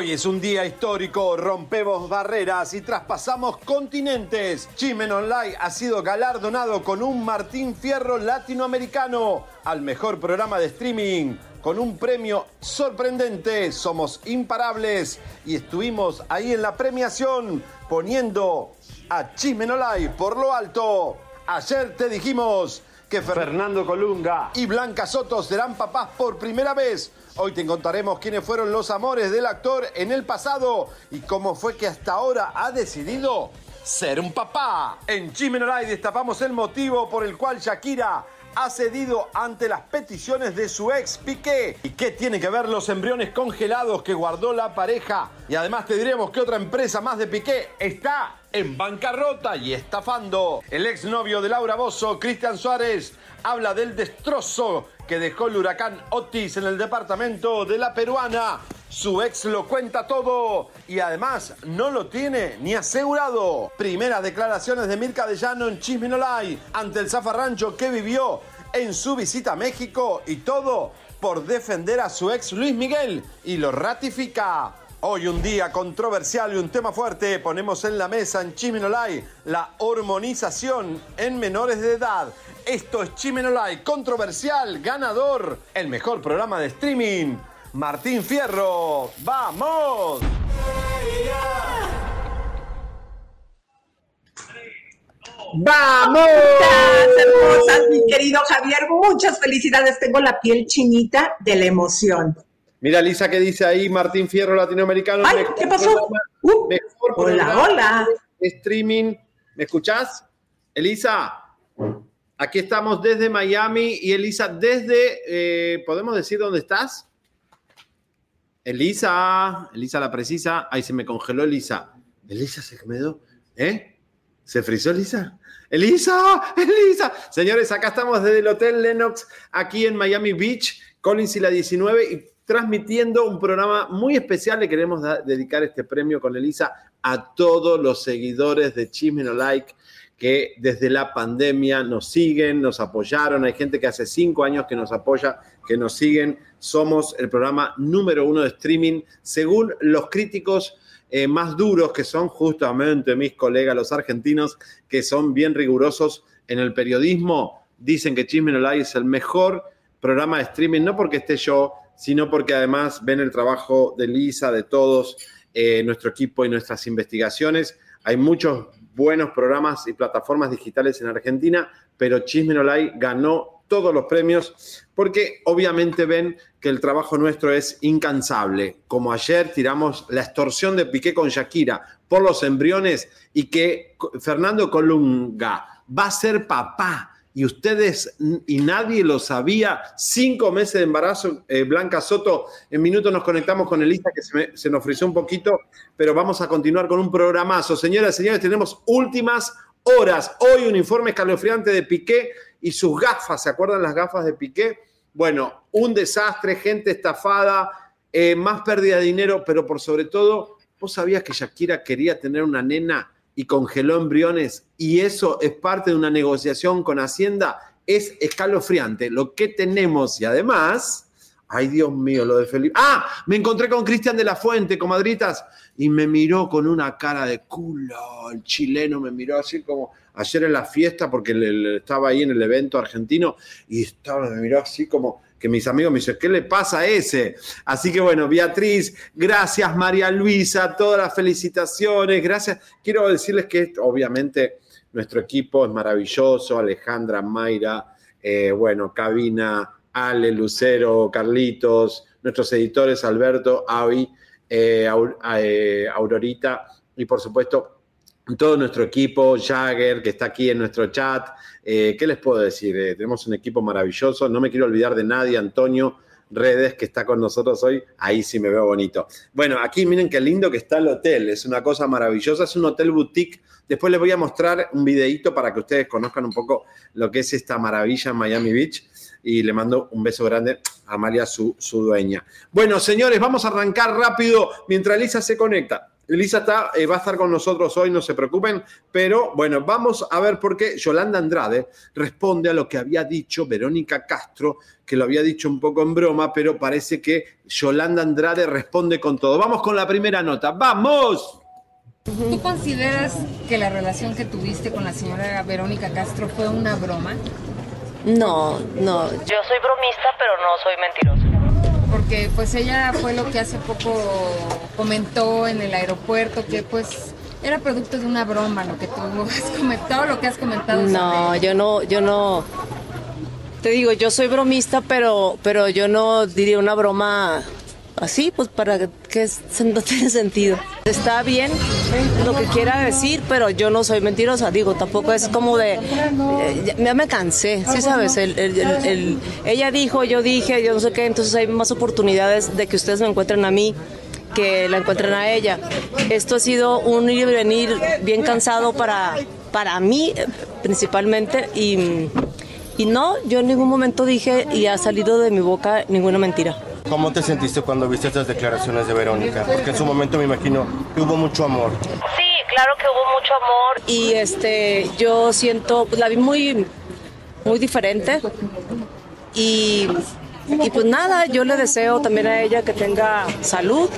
Hoy es un día histórico, rompemos barreras y traspasamos continentes. Chimen Online ha sido galardonado con un Martín Fierro latinoamericano al mejor programa de streaming. Con un premio sorprendente, somos imparables y estuvimos ahí en la premiación poniendo a Chismen Online por lo alto. Ayer te dijimos que Fernando Colunga y Blanca Soto serán papás por primera vez. Hoy te contaremos quiénes fueron los amores del actor en el pasado y cómo fue que hasta ahora ha decidido ser un papá. En Chimenoray destapamos el motivo por el cual Shakira ha cedido ante las peticiones de su ex Piqué. ¿Y qué tiene que ver los embriones congelados que guardó la pareja? Y además te diremos que otra empresa más de Piqué está en bancarrota y estafando. El exnovio de Laura Bozo, Cristian Suárez, habla del destrozo que dejó el huracán Otis en el departamento de la peruana. Su ex lo cuenta todo y además no lo tiene ni asegurado. Primeras declaraciones de Mirka de Llano en Chisminolay ante el zafarrancho que vivió en su visita a México y todo por defender a su ex Luis Miguel y lo ratifica. Hoy un día controversial y un tema fuerte. Ponemos en la mesa en Chimenolay la hormonización en menores de edad. Esto es Chimenolay, controversial, ganador, el mejor programa de streaming. Martín Fierro, ¡vamos! ¡Vamos! hermosas, mi querido Javier. Muchas felicidades. Tengo la piel chinita de la emoción. Mira, Lisa, ¿qué dice ahí Martín Fierro, latinoamericano? Ay, ¿qué pasó? Uh, hola, hola. Streaming. ¿Me escuchás? Elisa, aquí estamos desde Miami y Elisa, desde, eh, ¿podemos decir dónde estás? Elisa, Elisa la precisa. Ahí se me congeló Elisa. Elisa se quedó, ¿eh? ¿Se frizó Elisa? Elisa, Elisa. Señores, acá estamos desde el Hotel Lennox, aquí en Miami Beach, Collins y la 19, y transmitiendo un programa muy especial. Le queremos dedicar este premio con Elisa a todos los seguidores de Chismen o Like que desde la pandemia nos siguen, nos apoyaron. Hay gente que hace cinco años que nos apoya, que nos siguen. Somos el programa número uno de streaming, según los críticos eh, más duros, que son justamente mis colegas, los argentinos, que son bien rigurosos en el periodismo. Dicen que Chismen Online es el mejor programa de streaming, no porque esté yo, sino porque además ven el trabajo de Lisa, de todos, eh, nuestro equipo y nuestras investigaciones. Hay muchos buenos programas y plataformas digitales en Argentina, pero Chismen Online ganó todos los premios porque obviamente ven que el trabajo nuestro es incansable. Como ayer tiramos la extorsión de Piqué con Shakira por los embriones y que Fernando Colunga va a ser papá y ustedes y nadie lo sabía. Cinco meses de embarazo, eh, Blanca Soto. En minutos nos conectamos con Elisa, que se, nos frizó un poquito, pero vamos a continuar con un programazo. Señoras y señores, tenemos últimas horas. Hoy un informe escalofriante de Piqué y sus gafas. ¿Se acuerdan las gafas de Piqué? Bueno, un desastre, gente estafada, eh, más pérdida de dinero, pero por sobre todo, ¿vos sabías que Shakira quería tener una nena? Y congeló embriones y eso es parte de una negociación con Hacienda, es escalofriante. Lo que tenemos y además, ay Dios mío, lo de Felipe. Ah, me encontré con Cristian de la Fuente, comadritas, y me miró con una cara de culo. El chileno me miró así como ayer en la fiesta, porque estaba ahí en el evento argentino, y estaba, me miró así como que mis amigos me dicen, ¿qué le pasa a ese? Así que bueno, Beatriz, gracias María Luisa, todas las felicitaciones, gracias. Quiero decirles que obviamente nuestro equipo es maravilloso, Alejandra, Mayra, eh, bueno, Cabina, Ale, Lucero, Carlitos, nuestros editores Alberto, Avi, eh, eh, Aurorita y por supuesto todo nuestro equipo, Jagger, que está aquí en nuestro chat. ¿Qué les puedo decir? tenemos un equipo maravilloso. No me quiero olvidar de nadie, Antonio Redes, que está con nosotros hoy. Ahí sí me veo bonito. Bueno, aquí miren qué lindo que está el hotel. Es una cosa maravillosa. Es un hotel boutique. Después les voy a mostrar un videito para que ustedes conozcan un poco lo que es esta maravilla en Miami Beach y le mando un beso grande a Amalia, su, su dueña. Bueno, señores, vamos a arrancar rápido mientras Elisa se conecta. Elisa está, eh, va a estar con nosotros hoy, no se preocupen, pero bueno, vamos a ver por qué Yolanda Andrade responde a lo que había dicho Verónica Castro, que lo había dicho un poco en broma, pero parece que Yolanda Andrade responde con todo. Vamos con la primera nota, ¡vamos! ¿Tú consideras que la relación que tuviste con la señora Verónica Castro fue una broma? No, no. Yo soy bromista, pero no soy mentirosa. Porque pues ella fue lo que hace poco comentó en el aeropuerto, que pues era producto de una broma lo que tú has comentado, lo que has comentado. No, yo no, yo no. Te digo, yo soy bromista, pero, pero yo no diría una broma así, pues para que no tiene sentido. Está bien lo que quiera decir, pero yo no soy mentirosa, digo, tampoco es como de, eh, ya me cansé, sí sabes, ella dijo, yo dije, yo no sé qué, entonces hay más oportunidades de que ustedes me encuentren a mí que la encuentren a ella. Esto ha sido un ir y venir bien cansado para, para mí principalmente y, y no, yo en ningún momento dije y ha salido de mi boca ninguna mentira. ¿Cómo te sentiste cuando viste estas declaraciones de Verónica? Porque en su momento me imagino que hubo mucho amor. Sí, claro que hubo mucho amor. Y este, yo siento, la vi muy, muy diferente. Y, y pues nada, yo le deseo también a ella que tenga salud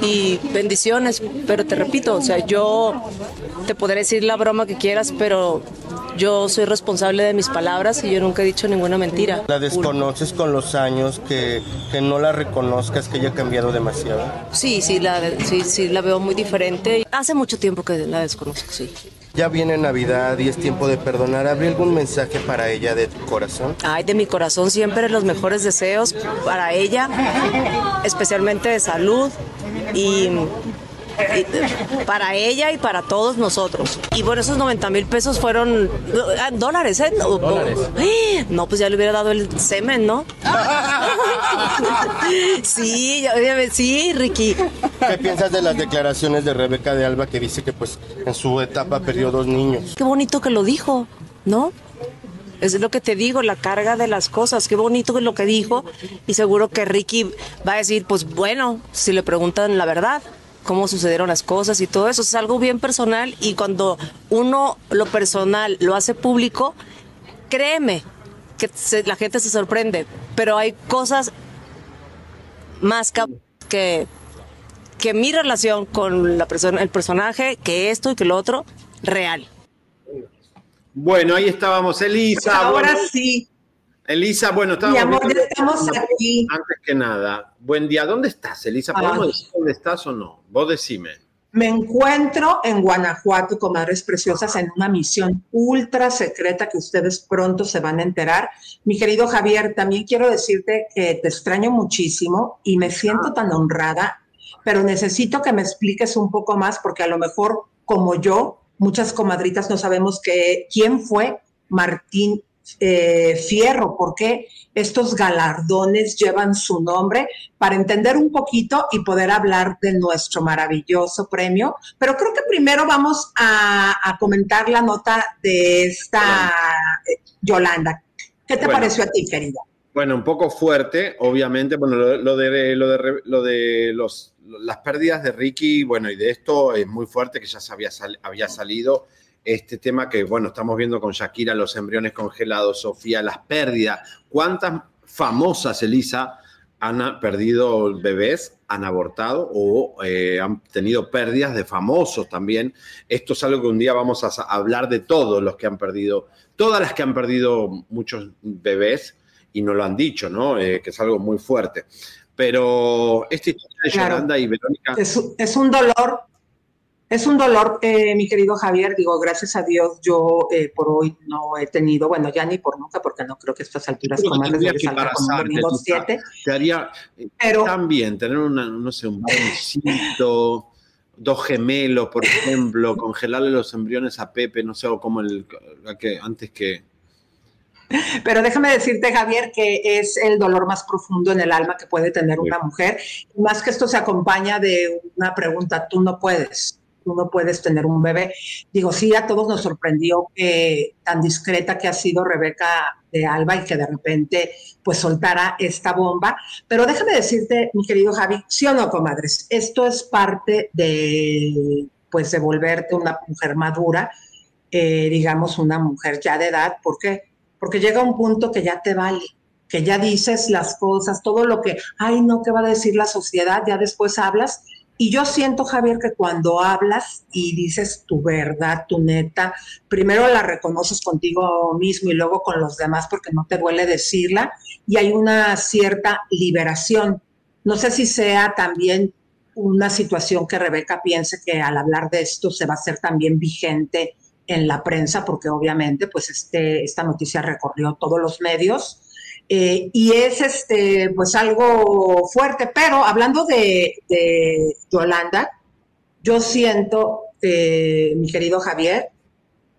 y bendiciones, pero te repito, o sea, yo te podré decir la broma que quieras, pero yo soy responsable de mis palabras y yo nunca he dicho ninguna mentira. ¿La desconoces con los años, que, que no la reconozcas, que haya cambiado demasiado? Sí, sí la, sí, sí, la veo muy diferente. Hace mucho tiempo que la desconozco, sí. Ya viene Navidad y es tiempo de perdonar. ¿Habría algún mensaje para ella de tu corazón? Ay, de mi corazón siempre los mejores deseos para ella, especialmente de salud y para ella y para todos nosotros. Y bueno, esos 90 mil pesos fueron ah, dólares, ¿eh? No, pues ya le hubiera dado el semen, ¿no? sí, sí, Ricky. ¿Qué piensas de las declaraciones de Rebeca de Alba que dice que pues en su etapa perdió dos niños? Qué bonito que lo dijo, ¿no? Es lo que te digo, la carga de las cosas. Qué bonito lo que dijo. Y seguro que Ricky va a decir, pues bueno, si le preguntan la verdad cómo sucedieron las cosas y todo eso. Es algo bien personal y cuando uno lo personal lo hace público, créeme que la gente se sorprende, pero hay cosas más que, que mi relación con la persona, el personaje, que esto y que lo otro, real. Bueno, ahí estábamos, Elisa. Ahora sí. Elisa, bueno, estamos, Mi amor, estamos aquí. Antes que nada, buen día. ¿Dónde estás, Elisa? ¿Podemos decir dónde estás o no? Vos decime. Me encuentro en Guanajuato, comadres preciosas, en una misión ultra secreta que ustedes pronto se van a enterar. Mi querido Javier, también quiero decirte que te extraño muchísimo y me siento tan honrada, pero necesito que me expliques un poco más porque a lo mejor, como yo, muchas comadritas no sabemos que, quién fue Martín eh, Fierro, por qué estos galardones llevan su nombre, para entender un poquito y poder hablar de nuestro maravilloso premio. Pero creo que primero vamos a, comentar la nota de esta eh, Yolanda. ¿Qué te pareció a ti, querida? Bueno, un poco fuerte, obviamente. Bueno, lo, de, lo de, lo de los, las pérdidas de Ricky, bueno, y de esto es muy fuerte, que ya se había, había salido este tema que, bueno, estamos viendo con Shakira, los embriones congelados, Sofía, las pérdidas. ¿Cuántas famosas, Elisa, han perdido bebés, han abortado o eh, han tenido pérdidas de famosos también? Esto es algo que un día vamos a hablar de todos los que han perdido, todas las que han perdido muchos bebés y no lo han dicho, ¿no? Eh, que es algo muy fuerte. Pero esta historia de Yolanda y Verónica... Es, es un dolor es un dolor, eh, mi querido Javier, digo, gracias a Dios yo eh, por hoy no he tenido, bueno, ya ni por nunca, porque no creo que estas alturas como como un 7. Te haría pero, también tener una, no sé, un boncito, dos gemelos, por ejemplo, congelarle los embriones a Pepe, no sé, o como el que antes que... Pero déjame decirte, Javier, que es el dolor más profundo en el alma que puede tener una mujer. Más que esto se acompaña de una pregunta, tú no puedes no puedes tener un bebé. Digo, sí, a todos nos sorprendió que tan discreta que ha sido Rebeca de Alba y que de repente pues soltara esta bomba. Pero déjame decirte, mi querido Javi, sí o no, comadres, esto es parte de pues de volverte una mujer madura, eh, digamos una mujer ya de edad. ¿Por qué? Porque llega un punto que ya te vale que ya dices las cosas, todo lo que, ay, no, ¿qué va a decir la sociedad? Ya después hablas y yo siento, Javier, que cuando hablas y dices tu verdad, tu neta, primero la reconoces contigo mismo y luego con los demás porque no te duele decirla y hay una cierta liberación. No sé si sea también una situación que Rebeca piense que al hablar de esto se va a hacer también vigente en la prensa, porque obviamente pues este, esta noticia recorrió todos los medios eh, y es este, pues algo fuerte, pero hablando de, Yolanda, yo siento, eh, mi querido Javier,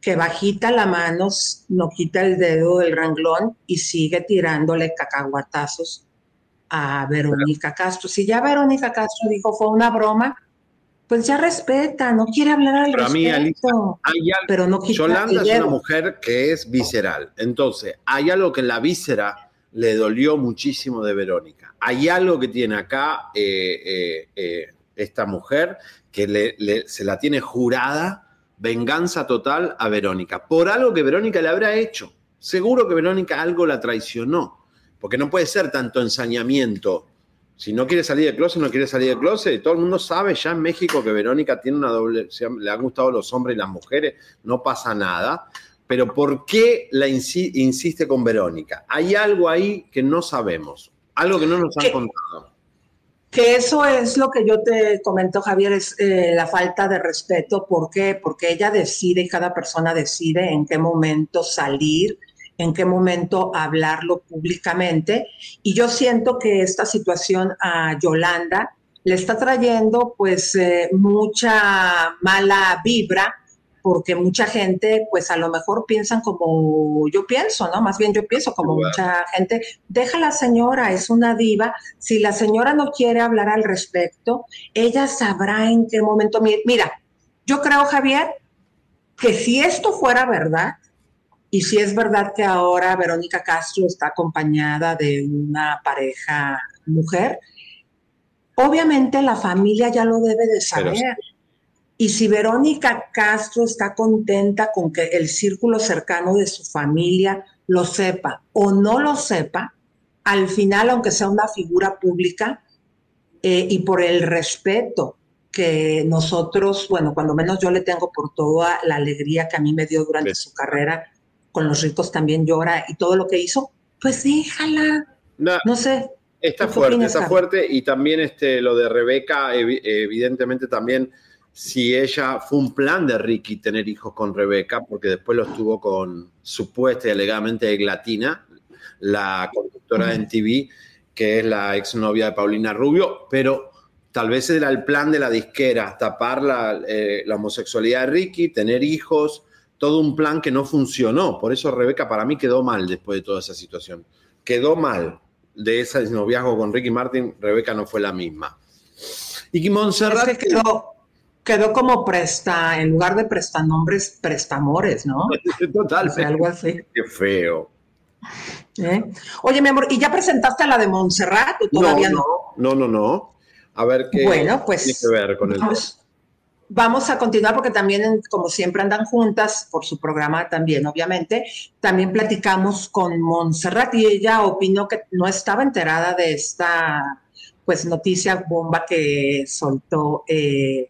que bajita la mano, no quita el dedo del ranglón y sigue tirándole cacahuatazos a Verónica Castro. Si ya Verónica Castro dijo fue una broma, pues ya respeta, no quiere hablar al pero respecto. A mí, pero no Yolanda es una mujer que es visceral. Entonces, hay algo que la víscera le dolió muchísimo de Verónica. Hay algo que tiene acá eh, eh, eh, esta mujer que se la tiene jurada venganza total a Verónica, por algo que Verónica le habrá hecho. Seguro que Verónica algo la traicionó, porque no puede ser tanto ensañamiento. Si no quiere salir de closet, no quiere salir de closet. Todo el mundo sabe ya en México que Verónica tiene una doble, le han gustado los hombres y las mujeres, no pasa nada pero ¿por qué la insiste con Verónica? Hay algo ahí que no sabemos, algo que no nos han contado. Que eso es lo que yo te comento, Javier, es eh, la falta de respeto. ¿Por qué? Porque ella decide, cada persona decide en qué momento salir, en qué momento hablarlo públicamente. Y yo siento que esta situación a Yolanda le está trayendo pues eh, mucha mala vibra porque mucha gente, pues a lo mejor piensan como yo pienso, ¿no? Más bien yo pienso como mucha gente, deja a la señora, es una diva, si la señora no quiere hablar al respecto, ella sabrá en qué momento. Mira, yo creo, Javier, que si esto fuera verdad, y si es verdad que ahora Verónica Castro está acompañada de una pareja mujer, obviamente la familia ya lo debe de saber. Y si Verónica Castro está contenta con que el círculo cercano de su familia lo sepa o no lo sepa, al final, aunque sea una figura pública, eh, y por el respeto que nosotros, bueno, cuando menos yo le tengo por toda la alegría que a mí me dio durante su carrera, con los ricos también llora y todo lo que hizo, pues déjala. No, sé. Está fuerte, está fuerte. Y también este, lo de Rebeca, evidentemente también si ella fue un plan de Ricky tener hijos con Rebeca, porque después los tuvo con supuesta y alegadamente Glatina, la conductora de TV, que es la exnovia de Paulina Rubio, pero tal vez era el plan de la disquera, tapar la, eh, la homosexualidad de Ricky, tener hijos, todo un plan que no funcionó. Por eso Rebeca para mí quedó mal después de toda esa situación. Quedó mal de ese noviazgo con Ricky Martin, Rebeca no fue la misma. Y Montserrat quedó, quedó como presta, en lugar de prestanombres, prestamores, ¿no? Total, algo así. Qué feo. ¿Eh? Oye, mi amor, ¿y ya presentaste a la de Montserrat o todavía no? No, no, no. A ver qué bueno, pues, tiene que ver con vamos, Vamos a continuar porque también, como siempre, andan juntas por su programa también, obviamente. También platicamos con Montserrat y ella opinó que no estaba enterada de esta pues noticia bomba que soltó eh,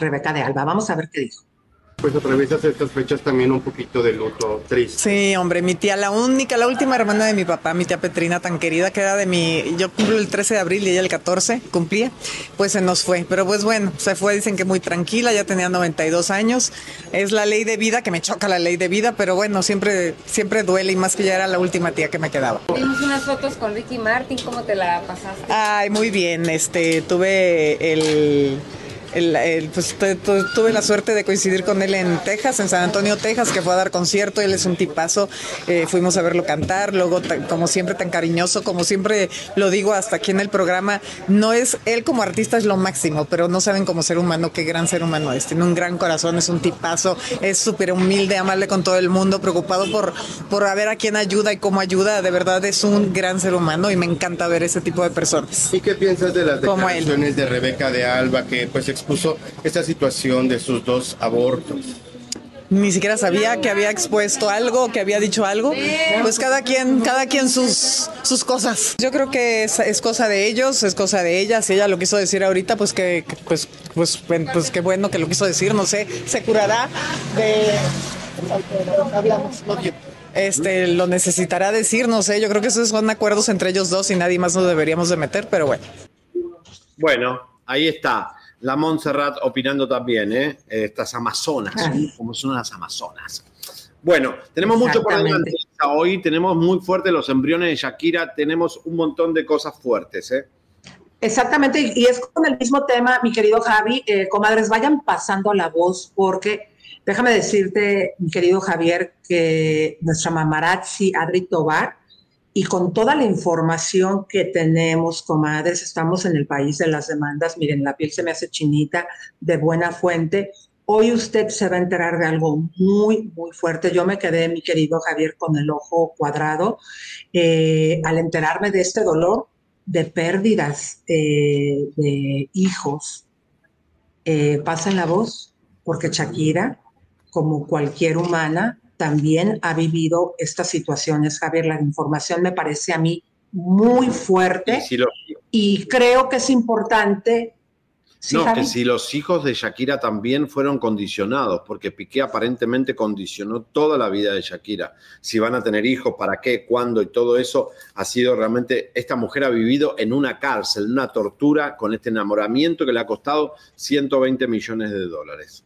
Rebeca de Alba. Vamos a ver qué dijo. Pues atraviesas estas fechas también un poquito de luto triste. Sí, hombre, mi tía, la única, la última hermana de mi papá, mi tía Petrina, tan querida, que era de mi, yo cumplo el 13 de abril y ella el 14, cumplía, pues se nos fue. Pero pues bueno, se fue, dicen que muy tranquila, ya tenía 92 años. Es la ley de vida, que me choca la ley de vida, pero bueno, siempre, siempre duele y más que ya era la última tía que me quedaba. Vimos unas fotos con Ricky Martin, ¿cómo te la pasaste? Ay, muy bien, este, tuve el el, el, pues tuve la suerte de coincidir con él en Texas, en San Antonio, Texas, que fue a dar concierto. Él es un tipazo. Eh, fuimos a verlo cantar. Luego, como siempre, tan cariñoso, como siempre lo digo hasta aquí en el programa, no es él como artista es lo máximo, pero no saben como ser humano qué gran ser humano es. Tiene un gran corazón, es un tipazo, es súper humilde, amable con todo el mundo, preocupado por, por ver a quién ayuda y cómo ayuda. De verdad es un gran ser humano y me encanta ver ese tipo de personas. ¿Y qué piensas de las declaraciones de Rebeca de Alba que pues expuso esta situación de sus dos abortos. Ni siquiera sabía que había expuesto algo, que había dicho algo. Pues cada quien, cada quien sus, sus cosas. Yo creo que es, es cosa de ellos, es cosa de ella. Si ella lo quiso decir ahorita, pues que, pues, pues, pues qué bueno que lo quiso decir. No sé, se curará de. Hablamos, este lo necesitará decir, no sé, yo creo que esos son acuerdos entre ellos dos y nadie más nos deberíamos de meter, pero bueno. Bueno, ahí está. La Montserrat opinando también, ¿eh? Estas amazonas, como son las amazonas. Bueno, tenemos mucho por delante. Hoy tenemos muy fuertes los embriones de Shakira, tenemos un montón de cosas fuertes, ¿eh? Exactamente, y es con el mismo tema, mi querido Javi. Eh, comadres, vayan pasando la voz porque déjame decirte, mi querido Javier, que nuestra mamarazzi Adri Tobar y con toda la información que tenemos, comadres, estamos en el país de las demandas. Miren, la piel se me hace chinita de buena fuente. Hoy usted se va a enterar de algo muy, muy fuerte. Yo me quedé, mi querido Javier, con el ojo cuadrado eh, al enterarme de este dolor de pérdidas eh, de hijos. Eh, la voz, porque Shakira, como cualquier humana, también ha vivido estas situaciones. Javier, la información me parece a mí muy fuerte y creo que es importante. no, que si los hijos de Shakira también fueron condicionados, porque Piqué aparentemente condicionó toda la vida de Shakira. Si van a tener hijos, para qué, cuándo y todo eso ha sido realmente, esta mujer ha vivido en una cárcel, una tortura con este enamoramiento que le ha costado 120 millones de dólares.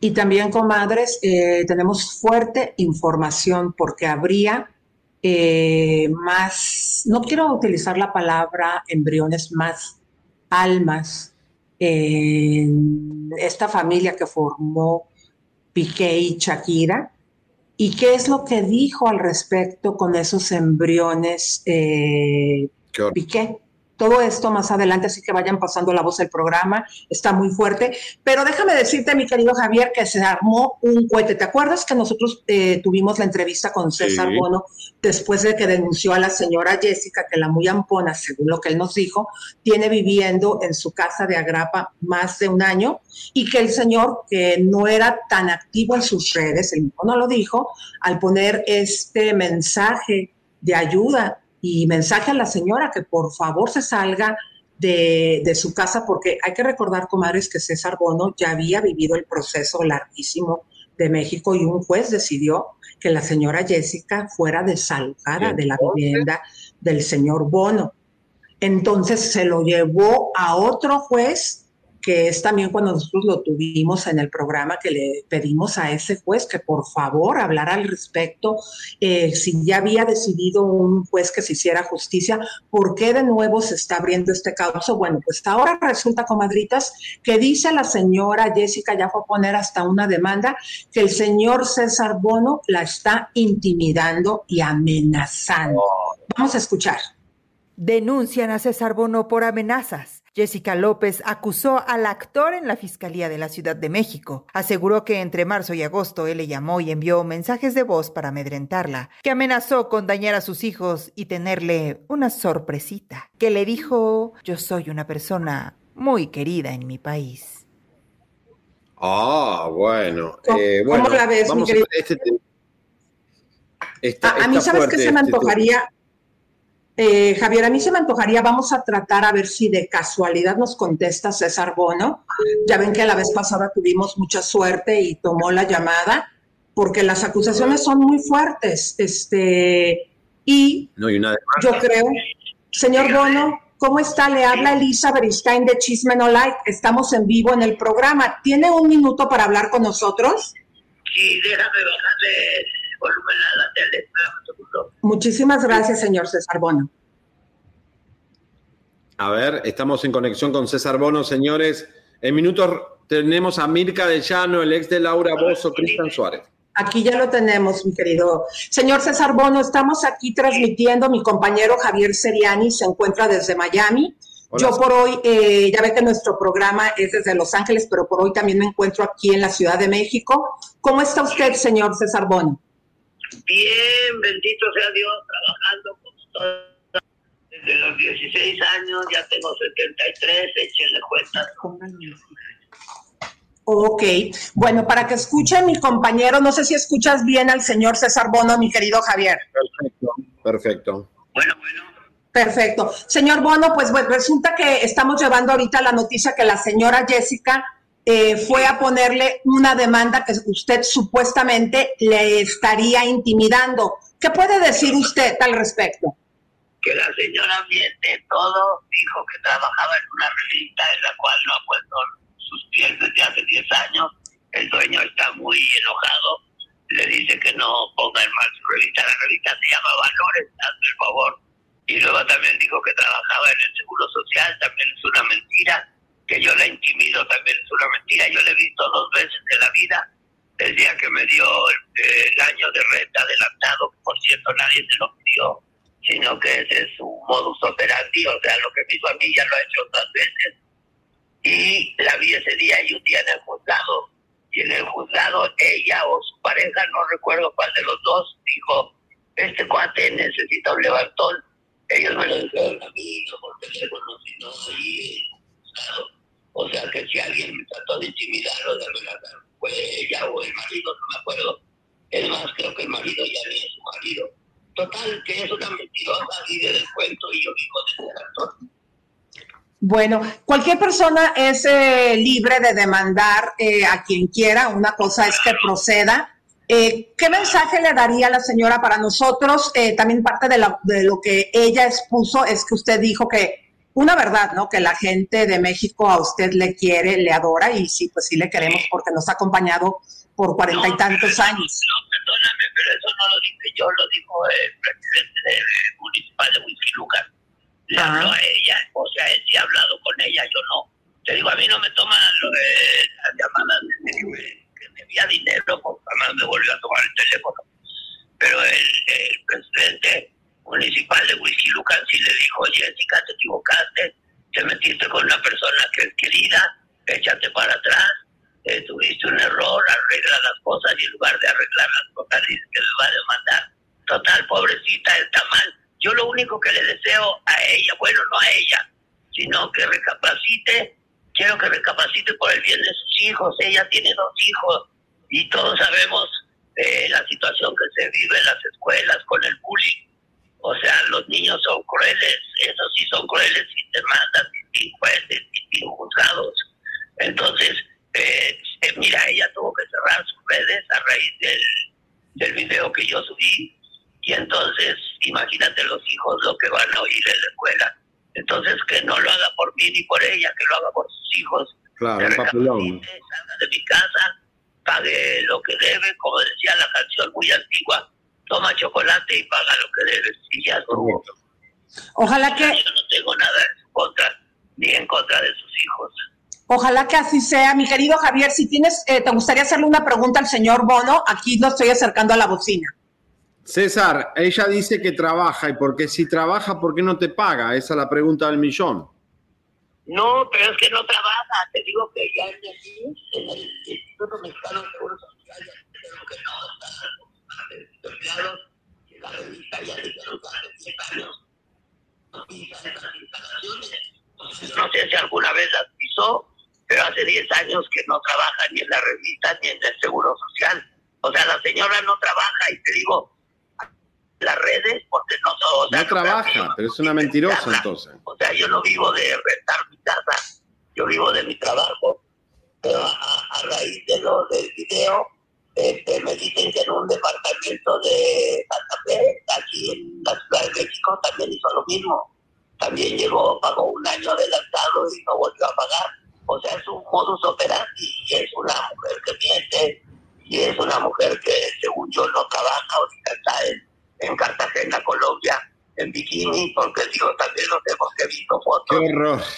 Y también, comadres, eh, tenemos fuerte información porque habría eh, más, no quiero utilizar la palabra embriones, más almas en esta familia que formó Piqué y Shakira. ¿Y qué es lo que dijo al respecto con esos embriones eh, Piqué? Todo esto más adelante, así que vayan pasando la voz del programa, está muy fuerte. Pero déjame decirte, mi querido Javier, que se armó un cohete. ¿Te acuerdas que nosotros eh, tuvimos la entrevista con César Bono después de que denunció a la señora Jessica, que la muy ampona, según lo que él nos dijo, tiene viviendo en su casa de Agrapa más de un año y que el señor, que no era tan activo en sus redes, el mismo no lo dijo, al poner este mensaje de ayuda y mensaje a la señora que por favor se salga de, su casa, porque hay que recordar, comadres, que César Bono ya había vivido el proceso larguísimo de México y un juez decidió que la señora Jessica fuera desalojada de la vivienda del señor Bono. Entonces se lo llevó a otro juez que es también cuando nosotros lo tuvimos en el programa, que le pedimos a ese juez que por favor hablara al respecto, eh, si ya había decidido un juez que se hiciera justicia, ¿por qué de nuevo se está abriendo este caso? Bueno, pues ahora resulta, comadritas, que dice la señora Jessica, ya fue a poner hasta una demanda, que el señor César Bono la está intimidando y amenazando. Vamos a escuchar. Denuncian a César Bono por amenazas. Jessica López acusó al actor en la Fiscalía de la Ciudad de México. Aseguró que entre marzo y agosto él le llamó y envió mensajes de voz para amedrentarla, que amenazó con dañar a sus hijos y tenerle una sorpresita, que le dijo, yo soy una persona muy querida en mi país. Ah, bueno. ¿Cómo, eh, bueno, cómo la ves, mi vamos a, querido? este A, a mí, ¿sabes qué se me este antojaría? Eh, Javier, a mí se me antojaría, vamos a tratar a ver si de casualidad nos contesta César Bono. Ya ven que la vez pasada tuvimos mucha suerte y tomó la llamada, porque las acusaciones son muy fuertes. Este, y No, y una yo creo, señor Bono, ¿cómo está? Le habla Elisa Beristain de Chisme No Like. Estamos en vivo en el programa. ¿Tiene un minuto para hablar con nosotros? Sí, déjame bajarle el volumen a la tele. Muchísimas gracias, señor César Bono. A ver, estamos en conexión con César Bono, señores. En minutos tenemos a Mirka de Llano, el ex de Laura Bozo, Cristian Suárez. Aquí ya lo tenemos, mi querido señor César Bono. Estamos aquí transmitiendo. Mi compañero Javier Seriani se encuentra desde Miami. Hola. Yo por hoy, eh, ya ve que nuestro programa es desde Los Ángeles, pero por hoy también me encuentro aquí en la Ciudad de México. ¿Cómo está usted, señor César Bono? Bien, bendito sea Dios, trabajando como todo. Desde los 16 años, ya tengo 73, échenle cuentas. Ok, bueno, para que escuche mi compañero, no sé si escuchas bien al señor César Bono, mi querido Javier. Perfecto. Perfecto. Perfecto. Señor Bono, pues bueno, resulta que estamos llevando ahorita la noticia que la señora Jessica eh, fue a ponerle una demanda que usted supuestamente le estaría intimidando. ¿Qué puede decir usted al respecto? Que la señora miente todo, dijo que trabajaba en una revista en la cual no ha puesto sus pies desde hace 10 años. El dueño está muy enojado, le dice que no ponga en mal su revista. La revista se llama Valores, hazme el favor. Y luego también dijo que trabajaba en el Seguro Social, también es una mentira. Que yo la intimido también es una mentira. Yo la he visto dos veces en la vida. El día que me dio eh, el año de renta adelantado, por cierto nadie se lo pidió, sino que ese es su modus operandi, o sea, lo que me hizo lo ha hecho otras veces. Y la vi ese día y un día en el juzgado. Y en el juzgado ella o su pareja, no recuerdo cuál de los dos, dijo, este cuate necesita un levantón. Ellos me lo dijeron a mí, no por teléfono, sino O sea que si alguien me trató de intimidar o de amenazar, fue ella o el marido, no me acuerdo. Es más, creo que el marido ya ni es su marido. Total, que es una mentirosa y del cuento y yo vivo de actor. Bueno, cualquier persona es eh, libre de demandar eh, a quien quiera. Una cosa es que proceda. Eh, ¿Qué mensaje le daría la señora para nosotros? Eh, también parte de, la- de lo que ella expuso es que usted dijo que una verdad, ¿no? Que la gente de México a usted le quiere, le adora y sí, pues sí le queremos porque nos ha acompañado por cuarenta y tantos años. Perdóname, pero eso no lo dije yo, lo dijo el presidente del municipal de Lucas. Le habló a ella, o sea, él sí ha hablado con ella, yo no. Te digo, a mí no me toman lo de las llamadas de que me, envía dinero, porque jamás me volvió a tomar el teléfono. Pero el, el presidente municipal de Lucas sí le dijo, Jessica, te equivocaste, te metiste con una persona que es querida, échate para atrás, eh, tuviste un error, arregla las cosas y en lugar de arreglar las cosas dice que me va a demandar. Total, pobrecita, está mal. Yo lo único que le deseo a ella, bueno, no a ella, sino que recapacite, quiero que recapacite por el bien de sus hijos. Ella tiene dos hijos y todos sabemos eh, la situación que se vive en las escuelas con el bullying. O sea, los niños son crueles, esos sí son crueles sin demandas, sin jueces, sin juzgados. Entonces, eh, eh, mira, ella tuvo que cerrar sus redes a raíz del, del video que yo subí. Y entonces, imagínate los hijos lo que van a oír en la escuela. Entonces, que no lo haga por mí ni por ella, que lo haga por sus hijos. Claro, un papelón. salga de mi casa, pague lo que debe, como decía la canción muy antigua, toma chocolate y paga lo que debes y ya. Ojalá que, Yo no tengo nada en su contra, ni en contra de sus hijos. ojalá que así sea. Mi querido Javier, si tienes, eh, te gustaría hacerle una pregunta al señor Bono, aquí lo estoy acercando a la bocina. César, ella dice que trabaja y porque si trabaja, ¿por qué no te paga? Esa es la pregunta del millón. No, pero es que no trabaja. Te digo que ya en el, en el Instituto Mexicano de Seguro Social ya que no están empleados y la revista ya dijeron que hace 10 años no pisan esas instalaciones. Entonces, No sé si alguna vez las pisó, pero hace 10 años que no trabaja ni en la revista ni en el Seguro Social. O sea, la señora no trabaja y te digo, las redes, porque no o sea, No trabaja, pero es una mentirosa entonces. o sea, yo no vivo de rentar mi casa, yo vivo de mi trabajo. Pero a, a raíz de lo del video, este, me dicen que en un departamento de Santa Fe, aquí en la Ciudad de México, también hizo lo mismo. También llegó, pagó un año adelantado y no volvió a pagar. O sea, es un modus operandi y es una mujer que miente y es una mujer que, según yo, no trabaja, ahorita está en, en Cartagena, Colombia, en bikini, porque digo, también lo sé porque he visto fotos.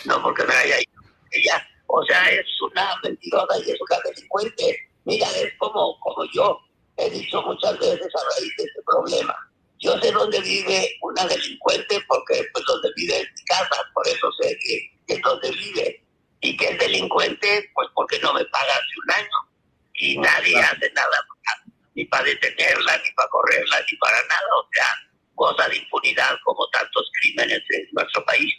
No porque me haya ido ella. O sea, es una mentirosa y es una delincuente. Mira, es como, como yo he dicho muchas veces a raíz de este problema. Yo sé dónde vive una delincuente porque pues donde vive es mi casa, por eso sé que, que es donde vive. Y que es delincuente, pues porque no me paga hace un año. Y nadie hace nada ni para detenerla, ni para correrla, ni para nada. O sea, goza de impunidad como tantos crímenes en nuestro país.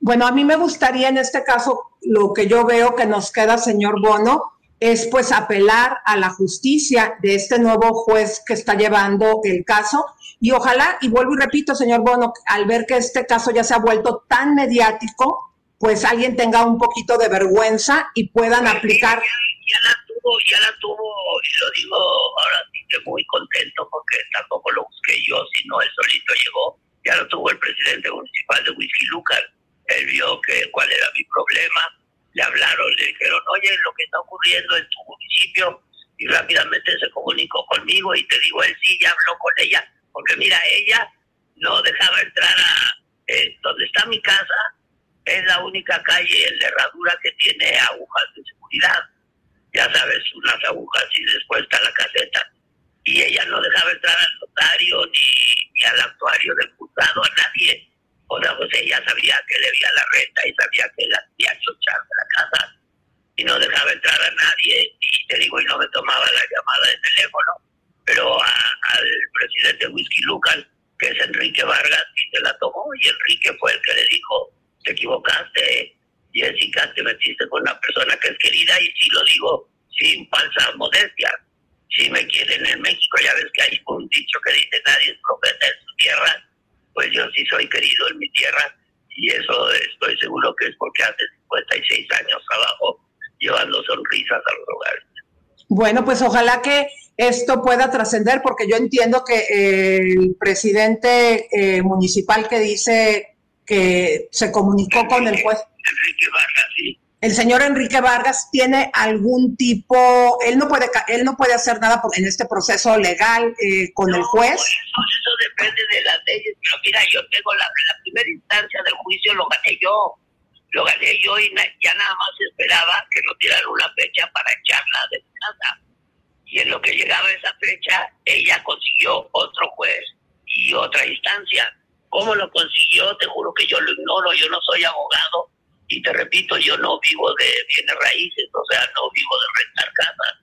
Bueno, a mí me gustaría en este caso, lo que yo veo que nos queda, señor Bono, es pues apelar a la justicia de este nuevo juez que está llevando el caso. Y ojalá, y vuelvo y repito, señor Bono, al ver que este caso ya se ha vuelto tan mediático, pues alguien tenga un poquito de vergüenza y puedan aplicar. ya la tuvo, ya la tuvo, y lo digo ahora sí que muy contento porque tampoco lo busqué yo, sino él solito llegó, ya lo tuvo el presidente municipal de Lucar, él vio que cuál era mi problema, le hablaron, le dijeron, oye, lo que está ocurriendo en tu municipio, y rápidamente se comunicó conmigo y te digo, él sí, ya habló con ella, porque mira, ella no dejaba entrar a eh, donde está mi casa, es la única calle en la herradura que tiene agujas de seguridad ya sabes, unas agujas y después está la caseta. Y ella no dejaba entrar al notario ni, ni al actuario del juzgado, a nadie. O sea, pues ella sabía que debía la renta y sabía que la quería chochar de la casa. Y no dejaba entrar a nadie. Y te digo, y no me tomaba la llamada de teléfono. Pero a- al presidente Whisky Lucan, que es Enrique Vargas, y se la tomó. Y Enrique fue el que le dijo, te equivocaste, Jessica, te metiste con una persona que es querida y sí lo digo sin falsa modestia. Si me quieren en México, ya ves que hay un dicho que dice nadie es profeta en su tierra, pues yo sí soy querido en mi tierra y eso estoy seguro que es porque hace 56 años trabajo llevando sonrisas a los hogares. Bueno, pues ojalá que esto pueda trascender, porque yo entiendo que eh, el presidente eh, municipal que dice que se comunicó con el juez, Enrique Vargas, sí. El señor Enrique Vargas tiene algún tipo, él no puede, él no puede hacer nada en este proceso legal eh, con el juez. Eso, eso depende de las leyes, pero mira, yo tengo la, la primera instancia del juicio, lo gané yo. Lo gané yo y na- ya nada más esperaba que nos dieran una fecha para echarla de casa. Y en lo que llegaba esa fecha, ella consiguió otro juez y otra instancia. ¿Cómo lo consiguió? Te juro que yo lo ignoro, yo no soy abogado. Y te repito, yo no vivo de bienes raíces, o sea, no vivo de rentar casas.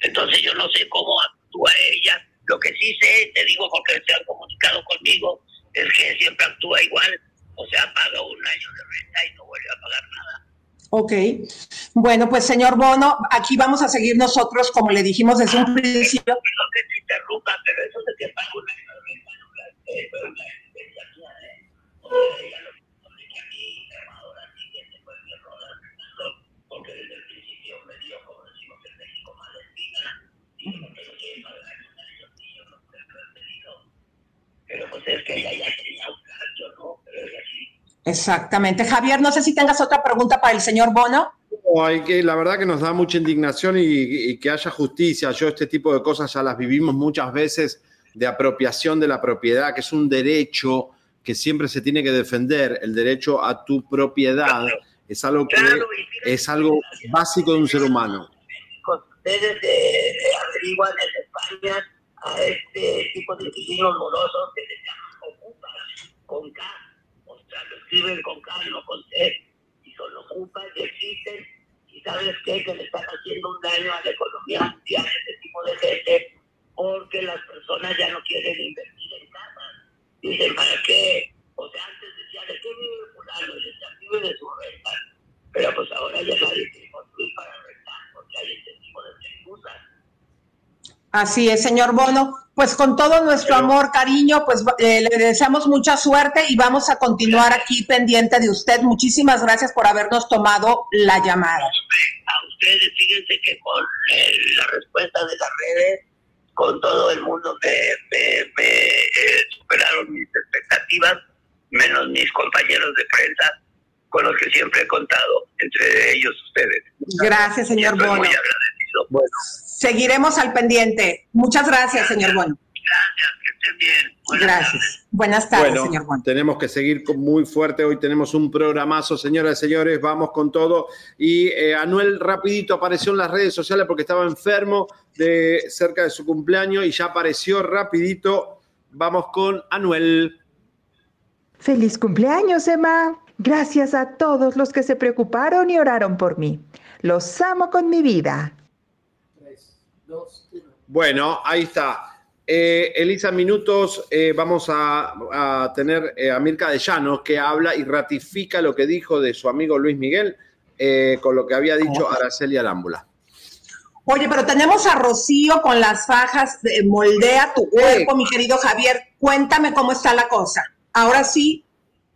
Entonces yo no sé cómo actúa ella. Lo que sí sé, te digo porque se han comunicado conmigo, es que siempre actúa igual. O sea, paga un año de renta y no vuelve a pagar nada. Ok. Bueno, pues señor Bono, aquí vamos a seguir nosotros, como le dijimos desde un principio. Perdón que te interrumpa, pero eso de que paga un año de renta no ¿eh lo que dice que a mí, ahora sí que se fue mi error al final, porque desde el principio me dio, como decimos en México, mala espina. Y no tengo que pagar un año y yo no puedo haber pedido. Pero pues es que ella ya tenía un plan, yo no, pero ella sí. Exactamente. Javier, no sé si tengas otra pregunta para el señor Bono. hay que, la verdad que nos da mucha indignación y, y, que haya justicia. Yo este tipo de cosas ya las vivimos muchas veces de apropiación de la propiedad, que es un derecho que siempre se tiene que defender, el derecho a tu propiedad. Es algo que es algo básico de un ser humano. Ustedes averiguan en España a este tipo de inquilinos morosos que se llaman ocupas, con K, o sea, lo escriben con K, no con C, y son ocupas y existen, y sabes qué, que le están haciendo un daño a la economía mundial este tipo de gente, porque las personas ya no quieren invertir en casas. Dicen, ¿para qué? O sea, antes decía, ¿de qué vive fulano? Y decía, vive de su renta. Pero pues ahora ya nadie quiere construir para rentar, porque hay este tipo de excusas. Así es, señor Bono. Pues con todo nuestro amor, cariño, pues eh, le deseamos mucha suerte y vamos a continuar aquí pendiente de usted. Muchísimas gracias por habernos tomado la llamada. A ustedes, fíjense que con eh, la respuesta de las redes, con todo el mundo me, me, eh, superaron mis expectativas, menos mis compañeros de prensa, con los que siempre he contado, entre ellos ustedes. Gracias, señor Bono. Muy agradecido. Bueno. Seguiremos al pendiente. Muchas gracias, señor Bono. Gracias, que estén bien. Buenas gracias. Tardes. Buenas tardes, bueno, señor Bono. Tenemos que seguir muy fuerte. Hoy tenemos un programazo, señoras y señores. Vamos con todo. Y eh, Anuel rapidito apareció en las redes sociales porque estaba enfermo de cerca de su cumpleaños y ya apareció rapidito. Vamos con Anuel. Feliz cumpleaños, Emma. Gracias a todos los que se preocuparon y oraron por mí. Los amo con mi vida. Bueno, ahí está. Eh, Elisa, minutos, eh, vamos a, a tener eh, a Mirka de Llanos que habla y ratifica lo que dijo de su amigo Luis Miguel eh, con lo que había dicho Araceli Arámbula. Oye, pero tenemos a Rocío con las fajas de Moldea tu cuerpo, mi querido Javier. Cuéntame cómo está la cosa. Ahora sí,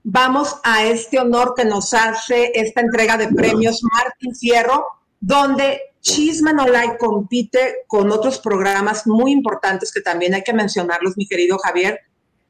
vamos a este honor que nos hace esta entrega de premios Martín Fierro, donde Chisme No Like compite con otros programas muy importantes que también hay que mencionarlos, mi querido Javier,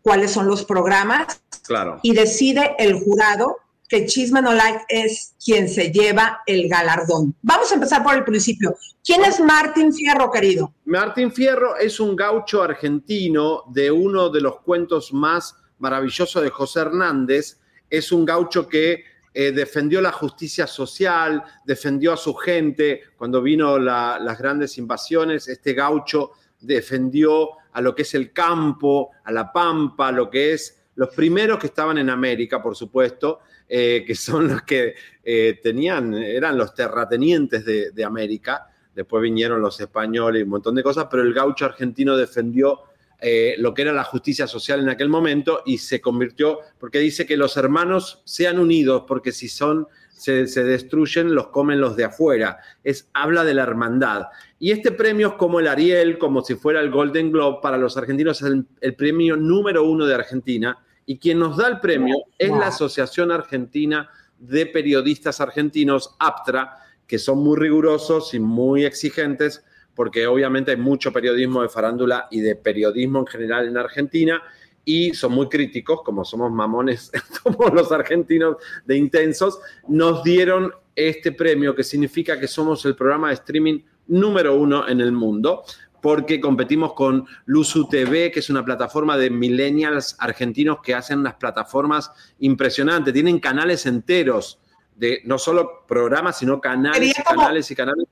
cuáles son los programas. Claro. Y decide el jurado que Chisme No Like es quien se lleva el galardón. Vamos a empezar por el principio. ¿Quién es Martín Fierro, querido? Martín Fierro es un gaucho argentino de uno de los cuentos más maravillosos de José Hernández. Es un gaucho que eh, defendió la justicia social, defendió a su gente cuando vino la, las grandes invasiones. Este gaucho defendió a lo que es el campo, a la pampa, lo que es los primeros que estaban en América, por supuesto, eh, que son los que eh, tenían, eran los terratenientes de, de, América. Después vinieron los españoles y un montón de cosas, pero el gaucho argentino defendió eh, lo que era la justicia social en aquel momento y se convirtió, porque dice que los hermanos sean unidos, porque si son, se, se, destruyen, los comen los de afuera. Es, habla de la hermandad. Y este premio es como el Ariel, como si fuera el Golden Globe, para los argentinos es el, el premio número uno de Argentina. Y quien nos da el premio es la Asociación Argentina de Periodistas Argentinos, APTRA, que son muy rigurosos y muy exigentes porque obviamente hay mucho periodismo de farándula y de periodismo en general en Argentina y son muy críticos, como somos mamones, como los argentinos de intensos, nos dieron este premio que significa que somos el programa de streaming número uno en el mundo porque competimos con Luzu TV, que es una plataforma de millennials argentinos que hacen unas plataformas impresionantes, tienen canales enteros de no solo programas, sino canales y canales y canales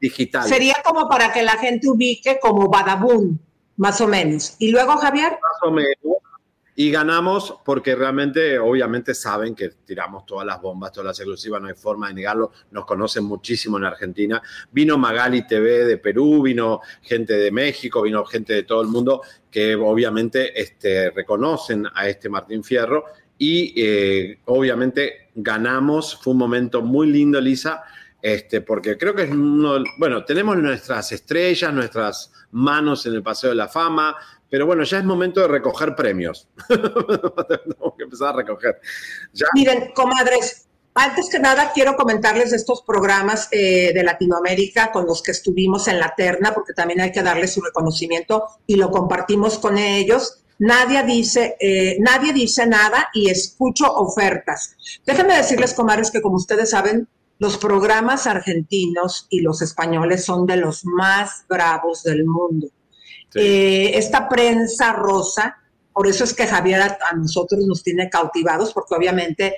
digital. Sería como para que la gente ubique como Badabun, más o menos. Y luego, Javier. Más o menos. Y ganamos porque realmente, obviamente, saben que tiramos todas las bombas, todas las exclusivas, no hay forma de negarlo. Nos conocen muchísimo en Argentina. Vino Magali TV de Perú, vino gente de México, vino gente de todo el mundo que obviamente este, reconocen a este Martín Fierro. Y eh, obviamente ganamos. Fue un momento muy lindo, Lisa este, porque creo que es uno, bueno, tenemos nuestras estrellas, nuestras manos en el Paseo de la Fama, pero bueno, ya es momento de recoger premios. Tenemos que empezar a recoger. ¿Ya? Miren, comadres, antes que nada quiero comentarles estos programas eh, de Latinoamérica con los que estuvimos en la terna, porque también hay que darles su reconocimiento y lo compartimos con ellos. nadie dice, eh, nadie dice nada y escucho ofertas. Déjenme decirles, comadres, que como ustedes saben, los programas argentinos y los españoles son de los más bravos del mundo. Eh, esta prensa rosa, por eso es que Javier a, nosotros nos tiene cautivados, porque obviamente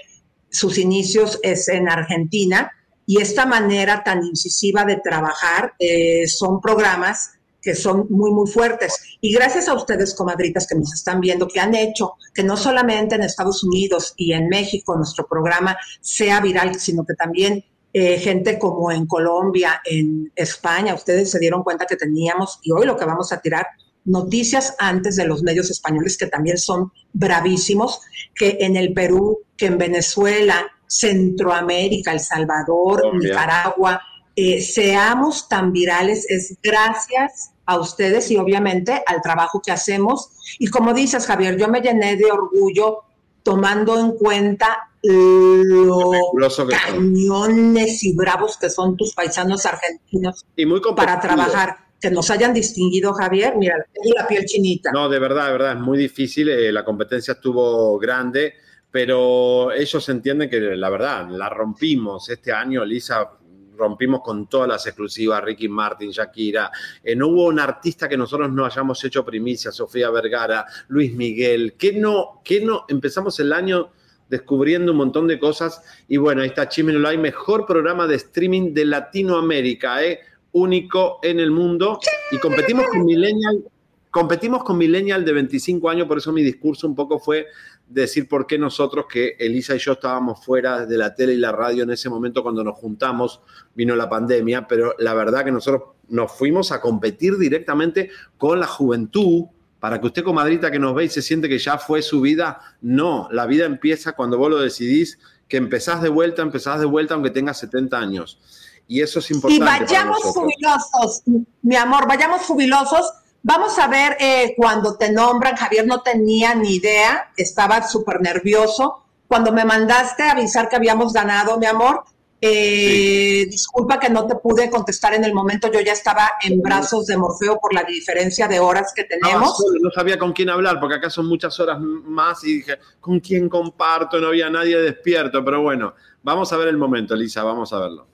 sus inicios es en Argentina y esta manera tan incisiva de trabajar eh, son programas que son muy, muy fuertes. Y gracias a ustedes, comadritas, que nos están viendo, que han hecho que no solamente en Estados Unidos y en México nuestro programa sea viral, sino que también eh, gente como en Colombia, en España, ustedes se dieron cuenta que teníamos, y hoy lo que vamos a tirar, noticias antes de los medios españoles que también son bravísimos, que en el Perú, que en Venezuela, Centroamérica, El Salvador, Nicaragua, eh, seamos tan virales es gracias a ustedes y obviamente al trabajo que hacemos. Y como dices, Javier, yo me llené de orgullo tomando en cuenta los cañones y bravos que son tus paisanos argentinos y muy para trabajar. Que nos hayan distinguido, Javier, mira, tengo la piel chinita. No, de verdad, de verdad, es muy difícil. Eh, la competencia estuvo grande, pero ellos entienden que la verdad, la rompimos este año. Lisa rompimos con todas las exclusivas, Ricky Martin, Shakira. Eh, no hubo un artista que nosotros no hayamos hecho primicia, Sofía Vergara, Luis Miguel. que no? que no? Empezamos el año descubriendo un montón de cosas y bueno, ahí está Chisme hay mejor programa de streaming de Latinoamérica, ¿eh? único en el mundo y competimos con Millennial competimos con Millennial de 25 años, por eso mi discurso un poco fue decir por qué nosotros, que Elisa y yo estábamos fuera de la tele y la radio en ese momento cuando nos juntamos, vino la pandemia, pero la verdad que nosotros nos fuimos a competir directamente con la juventud, para que usted, comadrita, que nos ve y se siente que ya fue su vida, no, la vida empieza cuando vos lo decidís, que empezás de vuelta, empezás de vuelta aunque tengas 70 años. Y eso es importante. Y vayamos jubilosos, mi amor, vayamos jubilosos Vamos a ver eh, cuando te nombran, Javier no tenía ni idea, estaba súper nervioso. Cuando me mandaste a avisar que habíamos ganado, mi amor, eh, disculpa que no te pude contestar en el momento, yo ya estaba en brazos de Morfeo por la diferencia de horas que tenemos. No, sabía con quién hablar, porque acá son muchas horas más y dije, ¿con quién comparto? No había nadie despierto, pero bueno, vamos a ver el momento, Elisa, vamos a verlo.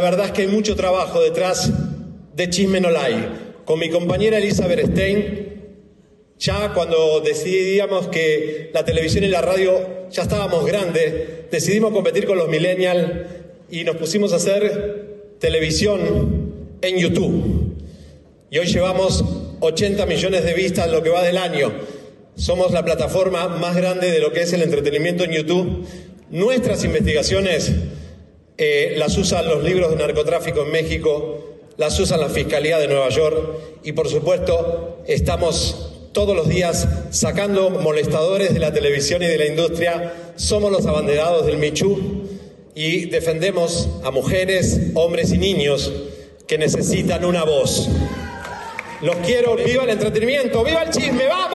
La verdad es que hay mucho trabajo detrás de Chisme No Con mi compañera Elizabeth Stein, ya cuando decidíamos que la televisión y la radio ya estábamos grandes, decidimos competir con los millennials y nos pusimos a hacer televisión en YouTube. Y hoy llevamos 80 millones de vistas en lo que va del año. Somos la plataforma más grande de lo que es el entretenimiento en YouTube. Nuestras investigaciones eh, las usan los libros de narcotráfico en México, las usa la Fiscalía de Nueva York y por supuesto estamos todos los días sacando molestadores de la televisión y de la industria. Somos los abanderados del Michu y defendemos a mujeres, hombres y niños que necesitan una voz. Los quiero, viva el entretenimiento, viva el chisme, vamos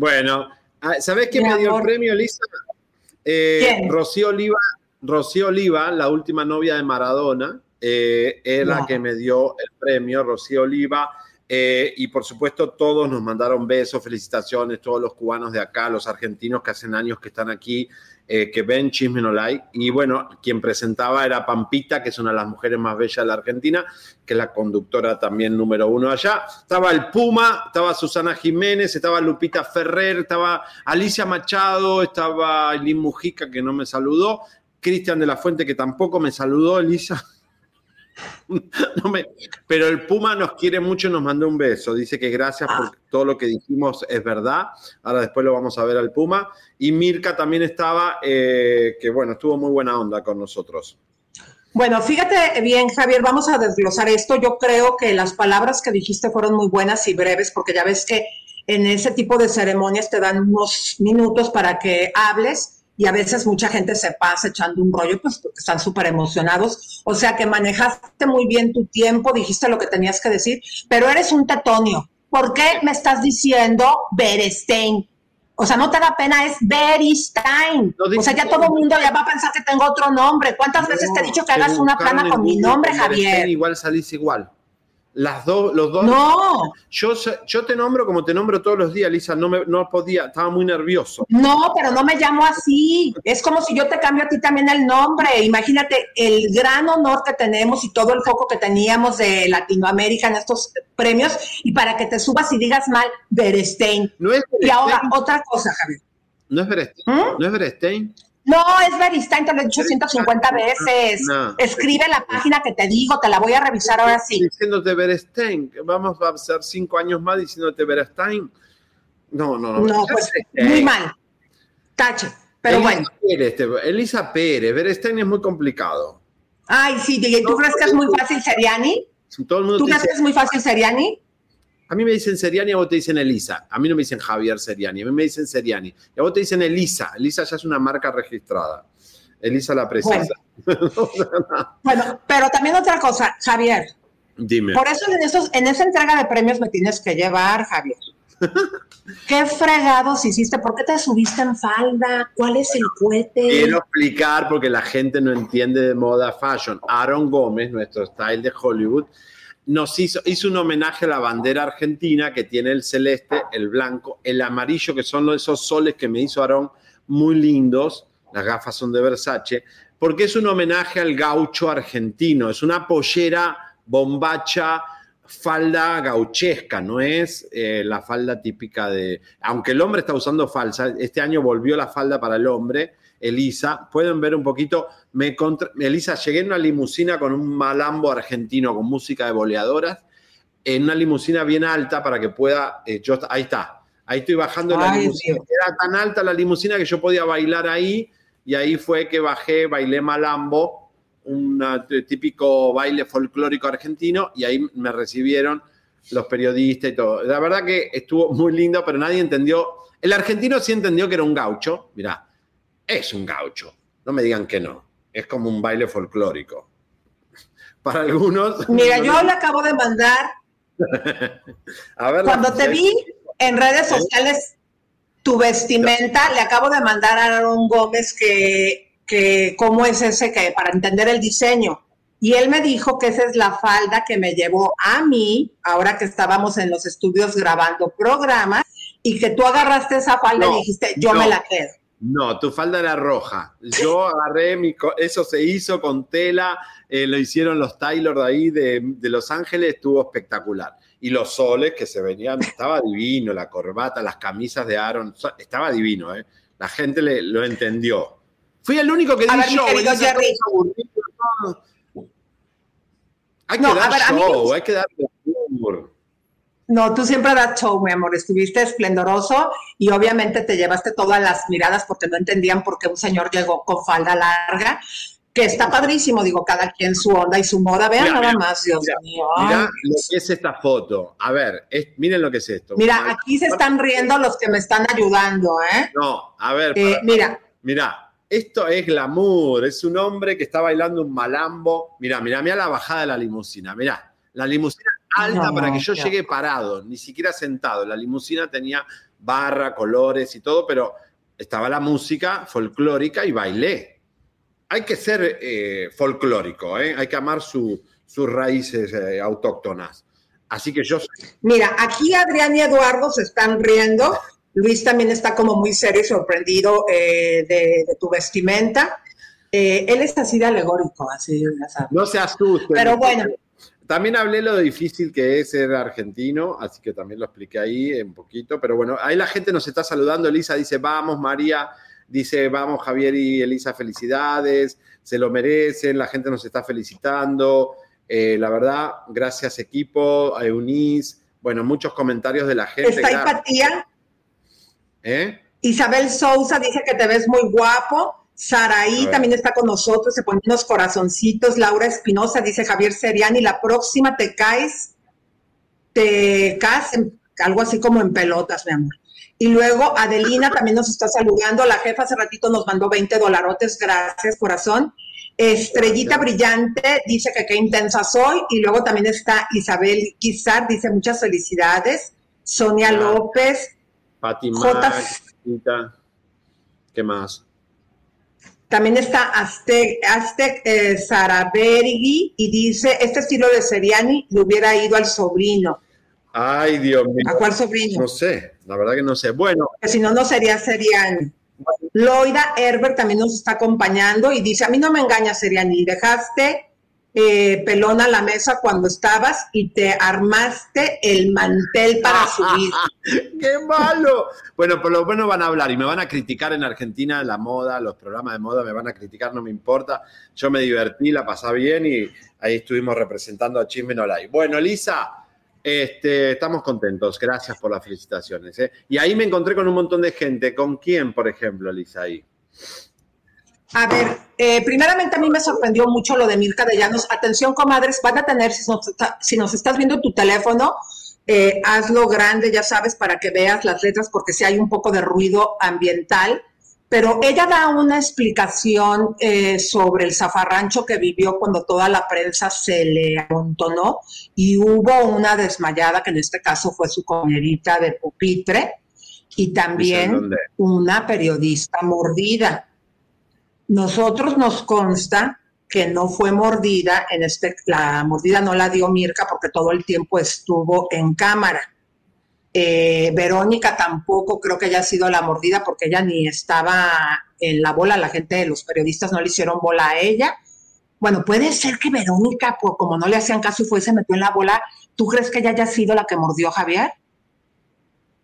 Bueno, ah, ¿sabés qué me dio el premio, Lisa? Eh. Rocío Oliva, Rocío Oliva, la última novia de Maradona, eh, es la que me dio el premio, Rocío Oliva. eh, y por supuesto, todos nos mandaron besos, felicitaciones, todos los cubanos de acá, los argentinos que hacen años que están aquí, eh, que ven Chisme No Like. Y bueno, quien presentaba era Pampita, que es una de las mujeres más bellas de la Argentina, que es la conductora también número uno allá. Estaba el Puma, estaba Susana Jiménez, estaba Lupita Ferrer, estaba Alicia Machado, estaba Eileen Mujica, que no me saludó, Cristian de la Fuente, que tampoco me saludó, Elisa. No me- pero el Puma nos quiere mucho y nos mandó un beso. Dice que gracias por todo lo que dijimos es verdad. Ahora después lo vamos a ver al Puma. Y Mirka también estaba, eh, que bueno, estuvo muy buena onda con nosotros. Bueno, fíjate bien, Javier, vamos a desglosar esto. Yo creo que las palabras que dijiste fueron muy buenas y breves, porque ya ves que en ese tipo de ceremonias te dan unos minutos para que hables y a veces mucha gente se pasa echando un rollo, pues porque están súper emocionados. O sea que manejaste muy bien tu tiempo, dijiste lo que tenías que decir, pero eres un tetonio. ¿Por qué me estás diciendo Berestein? O sea, no te da pena, es Beristain. o sea, ya todo el mundo ya va a pensar que tengo otro nombre. ¿Cuántas veces te he dicho que hagas una plana con mi nombre, Javier? Igual salís igual. Las dos, los dos. No. Yo, yo te nombro como te nombro todos los días, Lisa. No, me, no podía, estaba muy nervioso. No, pero no me llamo así. Es como si yo te cambio a ti también el nombre. Imagínate el gran honor que tenemos y todo el foco que teníamos de Latinoamérica en estos premios y para que te subas y digas mal Berestein. No es y ahora, otra cosa, Javier. ¿No es Berestein? ¿Mm? ¿No es Berestein? No, es Beristain, te lo he dicho 150 veces. No. Escribe la página que te digo, te la voy a revisar ahora sí. Diciéndote Berestein. Vamos a hacer cinco años más diciéndote Berestein. No, no, no. No, pues muy mal. Tache. Pero Elisa bueno. Pérez, Elisa Pérez, Berestein es muy complicado. Ay, sí, ¿y ¿tú crees que es muy fácil Seriani? Todo el mundo ¿Tú crees que es muy fácil Seriani? A mí me dicen Seriani, a vos te dicen Elisa. A mí no me dicen Javier Seriani, a mí me dicen Seriani. Y a vos te dicen Elisa. Elisa ya es una marca registrada. Elisa la precisa. Bueno, pero también otra cosa, Javier. Dime. Por eso en, esos, en esa entrega de premios me tienes que llevar, Javier. ¿Qué fregados hiciste? ¿Por qué te subiste en falda? ¿Cuál es el cohete? Quiero explicar porque la gente no entiende de moda fashion. Aaron Gómez, nuestro style de Hollywood, nos hizo, hizo un homenaje a la bandera argentina que tiene el celeste, el blanco, el amarillo, que son esos soles que me hizo Aaron, muy lindos. Las gafas son de Versace, porque es un homenaje al gaucho argentino. Es una pollera bombacha, falda gauchesca, no es eh, la falda típica de... Aunque el hombre está usando falsa, este año volvió la falda para el hombre, Elisa, pueden ver un poquito, me contra- Elisa, llegué en una limusina con un malambo argentino con música de boleadoras, en una limusina bien alta para que pueda, eh, yo, ahí está, ahí estoy bajando la limusina, Dios. era tan alta la limusina que yo podía bailar ahí, y ahí fue que bajé, bailé malambo, un típico baile folclórico argentino, y ahí me recibieron los periodistas y todo. La verdad que estuvo muy lindo, pero nadie entendió. El argentino sí entendió que era un gaucho. Mirá, es un gaucho. No me digan que no. Es como un baile folclórico. Para algunos. Mira, yo le acabo de mandar, A ver, cuando te vi en redes sociales, tu vestimenta, le acabo de mandar a Aaron Gómez que, que cómo es ese que para entender el diseño. Y él me dijo que esa es la falda que me llevó a mí, ahora que estábamos en los estudios grabando programas, y que tú agarraste esa falda No, y dijiste, yo no. me la quedo. No, tu falda era roja. Yo agarré mi. Eso se hizo con tela, eh, lo hicieron los Taylor de ahí de, de Los Ángeles, estuvo espectacular. Y los soles que se venían, estaba divino, la corbata, las camisas de Aaron, estaba divino, ¿eh? La gente le- lo entendió. Fui el único que di show. Hay que No, dar ver, show, hay que dar glamour. No, tú siempre das show, mi amor. Estuviste esplendoroso y obviamente te llevaste todas las miradas porque no entendían por qué un señor llegó con falda larga, que está padrísimo, digo, cada quien su onda y su moda. Vean Mira, nada mira, más, Dios mira, mío. Mira lo que es esta foto. A ver, es- miren lo que es esto. Mira, aquí se están riendo los que me están ayudando, ¿eh? No, a ver. Eh, para- mira, Mira, esto es glamour, es un hombre que está bailando un malambo. Mira, mira, mira la bajada de la limusina, mira, la limusina alta No, para que yo llegue parado, ni siquiera sentado. La limusina tenía barra, colores y todo, pero estaba la música folclórica y bailé. Hay que ser eh, folclórico, ¿eh? hay que amar su- sus raíces eh, autóctonas. Así que yo Mira, aquí Adrián y Eduardo se están riendo. Luis también está como muy serio y sorprendido eh, de, de tu vestimenta. Eh, él es así de alegórico, así, sabes. no se asusten. Pero bueno, También hablé lo difícil que es ser argentino, así que también lo expliqué ahí un poquito. Pero bueno, ahí la gente nos está saludando. Elisa dice, vamos, María. Dice, vamos, Javier y Elisa, felicidades. Se lo merecen. La gente nos está felicitando. Eh, la verdad, gracias equipo, a Eunice. Bueno, muchos comentarios de la gente. está claro. Hipatía. ¿Eh? Isabel Sousa dice que te ves muy guapo. Saraí también está con nosotros, se pone unos corazoncitos. Laura Espinosa dice Javier Seriani, la próxima te caes, te caes en- algo así como en pelotas, mi amor. Y luego Adelina también nos está saludando. La jefa hace ratito nos mandó 20 dolarotes. Gracias, corazón. Estrellita Brillante dice que qué intensa soy. Y luego también está Isabel Guizar, dice muchas felicidades. Sonia López, Pati J. ¿Qué más? También está Aztec, Aztec eh, y dice, este estilo de Seriani le hubiera ido al sobrino, Ay, Dios mío. ¿A cuál sobrino? No sé, la verdad que no sé. Bueno, que si no, no sería Seriani. Loida Herbert también nos está acompañando y dice, a mí no me engaña Seriani, dejaste eh, pelón a la mesa cuando estabas y te armaste el mantel para subir. ¡Qué malo! Bueno, por lo menos van a hablar y me van a criticar en Argentina la moda, los programas de moda me van a criticar, no me importa. Yo me divertí, la pasé bien y ahí estuvimos representando a Chisme No. Bueno, Lisa, este, estamos contentos. Gracias por las felicitaciones. ¿eh? Y ahí me encontré con un montón de gente. ¿Con quién, por ejemplo, Lisa, ahí? A ver, eh, primeramente a mí me sorprendió mucho lo de Mirka de Llanos. Atención, comadres, van a tener, si nos, está- si nos estás viendo tu teléfono, eh, hazlo grande, ya sabes, para que veas las letras, porque si hay un poco de ruido ambiental. Pero ella da una explicación eh, sobre el zafarrancho que vivió cuando toda la prensa se le amontonó y hubo una desmayada, que en este caso fue su compañerita de pupitre, y también una periodista mordida. Nosotros nos consta que no fue mordida, en este, la mordida no la dio Mirka porque todo el tiempo estuvo en cámara. Eh, Verónica tampoco creo que haya sido la mordida porque ella ni estaba en la bola, la gente de los periodistas no le hicieron bola a ella. Bueno, puede ser que Verónica, como no le hacían caso y fue se metió en la bola, ¿tú crees que ella haya sido la que mordió a Javier?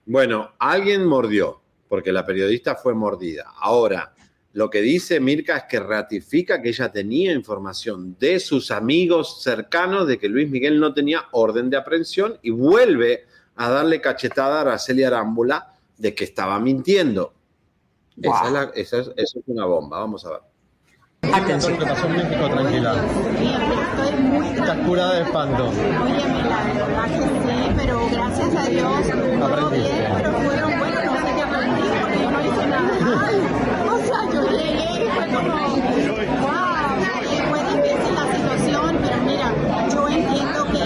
Bueno, alguien mordió, porque la periodista fue mordida. Ahora, lo que dice Mirka es que ratifica que ella tenía información de sus amigos cercanos de que Luis Miguel no tenía orden de aprehensión y vuelve a darle cachetada a Araceli Arámbula de que estaba mintiendo. Esa, es la- esa es, eso es una bomba, vamos a ver. Pasó en México, tranquila. Estás curada de espanto. Sí, pero gracias a Dios todo bien, pero fueron, bueno, no sé qué aprendí porque yo no hice nada. O sea, yo llegué y fue como, wow, y fue difícil la situación, pero mira, yo entiendo que,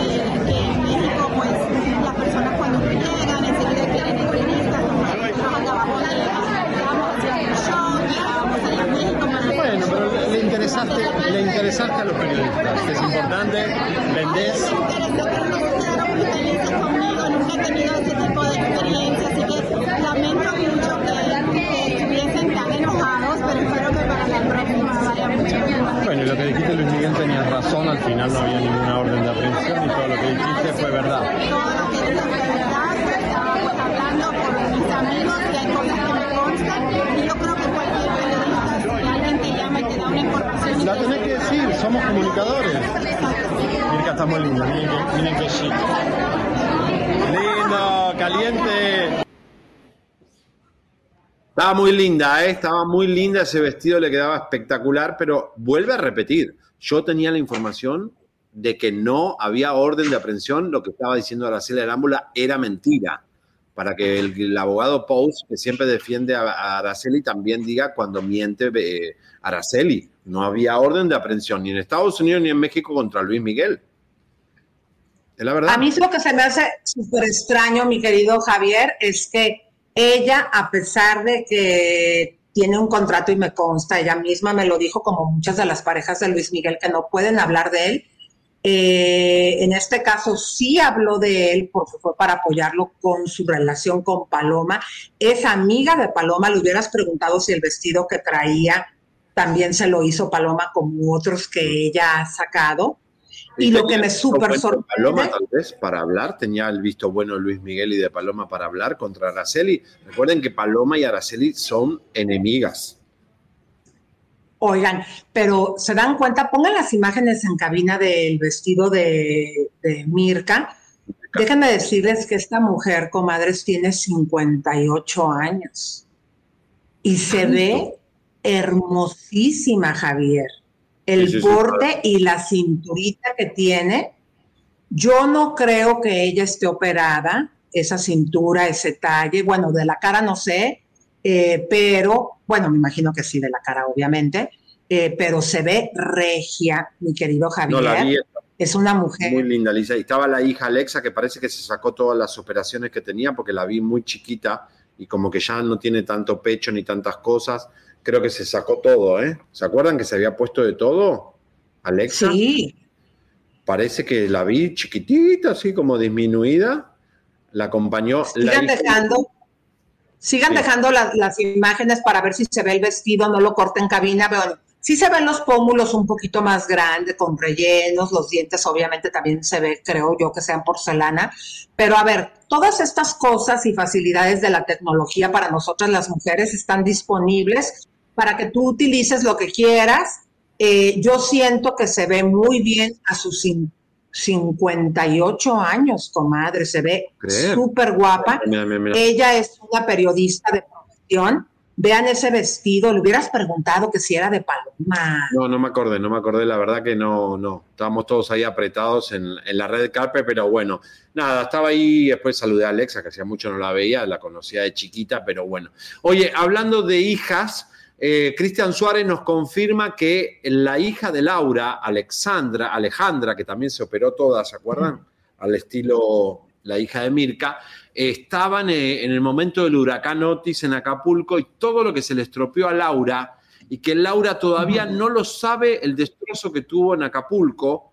que en México, pues, las personas cuando llegan, enseguida quieren entrevistas, nosotros acabamos de llegamos haciendo un show, llegábamos allá a México para Bueno, pero le, le interesaste, le interesaste a los periodistas, que es importante, vendés. conmigo, nunca he tenido ese tipo de experiencia, así que lamento mucho que, estuviesen tan enojados, pero espero que para la próxima vaya mucho mejor. Bueno, y lo que dijiste Luis Miguel tenías razón, al final no había ninguna orden de aprehensión y todo lo que dijiste fue verdad. Todo lo que dije fue verdad, yo estaba pues hablando por mis amigos y hay cosas que me constan y yo creo que cualquier periodista, si alguien te llama y te da una información... La tenés que decir, somos comunicadores. Mirka está muy linda, miren que, miren que chic. Lindo, caliente. Estaba muy linda, ¿eh? estaba muy linda, ese vestido le quedaba espectacular, pero vuelve a repetir, yo tenía la información de que no había orden de aprehensión, lo que estaba diciendo Araceli Arámbula era mentira, para que el, abogado Pous, que siempre defiende a, a Araceli, también diga cuando miente eh, Araceli, no había orden de aprehensión ni en Estados Unidos ni en México contra Luis Miguel. Es la verdad. A mí lo que se me hace súper extraño, mi querido Javier, es que ella, a pesar de que tiene un contrato y me consta, ella misma me lo dijo, como muchas de las parejas de Luis Miguel que no pueden hablar de él, eh, en este caso sí habló de él porque fue para apoyarlo con su relación con Paloma. Es amiga de Paloma, le hubieras preguntado si el vestido que traía también se lo hizo Paloma como otros que ella ha sacado. Y lo que me súper sorprende. Paloma, tal vez, para hablar, tenía el visto bueno Luis Miguel y de Paloma para hablar contra Araceli. Recuerden que Paloma y Araceli son enemigas. Oigan, pero se dan cuenta, pongan las imágenes en cabina del vestido de, de Mirka. Déjenme decirles que esta mujer, comadres, tiene 58 años y se ve hermosísima, Javier. El Sí, sí, sí, porte y la cinturita que tiene. Yo no creo que ella esté operada, esa cintura, ese talle. Bueno, de la cara no sé, eh, pero, bueno, me imagino que sí, de la cara, obviamente. eh, pero se ve regia, mi querido Javier. No la vi. Es una mujer. Muy linda, Lisa. Y estaba la hija Alexa, que parece que se sacó todas las operaciones que tenía, porque la vi muy chiquita y como que ya no tiene tanto pecho ni tantas cosas. Creo que se sacó todo, ¿eh? ¿Se acuerdan que se había puesto de todo? Alexa. Sí. Parece que la vi chiquitita, así como disminuida. La acompañó la Sigan hija- dejando, sigan Sí. dejando las, las imágenes para ver si se ve el vestido, no lo corten en cabina. Bueno, sí se ven los pómulos un poquito más grandes, con rellenos, los dientes obviamente también se ve, creo yo, que sean porcelana. Pero a ver, todas estas cosas y facilidades de la tecnología para nosotras las mujeres están disponibles para que tú utilices lo que quieras. Eh, yo siento que se ve muy bien a sus cin- 58 años, comadre, se ve súper guapa. Mira, mira, mira. Ella es una periodista de profesión. Vean ese vestido, le hubieras preguntado que si era de paloma. No, no me acordé, no me acordé, la verdad que no, no. Estábamos todos ahí apretados en, en la red carpe, pero bueno, nada, estaba ahí, después saludé a Alexa, que hacía mucho no la veía, la conocía de chiquita, pero bueno. Oye, hablando de hijas, eh, Cristian Suárez nos confirma que la hija de Laura, Alexandra, Alejandra, que también se operó toda, ¿se acuerdan? Al estilo la hija de Mirka, estaban eh, en el momento del huracán Otis en Acapulco y todo lo que se le estropeó a Laura y que Laura todavía no lo sabe el destrozo que tuvo en Acapulco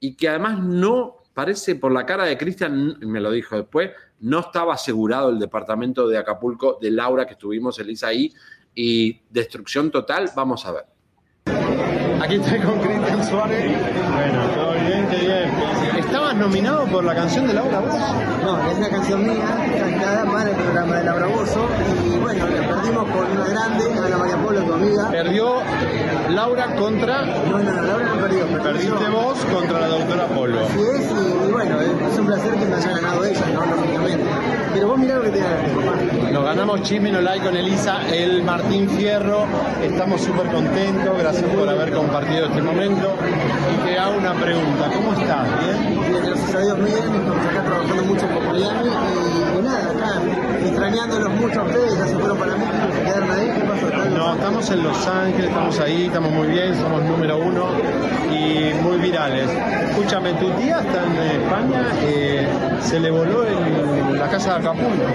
y que además no, parece por la cara de Cristian, me lo dijo después, no estaba asegurado el departamento de Acapulco de Laura que estuvimos, Elisa, ahí y destrucción total, vamos a ver. Aquí estoy con Cristian Suárez. Bueno, todo bien, qué bien. ¿Estabas nominado por la canción de Laura vos? No, es una canción mía, cantada para el programa de Laura Bozo. Y bueno, la perdimos por una grande, Ana María Polo, tu amiga. Perdió Laura contra. No, no, Laura no perdió. perdió Perdiste yo. vos contra la doctora Polo. Así es, y, y bueno, es un placer que me haya ganado ella, ¿no? Lógicamente. Pero vos mirá lo que te ganaste. Nos ganamos Chisme No Like con Elisa, el Martín Fierro. Estamos súper contentos, gracias por haber compartido este momento. Y te hago una pregunta, ¿cómo estás? ¿Bien? Bien, gracias a Dios, bien. Estamos acá trabajando mucho con Miami y, y nada, acá extrañándolos mucho a ustedes, ya se fueron para México, se quedaron ahí. ¿Qué pasó? ¿Están No, estamos en Los Ángeles, estamos ahí, estamos muy bien, somos número uno y muy virales. Escúchame, tu tía está en España, eh, se le voló en la casa de Acapulco.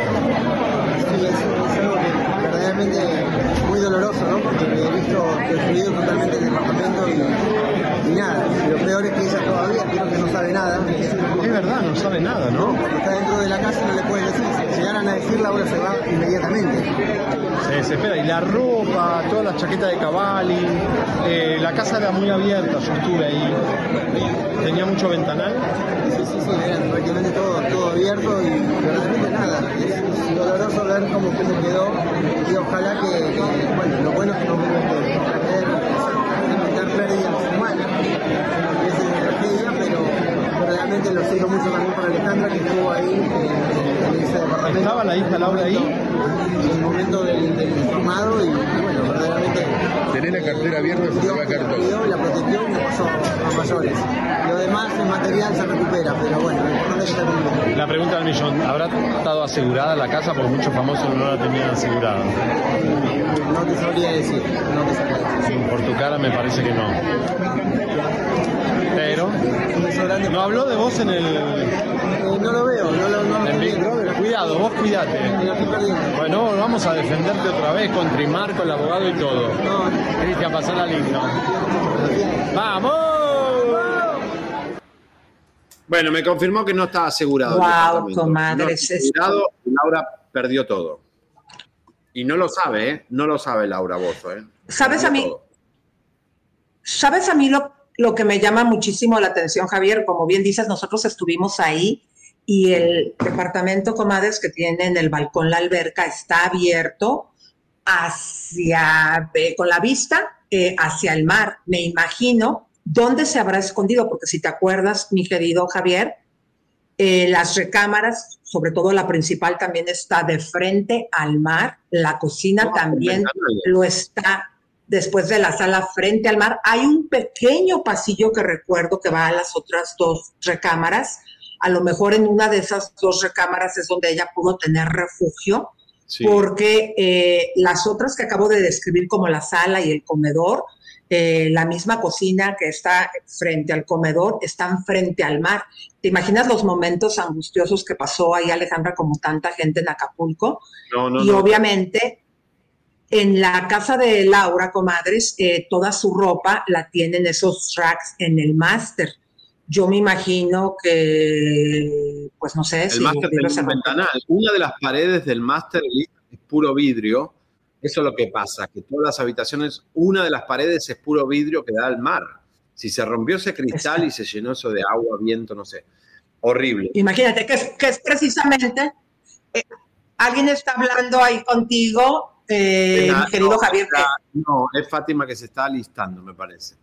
Sí, es, es algo que verdaderamente muy doloroso, ¿no? Porque he visto destruido totalmente el departamento y, y nada. Y lo peor es que ella todavía creo que no sabe nada. Es verdad, no sabe nada, ¿no? Está dentro de la casa no le pueden decir. Si llegaran a decirla, ahora se va inmediatamente. Se desespera. Y la ropa, toda la chaqueta de Cavalli, eh, la casa era muy abierta, yo estuve ahí. Tenía mucho ventanal. Sí, sí, sí, era prácticamente todo, todo abierto y verdaderamente nada. Es, doloroso ver cómo, cómo quedó y ojalá que, que, bueno, lo bueno es que no hubo que perder, lamentar pérdidas humanas, que es una tragedia, pero realmente lo sigo mucho también por Alejandra que estuvo ahí eh, en ese departamento. ¿Estaba la hija Laura ahí? En el momento del, del y, y bueno, verdaderamente Tenés la cartera abierta, se te va a caer todo. cuidó y la protegió y no pasó a mayores. Lo demás, el material se recupera, pero bueno, que está bien. La pregunta del millón, ¿habrá estado asegurada la casa? Porque muchos famosos no la tenían asegurada. No te sabría decir, no te sabría decir. Por tu cara me parece que no. Pero, ¿no habló de vos en el...? Eh, no lo veo, no lo no? Cuidado, vos cuidate. Bueno, vamos a defenderte otra vez con Trimar, con el abogado y todo. Cristian, pasar al himno. ¡Vamos! Bueno, me confirmó que no está asegurado. Wow, comadre, No es está asegurado, Laura perdió todo. Y no lo sabe, ¿eh? No lo sabe Laura Bozo, ¿eh? ¿Sabes a mí? todo. ¿Sabes a mí lo, lo que me llama muchísimo la atención, Javier? Como bien dices, nosotros estuvimos ahí y el departamento Comadres que tiene en el balcón la alberca está abierto hacia, eh, con la vista eh, hacia el mar. Me imagino dónde se habrá escondido, porque si te acuerdas, mi querido Javier, eh, las recámaras, sobre todo la principal, también está de frente al mar. La cocina también lo está después de la sala frente al mar. Hay un pequeño pasillo que recuerdo que va a las otras dos recámaras. A lo mejor en una de esas dos recámaras es donde ella pudo tener refugio, Sí. porque eh, las otras que acabo de describir como la sala y el comedor, eh, la misma cocina que está frente al comedor, están frente al mar. ¿Te imaginas los momentos angustiosos que pasó ahí Alejandra como tanta gente en Acapulco? No, no, y no. obviamente en la casa de Laura, comadres, eh, toda su ropa la tienen esos racks en el máster. Yo me imagino que, pues no sé El si máster tenía un ventanal. Una de las paredes del máster es puro vidrio. Eso es lo que pasa, que todas las habitaciones, una de las paredes es puro vidrio que da al mar. Si se rompió ese cristal y se llenó eso de agua, viento, no sé. Horrible. Imagínate que es, que es precisamente, eh, alguien está hablando ahí contigo, eh, La- mi querido no, Javier. la- no, es Fátima que se está alistando, me parece.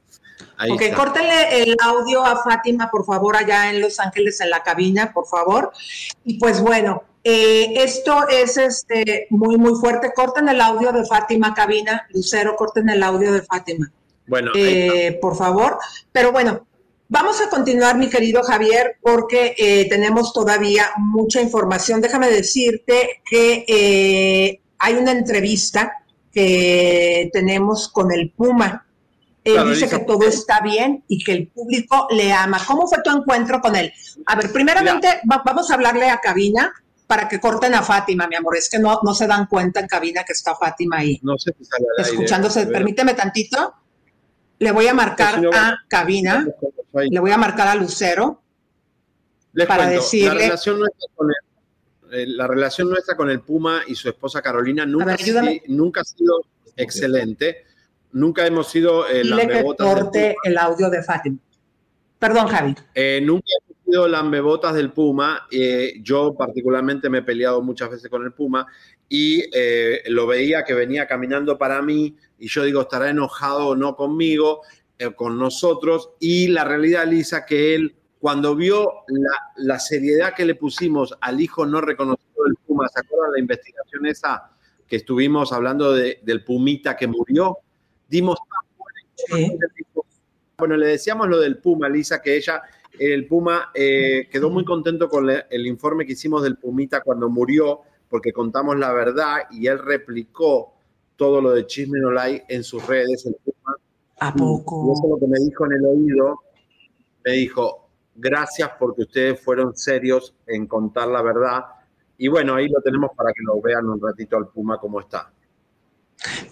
Ahí Ok, está. córtenle el audio a Fátima, por favor, allá en Los Ángeles, en la cabina, por favor. Y pues bueno, eh, esto es este, muy, muy fuerte. Corten el audio de Fátima, cabina. Lucero, corten el audio de Fátima, Bueno, eh, por favor. Pero bueno, vamos a continuar, mi querido Javier, porque eh, tenemos todavía mucha información. Déjame decirte que eh, hay una entrevista que tenemos con el Puma. Él Claro, dice Elisa, que todo está bien y que el público le ama. ¿Cómo fue tu encuentro con él? A ver, primeramente va- vamos a hablarle a cabina para que corten a Fátima, mi amor. Es que no, no se dan cuenta en cabina que está Fátima ahí. No sé si sale al aire, Escuchándose, pero- permíteme tantito. Le voy a marcar Pues a cabina, le voy a marcar a Lucero Les para cuento, decirle- la relación nuestra con eh, la relación nuestra con el Puma y su esposa Carolina nunca, ver, ha sido excelente. Nunca hemos sido eh, dile que lambebotas del corte el audio de Fátima. Perdón, Javi. Eh, nunca he sido lambebotas del Puma. eh, yo particularmente me he peleado muchas veces con el Puma y eh, lo veía que venía caminando para mí y yo digo, estará enojado o no conmigo, eh, con nosotros. Y la realidad, Lisa, que él, cuando vio la, la seriedad que le pusimos al hijo no reconocido del Puma, ¿se acuerdan la investigación esa que estuvimos hablando de- del Pumita que murió? Dimos bueno, le decíamos lo del Puma, Lisa, que ella, el Puma, eh, quedó muy contento con le- el informe que hicimos del Pumita cuando murió, porque contamos la verdad y él replicó todo lo de Chisme No Lie en sus redes. El Puma. ¿A Y poco? eso es lo que me dijo en el oído. Me dijo, gracias porque ustedes fueron serios en contar la verdad. Y bueno, ahí lo tenemos para que lo vean un ratito al Puma cómo está.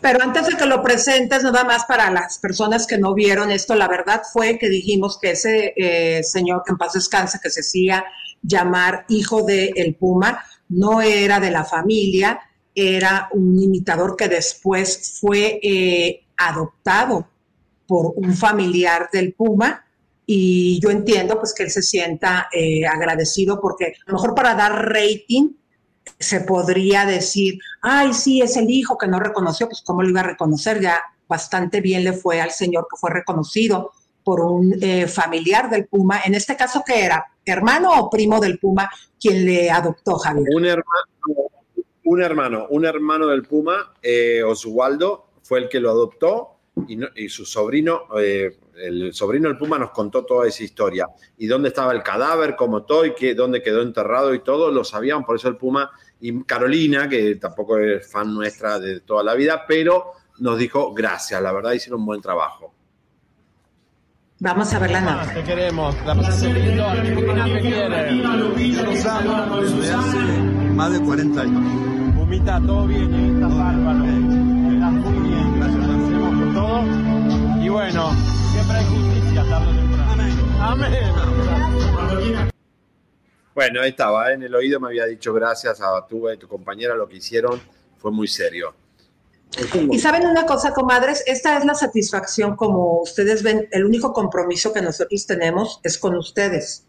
Pero antes de que lo presentes, nada más para las personas que no vieron esto, la verdad fue que dijimos que ese eh, señor que en paz descanse, que se hacía llamar hijo de Puma, no era de la familia, era un imitador que después fue eh, adoptado por un familiar del Puma. Y yo entiendo pues que él se sienta eh, agradecido porque a lo mejor para dar rating se podría decir, ay, sí, es el hijo que no reconoció, pues cómo lo iba a reconocer, ya bastante bien le fue al señor que fue reconocido por un eh, familiar del Puma, en este caso que era hermano o primo del Puma quien le adoptó Javier. Un hermano, un hermano, un hermano del Puma, eh, Oswaldo, fue el que lo adoptó y, su sobrino, el sobrino del Puma nos contó toda esa historia. Y dónde estaba el cadáver, cómo todo, y dónde quedó enterrado y todo, lo sabían, por eso el Puma y Carolina, que tampoco es fan nuestra de toda la vida, pero nos dijo gracias, la verdad hicieron un buen trabajo. Vamos a ver la nota. Te queremos, la pasaste lindo, Argentina te quiere. desde hace más de 40 años. Pumita, todo bien, y estás bárbaro. Muy bien, gracias, por todo. Y bueno, siempre hay justicia, tarde o temprano. Amén. Bueno, ahí estaba, ¿eh? en el oído me había dicho gracias a tu y tu compañera, lo que hicieron fue muy serio. Y saben una cosa, comadres, esta es la satisfacción, como ustedes ven, el único compromiso que nosotros tenemos es con ustedes.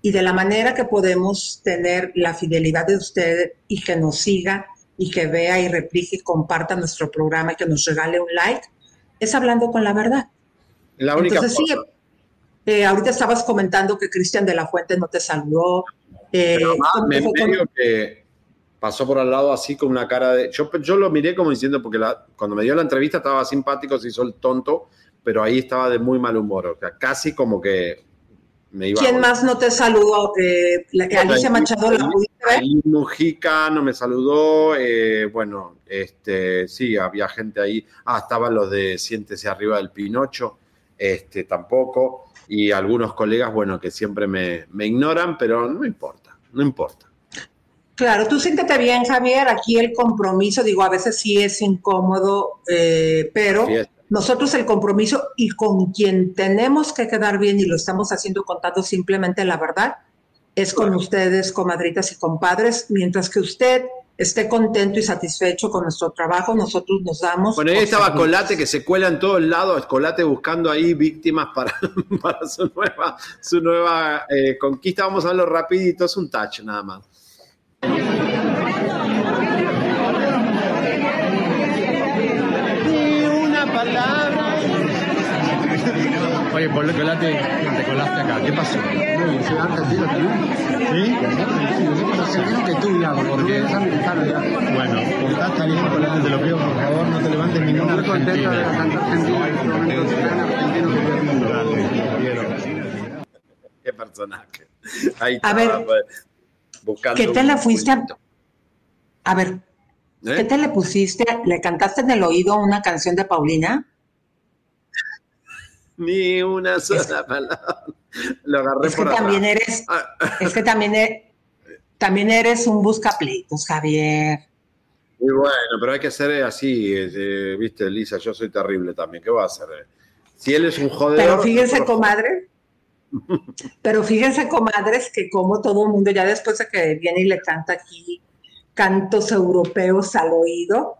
Y de la manera que podemos tener la fidelidad de usted y que nos siga y que vea y replique y comparta nuestro programa y que nos regale un like, es hablando con la verdad. La única Entonces, sí, eh, ahorita estabas comentando que Cristian de la Fuente no te saludó. eh, Pero, ah, ¿cómo me medio que pasó por al lado así con una cara de... Yo, yo lo miré como diciendo, porque la- cuando me dio la entrevista estaba simpático, se hizo el tonto, pero ahí estaba de muy mal humor, o sea, casi como que me iba ¿Quién a... más no te saludó? Eh, la, Alicia Machado, ¿la pudiste ver? Mujica no me saludó, eh, bueno, este, sí, había gente ahí, ah, estaban los de Siéntese arriba del Pinocho, este, tampoco, y algunos colegas, bueno, que siempre me, me ignoran, pero no importa, no importa. Claro, tú siéntete bien, Javier. Aquí el compromiso, digo, a veces sí es incómodo, eh, pero Fiesta. nosotros el compromiso y con quien tenemos que quedar bien y lo estamos haciendo contando simplemente la verdad, es con ustedes, comadritas y compadres. Mientras que usted esté contento y satisfecho con nuestro trabajo, nosotros nos damos. Bueno, ahí estaba. Colate que se cuela en todos lados, Colate buscando ahí víctimas para, para su nueva, su nueva eh, conquista. Vamos a verlo rapidito, es un touch nada más. Ni una palabra. Oye, por lo que te, te colaste acá, ¿qué pasó? Soy argentino también. ¿Sí? Argentino que tú, ya, Porque- soy mexicano ya. Bueno, estás también colate, te lo pido, por favor, no te levantes ninguna Muy contento de argentina. cantar argentino, en este momento gran argentino que todo el mundo. Qué personaje. Ahí A ver, pues, buscando. ¿Qué te un le fuiste a, a ver, ¿Eh? ¿qué te le pusiste? ¿Le cantaste en el oído una canción de Paulina? Ni una sola palabra. Lo agarré Es que también eres, es que también, e- también eres un buscapleitos, Javier. Y bueno, pero hay que ser así, eh, viste, Lisa, yo soy terrible también. ¿Qué va a hacer? Si él es un jodedor. Pero fíjense, comadre, pero fíjense, comadres, que como todo el mundo, ya después de que viene y le canta aquí cantos europeos al oído,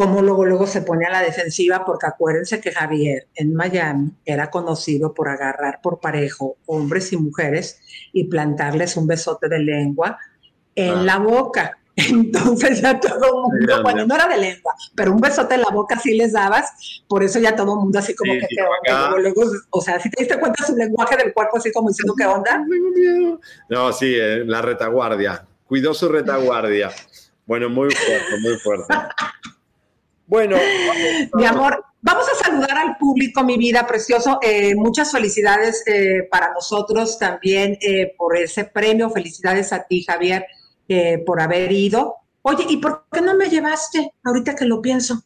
como luego, luego se pone a la defensiva, porque acuérdense que Javier en Miami era conocido por agarrar por parejo hombres y mujeres y plantarles un besote de lengua en Ah. la boca. Entonces ya todo el mundo, bueno, no era de lengua, pero un besote en la boca sí les dabas, por eso ya todo el mundo así como Sí, que, sí, ¿qué onda? Luego, luego, o sea, si te diste cuenta su lenguaje del cuerpo así como diciendo, ¿qué onda? No, sí, eh, la retaguardia. Cuidó su retaguardia. Bueno, muy fuerte, muy fuerte. Bueno, Mi amor, vamos a saludar al público, mi vida precioso. Eh, muchas felicidades eh, para nosotros también eh, por ese premio. Felicidades a ti, Javier, por haber ido. Oye, ¿y por qué no me llevaste ahorita que lo pienso?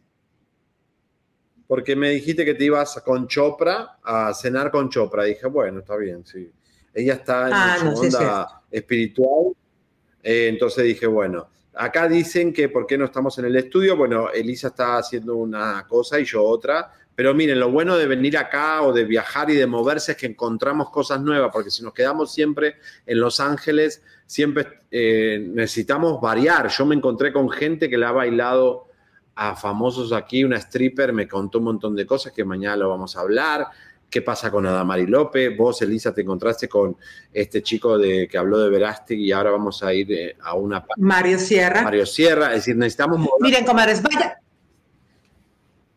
porque me dijiste que te ibas con Chopra a cenar con Chopra. Dije, bueno, está bien, sí. Ella está en Ah, su no, sí, es onda espiritual. Entonces dije, bueno, acá dicen que por qué no estamos en el estudio. Bueno, Elisa está haciendo una cosa y yo otra. Pero miren, lo bueno de venir acá o de viajar y de moverse es que encontramos cosas nuevas, porque si nos quedamos siempre en Los Ángeles, siempre eh, necesitamos variar. Yo me encontré con gente que le ha bailado a famosos aquí, una stripper me contó un montón de cosas que mañana lo vamos a hablar. ¿Qué pasa con Adamari López? Vos, Elisa, te encontraste con este chico de, que habló de Verástig y ahora vamos a ir eh, a una... Mario Sierra. Mario Sierra, es decir, necesitamos mover. Miren, comadres, vaya.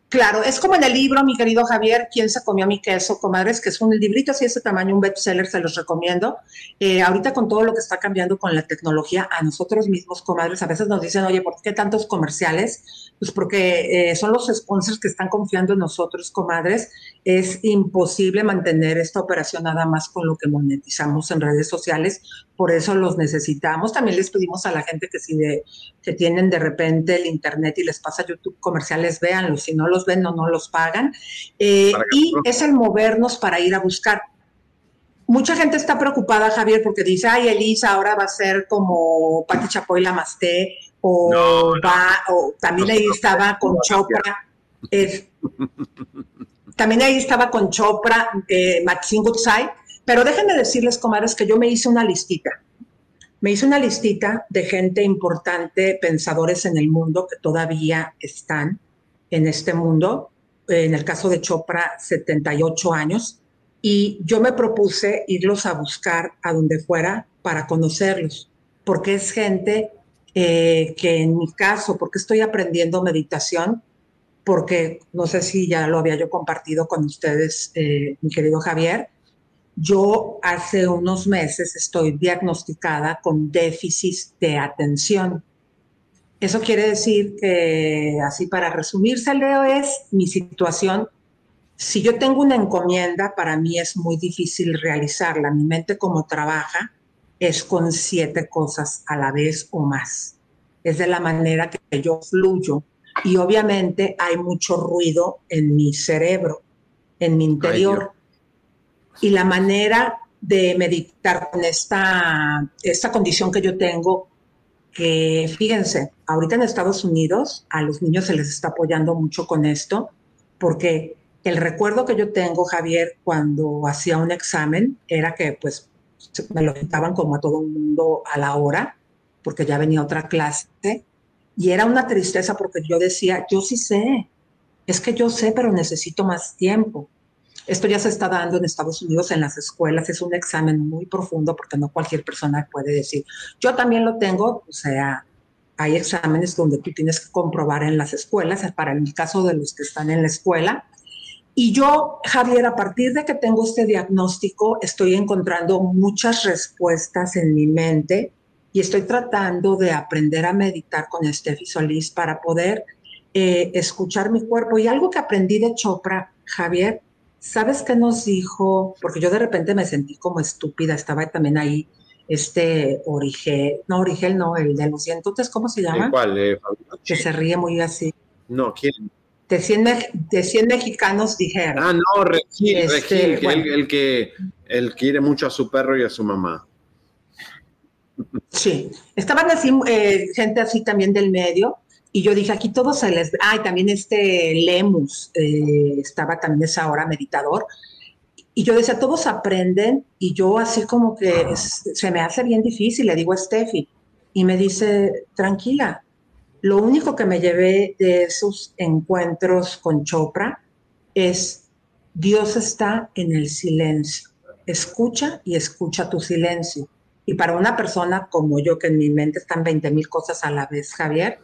Claro, es como en el libro, mi querido Javier, ¿Quién se comió mi queso, comadres? Que es un librito así de ese tamaño, un bestseller, se los recomiendo. Eh, ahorita con todo lo que está cambiando con la tecnología, a nosotros mismos, comadres, a veces nos dicen, oye, ¿por qué tantos comerciales? Pues porque eh, son los sponsors que están confiando en nosotros, comadres. Es imposible mantener esta operación nada más con lo que monetizamos en redes sociales, por eso los necesitamos. También les pedimos a la gente que si de, que tienen de repente el internet y les pasa YouTube comerciales, véanlos. Si no los los ven o no los pagan. Eh, y es el movernos para ir a buscar. Mucha gente está preocupada, Javier, porque dice, ay, Elisa ahora va a ser como Pati Chapoy la Masté, o va, o también ahí estaba con Chopra. es- también ahí estaba con Chopra, eh, Maxine Goodside. Pero déjenme decirles, comadres, que yo me hice una listita. Me hice una listita de gente importante, pensadores en el mundo que todavía están en este mundo. En el caso de Chopra, 78 años. Y yo me propuse irlos a buscar a donde fuera para conocerlos, porque es gente eh, que en mi caso, porque estoy aprendiendo meditación, porque no sé si ya lo había yo compartido con ustedes, eh, mi querido Javier, yo hace unos meses estoy diagnosticada con déficit de atención. Eso quiere decir que, así para resumirse, Leo, es mi situación. Si yo tengo una encomienda, para mí es muy difícil realizarla. Mi mente como trabaja es con siete cosas a la vez o más. Es de la manera que yo fluyo. Y obviamente hay mucho ruido en mi cerebro, en mi interior y la manera de meditar con esta, esta condición que yo tengo, que fíjense, ahorita en Estados Unidos a los niños se les está apoyando mucho con esto, porque el recuerdo que yo tengo, Javier, cuando hacía un examen, era que pues me lo quitaban como a todo el mundo a la hora, porque ya venía otra clase, y era una tristeza porque yo decía, yo sí sé, es que yo sé, pero necesito más tiempo. Esto ya se está dando en Estados Unidos en las escuelas, es un examen muy profundo porque no cualquier persona puede decir, yo también lo tengo, o sea, hay exámenes donde tú tienes que comprobar en las escuelas, para el caso de los que están en la escuela. Y yo, Javier, a partir de que tengo este diagnóstico, estoy encontrando muchas respuestas en mi mente y estoy tratando de aprender a meditar con Steffi Solís para poder eh, escuchar mi cuerpo. Y algo que aprendí de Chopra, Javier, ¿sabes qué nos dijo? Porque yo de repente me sentí como estúpida, estaba también ahí este Origel, no Origel, no, el de los cientos, ¿cómo se llama? ¿El cuál? eh, Que se ríe muy así. No, ¿quién? De 100, me- de 100 mexicanos dijeron. Ah, no, Regil, Este, Regil, que bueno. el, el que él quiere mucho a su perro y a su mamá. Sí, estaban así, eh, gente así también del medio, y yo dije, aquí todos se les... Ah, y también este Lemus eh, estaba también esa hora meditador, y yo decía, todos aprenden, y yo así como que es- se me hace bien difícil, le digo a Steffi, y me dice, tranquila, lo único que me llevé de esos encuentros con Chopra es, Dios está en el silencio, escucha y escucha tu silencio. Y para una persona como yo, que en mi mente están 20 mil cosas a la vez, Javier,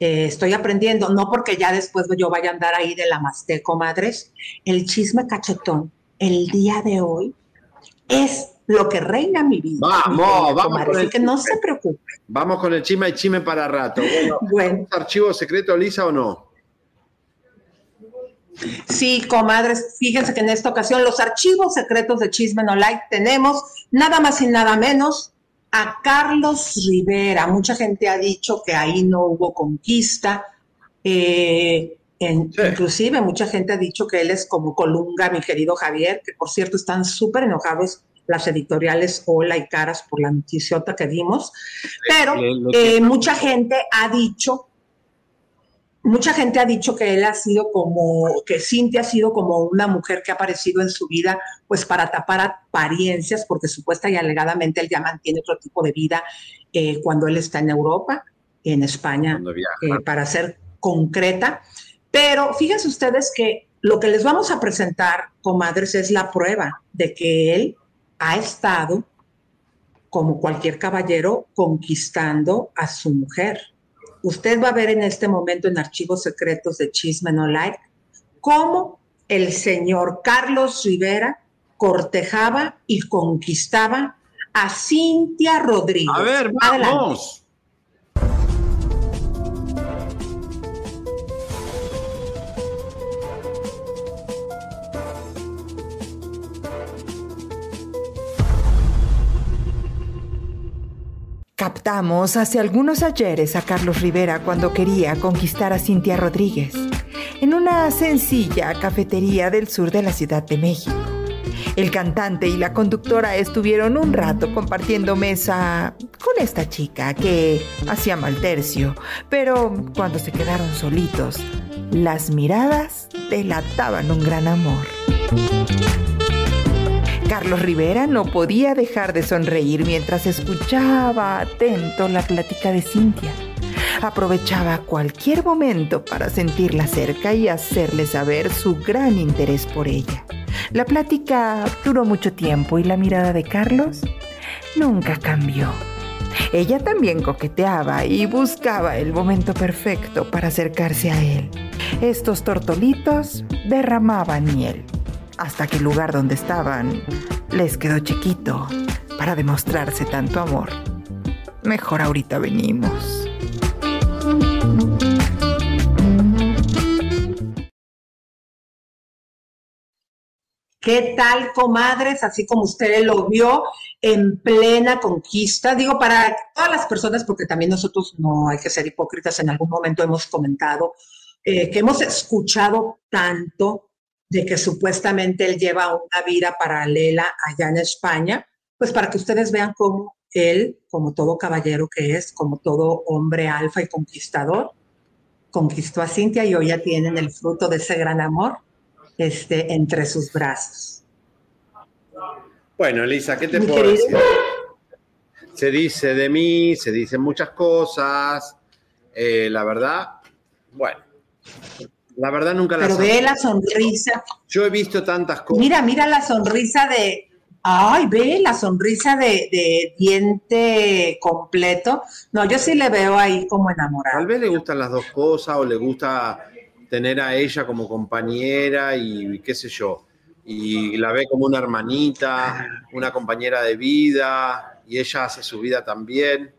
eh, estoy aprendiendo, no porque ya después yo vaya a andar ahí de la masteco, madres, el chisme cachetón, el día de hoy, es lo que reina mi vida. Vamos, mi vamos así que no se preocupe. Vamos con el chisme y chisme para rato. Bueno, Bueno. ¿archivo secreto, Lisa, o no? Sí, comadres, fíjense que en esta ocasión los archivos secretos de Chisme No Like tenemos nada más y nada menos a Carlos Rivera. Mucha gente ha dicho que ahí no hubo conquista. eh, en- Inclusive mucha gente ha dicho que él es como Colunga, mi querido Javier, que por cierto están súper enojados las editoriales Hola y Caras por la noticiota que dimos. Pero Le- le- eh, mucha gente ha dicho mucha gente ha dicho que él ha sido como, que Cintia ha sido como una mujer que ha aparecido en su vida, pues para tapar apariencias, porque supuesta y alegadamente él ya mantiene otro tipo de vida eh, cuando él está en Europa, en España, eh, para ser concreta. Pero fíjense ustedes que lo que les vamos a presentar, comadres, es la prueba de que él ha estado, como cualquier caballero, conquistando a su mujer. Usted va a ver en este momento en Archivos Secretos de Chisme No Like cómo el señor Carlos Rivera cortejaba y conquistaba a Cintia Rodríguez. A ver, Adelante. Captamos hace algunos ayeres a Carlos Rivera cuando quería conquistar a Cintia Rodríguez. En una sencilla cafetería del sur de la Ciudad de México. El cantante y la conductora estuvieron un rato compartiendo mesa con esta chica que hacía mal tercio, pero cuando se quedaron solitos, las miradas delataban un gran amor. Carlos Rivera no podía dejar de sonreír mientras escuchaba atento la plática de Cintia. Aprovechaba cualquier momento para sentirla cerca y hacerle saber su gran interés por ella. La plática duró mucho tiempo y la mirada de Carlos nunca cambió. Ella también coqueteaba y buscaba el momento perfecto para acercarse a él. Estos tortolitos derramaban miel, hasta que el lugar donde estaban les quedó chiquito para demostrarse tanto amor. Mejor ahorita venimos. ¿Qué tal, comadres? Así como usted lo vio en plena conquista. Digo, para todas las personas, porque también nosotros no hay que ser hipócritas, en algún momento hemos comentado eh, que hemos escuchado tanto de que supuestamente él lleva una vida paralela allá en España, pues para que ustedes vean cómo él, como todo caballero que es, como todo hombre alfa y conquistador, conquistó a Cintia y hoy ya tienen el fruto de ese gran amor este, entre sus brazos. Bueno, Elisa, ¿qué te puedo decir? Se dice de mí, se dicen muchas cosas. Eh, la verdad, bueno, la verdad nunca la Pero ve la sonrisa. Yo he visto tantas cosas. Mira, mira la sonrisa de. Ay, ve la sonrisa de, de, diente completo. No, yo sí le veo ahí como enamorado. Tal vez le gustan las dos cosas o le gusta tener a ella como compañera y qué sé yo. Y la ve como una hermanita, una compañera de vida, y ella hace su vida también.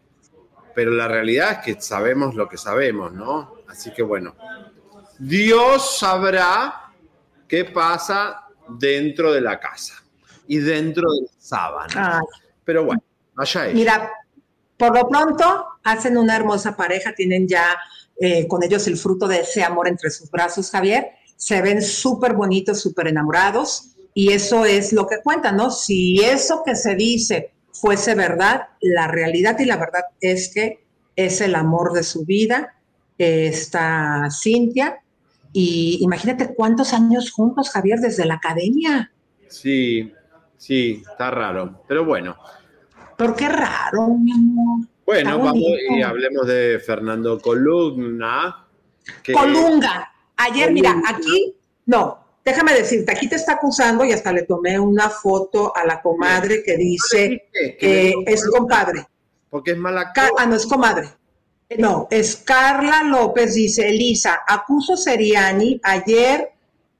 Pero la realidad es que sabemos lo que sabemos, ¿no? Así que bueno, Dios sabrá qué pasa dentro de la casa y dentro de la sábana. Pero bueno, vaya ella. Mira, por lo pronto hacen una hermosa pareja, tienen ya eh, con ellos el fruto de ese amor entre sus brazos, Javier. Se ven súper bonitos, súper enamorados y eso es lo que cuenta, ¿no? Si eso que se dice fuese verdad, la realidad y la verdad es que es el amor de su vida, está Cintia. Y imagínate cuántos años juntos, Javier, desde la academia. Sí, sí, está raro, pero bueno. ¿Por qué raro, mi amor? Bueno, vamos y hablemos de Fernando Columna. Colunga. Ayer, mira, aquí, no, déjame decirte, aquí te está acusando y hasta le tomé una foto a la comadre que dice que es compadre. Porque es mala Ah, no es comadre. No, es Carla López, dice Elisa, acuso Seriani, ayer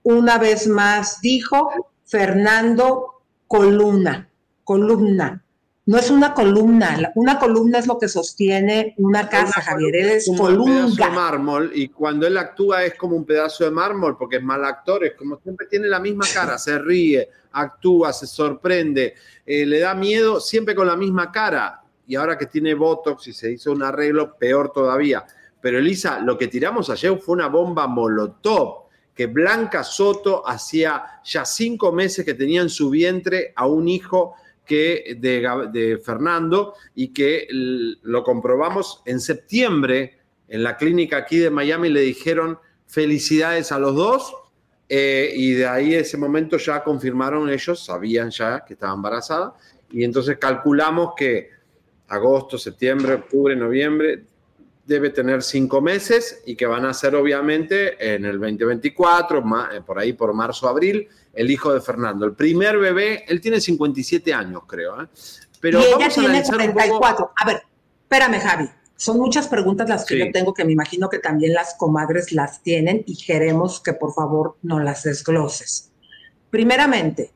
una vez más dijo Fernando Columna, columna. No es una columna, una columna es lo que sostiene una casa, Javier, él es columna. Un pedazo de mármol y cuando él actúa es como un pedazo de mármol porque es mal actor, es como siempre tiene la misma cara, se ríe, actúa, se sorprende, eh, le da miedo siempre con la misma cara y ahora que tiene Botox y se hizo un arreglo, peor todavía. Pero Elisa, lo que tiramos ayer fue una bomba molotov que Blanca Soto hacía ya cinco meses que tenía en su vientre a un hijo que de, Fernando y que lo comprobamos en septiembre en la clínica aquí de Miami, le dijeron felicidades a los dos eh, y de ahí ese momento ya confirmaron ellos, sabían ya que estaba embarazada y entonces calculamos que agosto, septiembre, octubre, noviembre, debe tener cinco meses y que van a ser obviamente en el 2024, eh, por ahí por marzo, abril, el hijo de Fernando. El primer bebé, él tiene 57 años, creo. ¿eh? Pero y ella tiene 44. A, ver, espérame, Javi. Son muchas preguntas las que yo tengo que me imagino que también las comadres las tienen y queremos que por favor no las desgloses. Primeramente,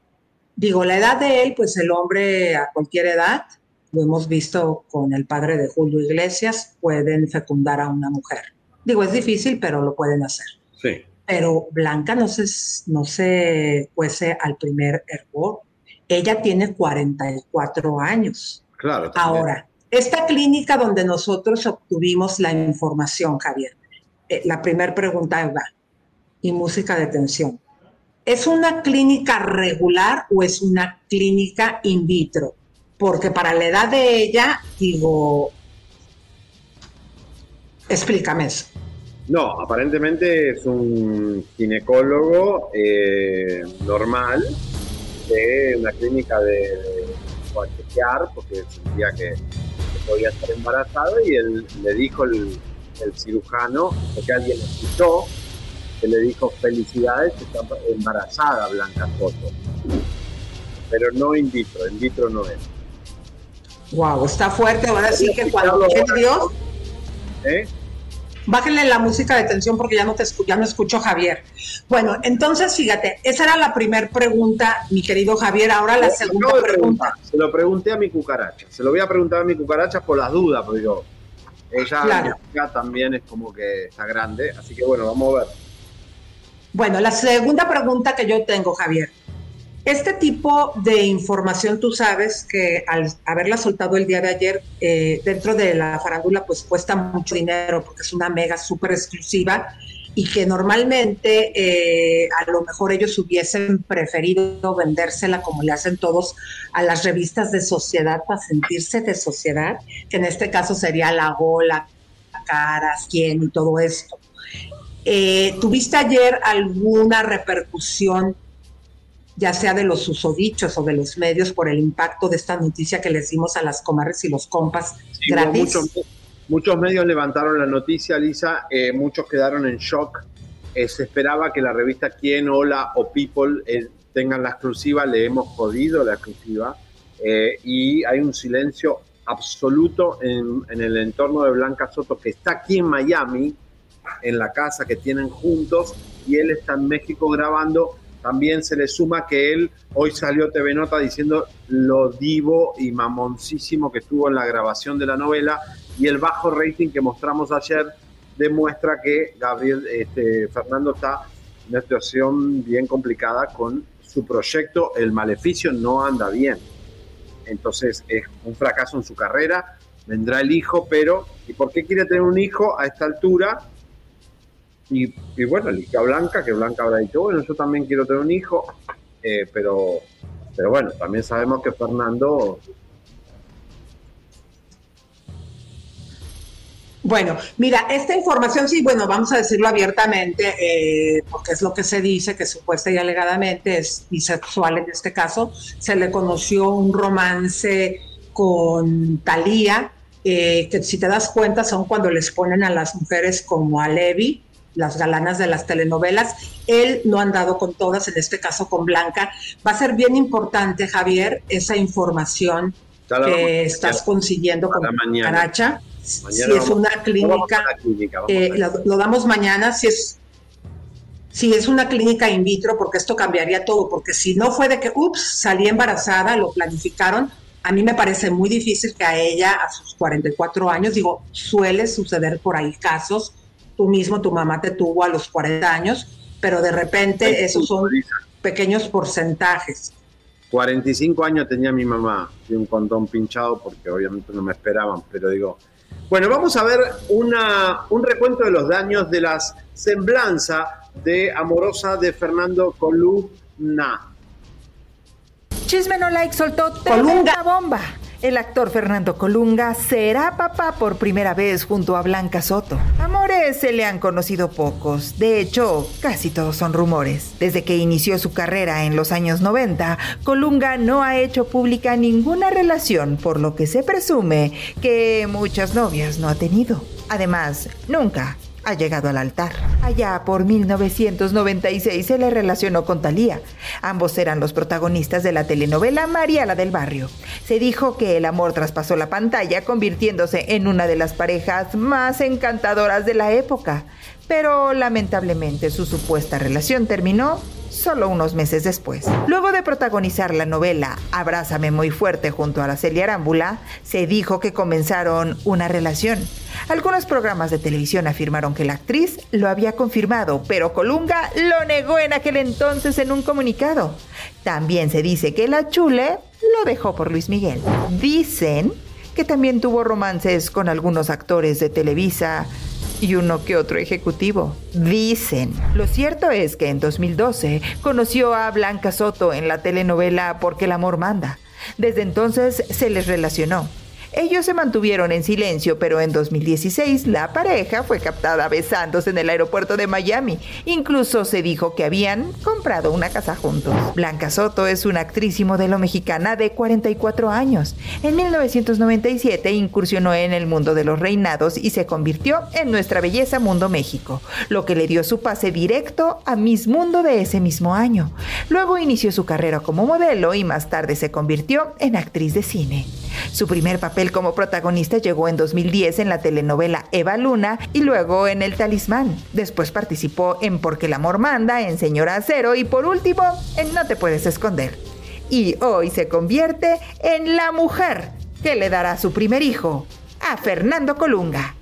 digo, la edad de él, pues el hombre a cualquier edad, lo hemos visto con el padre de Julio Iglesias, pueden fecundar a una mujer. Digo, es difícil, pero lo pueden hacer. Sí. Pero Blanca no se, no se fuese al primer hervor. Ella tiene 44 años. Claro. Ahora, esta clínica donde nosotros obtuvimos la información, Javier, eh, la primera pregunta va, y música de tensión. ¿Es una clínica regular o es una clínica in vitro? Porque para la edad de ella, digo, explícame eso. No, aparentemente es un ginecólogo eh, normal de una clínica de chequear porque sentía que, podía estar embarazada y él le dijo el, el cirujano, porque alguien escuchó, que le dijo felicidades, que está embarazada Blanca Soto. Pero no in vitro, in vitro no es. Wow, está fuerte. Ahora sí que cuando quiere Dios, ¿Eh? bájenle la música de tensión porque ya no te escu- ya no escucho Javier. Bueno, entonces fíjate, esa era la primera pregunta, mi querido Javier. Ahora la segunda pregunta. Se lo pregunté a mi cucaracha. Se lo voy a preguntar a mi cucaracha por las dudas, porque digo, ella Claro. ya también es como que está grande. Así que bueno, vamos a ver. Bueno, la segunda pregunta que yo tengo, Javier. Este tipo de información, tú sabes que al haberla soltado el día de ayer eh, dentro de la farándula, pues cuesta mucho dinero porque es una mega súper exclusiva y que normalmente eh, a lo mejor ellos hubiesen preferido vendérsela como le hacen todos a las revistas de sociedad para sentirse de sociedad, que en este caso sería La Gola, Caras, Quién y todo esto. Eh, ¿Tuviste ayer alguna repercusión, ya sea de los susodichos o de los medios, por el impacto de esta noticia que les dimos a las comadres y los compas Sí, hubo gratis? Muchos, muchos medios levantaron la noticia, Lisa, eh, muchos quedaron en shock. Eh, se esperaba que la revista Quién, Hola o People eh, tengan la exclusiva, le hemos jodido la exclusiva y hay un silencio absoluto en, en el entorno de Blanca Soto, que está aquí en Miami, en la casa que tienen juntos, y él está en México grabando. También se le suma que él hoy salió TV Nota diciendo lo divo y mamoncísimo que estuvo en la grabación de la novela y el bajo rating que mostramos ayer demuestra que Gabriel este, Fernando está en una situación bien complicada con su proyecto El Maleficio no anda bien. Entonces es un fracaso en su carrera, vendrá el hijo, pero ¿y por qué quiere tener un hijo a esta altura? Y, y bueno, elige a Blanca, que Blanca habrá dicho, bueno, yo también quiero tener un hijo, eh, pero, pero bueno, también sabemos que Fernando Bueno, mira, esta información sí, bueno, vamos a decirlo abiertamente, eh, porque es lo que se dice, que supuesta y alegadamente es bisexual en este caso. Se le conoció un romance con Talía, eh, que si te das cuenta son cuando les ponen a las mujeres como a Levi, las galanas de las telenovelas. Él no ha andado con todas, en este caso con Blanca. Va a ser bien importante, Javier, esa información la que estás consiguiendo con mañana. Caracha. Mañana si es una clínica, eh, lo, lo damos mañana, si es, si es una clínica in vitro, porque esto cambiaría todo, porque si no fue de que, ups, salí embarazada, lo planificaron, a mí me parece muy difícil que a ella, a sus 44 años, digo, suele suceder por ahí casos, tú mismo, tu mamá te tuvo a los 40 años, pero de repente esos son pequeños porcentajes. 45 años tenía mi mamá y un condón pinchado porque obviamente no me esperaban, pero digo, bueno, vamos a ver una, un recuento de los daños de las semblanza de Amorosa de Fernando Columna. Chisme no like soltó tremenda bomba. El actor Fernando Colunga será papá por primera vez junto a Blanca Soto. Amores se le han conocido pocos, de hecho, casi todos son rumores. Desde que inició su carrera en los años 90, Colunga no ha hecho pública ninguna relación, por lo que se presume que muchas novias no ha tenido. Además, nunca ha llegado al altar. Allá por 1996 se le relacionó con Talía. Ambos eran los protagonistas de la telenovela María la del Barrio. Se dijo que el amor traspasó la pantalla, convirtiéndose en una de las parejas más encantadoras de la época. Pero lamentablemente su supuesta relación terminó solo unos meses después. Luego de protagonizar la novela Abrázame muy fuerte junto a Araceli Arámbula, se dijo que comenzaron una relación. Algunos programas de televisión afirmaron que la actriz lo había confirmado, pero Colunga lo negó en aquel entonces en un comunicado. También se dice que la chule lo dejó por Luis Miguel. Dicen que también tuvo romances con algunos actores de Televisa y uno que otro ejecutivo. Dicen. Lo cierto es que en 2012 conoció a Blanca Soto en la telenovela Porque el amor manda. Desde entonces se les relacionó. Ellos se mantuvieron en silencio, pero en 2016 la pareja fue captada besándose en el aeropuerto de Miami. Incluso se dijo que habían comprado una casa juntos. Blanca Soto es una actriz y modelo mexicana de 44 años. En 1997 incursionó en el mundo de los reinados y se convirtió en Nuestra Belleza Mundo México, lo que le dio su pase directo a Miss Mundo de ese mismo año. Luego inició su carrera como modelo y más tarde se convirtió en actriz de cine. Su primer papel como protagonista llegó en 2010 en la telenovela Eva Luna y luego en El Talismán. Después participó en Porque el amor manda, en Señora Acero y por último en No te puedes esconder. Y hoy se convierte en la mujer que le dará su primer hijo a Fernando Colunga.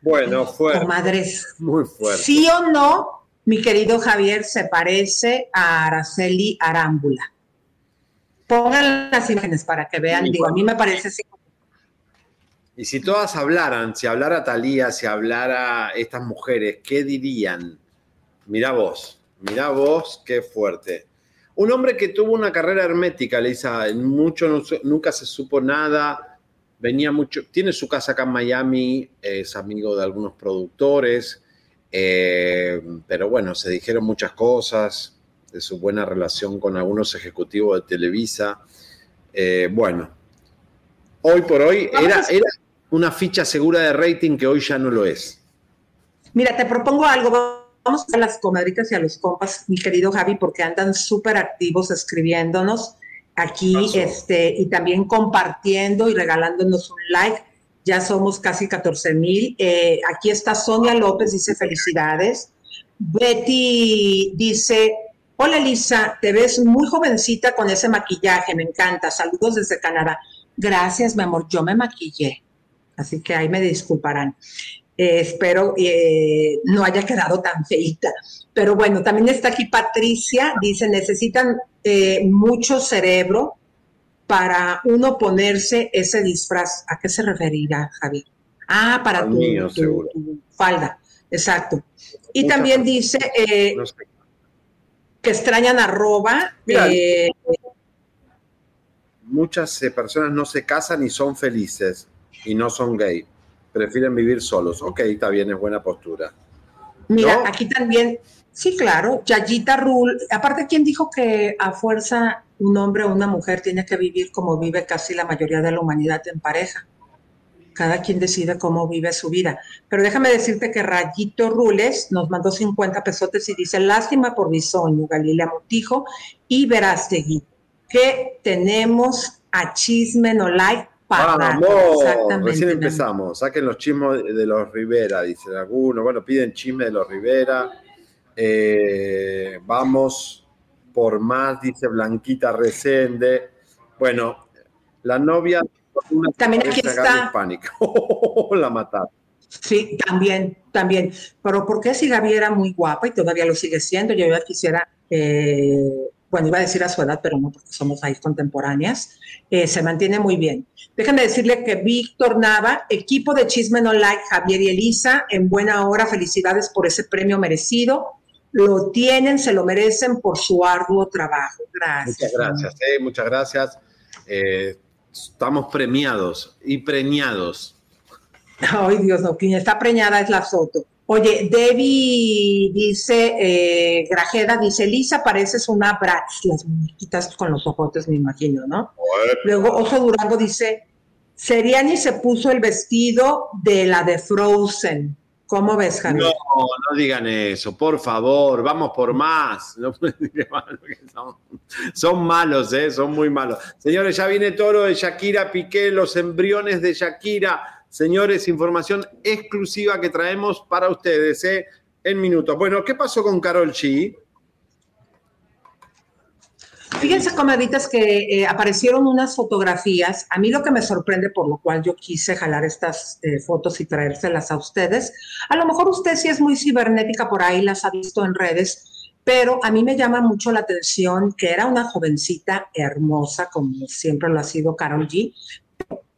Bueno, fuerte. Comadres. Muy fuerte. ¿Sí o no, mi querido Javier, se parece a Araceli Arámbula? Pongan las imágenes para que vean. Digo, a mí me parece así. Y si todas hablaran, si hablara Talía, si hablara estas mujeres, ¿qué dirían? Mirá vos, mirá vos, qué fuerte. Un hombre que tuvo una carrera hermética, Lisa, mucho no- nunca se supo nada, venía mucho, tiene su casa acá en Miami, es amigo de algunos productores, eh, pero bueno, se dijeron muchas cosas de su buena relación con algunos ejecutivos de Televisa. Eh, bueno, hoy por hoy era, era una ficha segura de rating que hoy ya no lo es. Mira, te propongo algo. Vamos a las comadritas y a los compas, mi querido Javi, porque andan súper activos escribiéndonos aquí este, y también compartiendo y regalándonos un like. Ya somos casi 14 mil. Eh, aquí está Sonia López, dice felicidades. Betty dice, hola Elisa, te ves muy jovencita con ese maquillaje, me encanta. Saludos desde Canadá. Gracias, mi amor, yo me maquillé. Así que ahí me disculparán. Eh, espero eh, no haya quedado tan feita. Pero bueno, también está aquí Patricia, dice, necesitan eh, mucho cerebro para uno ponerse ese disfraz. ¿A qué se referirá, Javier? Ah, para tu, mío, tu- seguro. tu falda, exacto. Y también dice eh, No sé. Que extrañan arroba. Mira, eh, Muchas eh, personas no se casan y son felices y no son gay. Prefieren vivir solos. Ok, está bien, es buena postura. Mira, ¿No? aquí también, sí, claro, Yayita Rule. Aparte, ¿quién dijo que a fuerza un hombre o una mujer tiene que vivir como vive casi la mayoría de la humanidad en pareja? Cada quien decide cómo vive su vida. Pero déjame decirte que Rayito Rules nos mandó 50 pesotes y dice, lástima por Bisoño, Galilea Montijo y Verástegui, que tenemos a Chisme No Like para Vamos, recién empezamos. Saquen los chismes de los Rivera, dicen algunos. Bueno, piden chisme de los Rivera. Eh, vamos por más, dice Blanquita Resende. Bueno, la novia. También aquí está. hispánica. la mataron. Sí, también, también. Pero ¿por qué si Gaby era muy guapa y todavía lo sigue siendo? Yo ya quisiera, eh, bueno, iba a decir a su edad, pero no porque somos ahí contemporáneas, eh, se mantiene muy bien. Déjenme decirle que Víctor Nava, equipo de Chisme No Like, Javier y Elisa, en buena hora, felicidades por ese premio merecido. Lo tienen, se lo merecen por su arduo trabajo. Gracias. Muchas gracias, eh, muchas gracias. Eh, estamos premiados y preñados. Ay, Dios, no, quien está preñada es la Soto. Oye, Debbie dice, eh, Grajeda dice, Lisa, pareces una Bratz, las muñequitas con los ojotes, me imagino, ¿no? Luego Oso Durango dice, Seriani se puso el vestido de la de Frozen. ¿Cómo ves, Javier? No, no digan eso, por favor, vamos por más. No son, son malos, ¿eh? son muy malos. Señores, ya viene todo lo de Shakira Piqué, los embriones de Shakira. Señores, información exclusiva que traemos para ustedes ¿eh? en minutos. Bueno, ¿qué pasó con Carol G? Fíjense, comadritas, que eh, aparecieron unas fotografías. A mí lo que me sorprende, por lo cual yo quise jalar estas eh, fotos y traérselas a ustedes. A lo mejor usted sí es muy cibernética por ahí, las ha visto en redes, pero a mí me llama mucho la atención que era una jovencita hermosa, como siempre lo ha sido Carol G.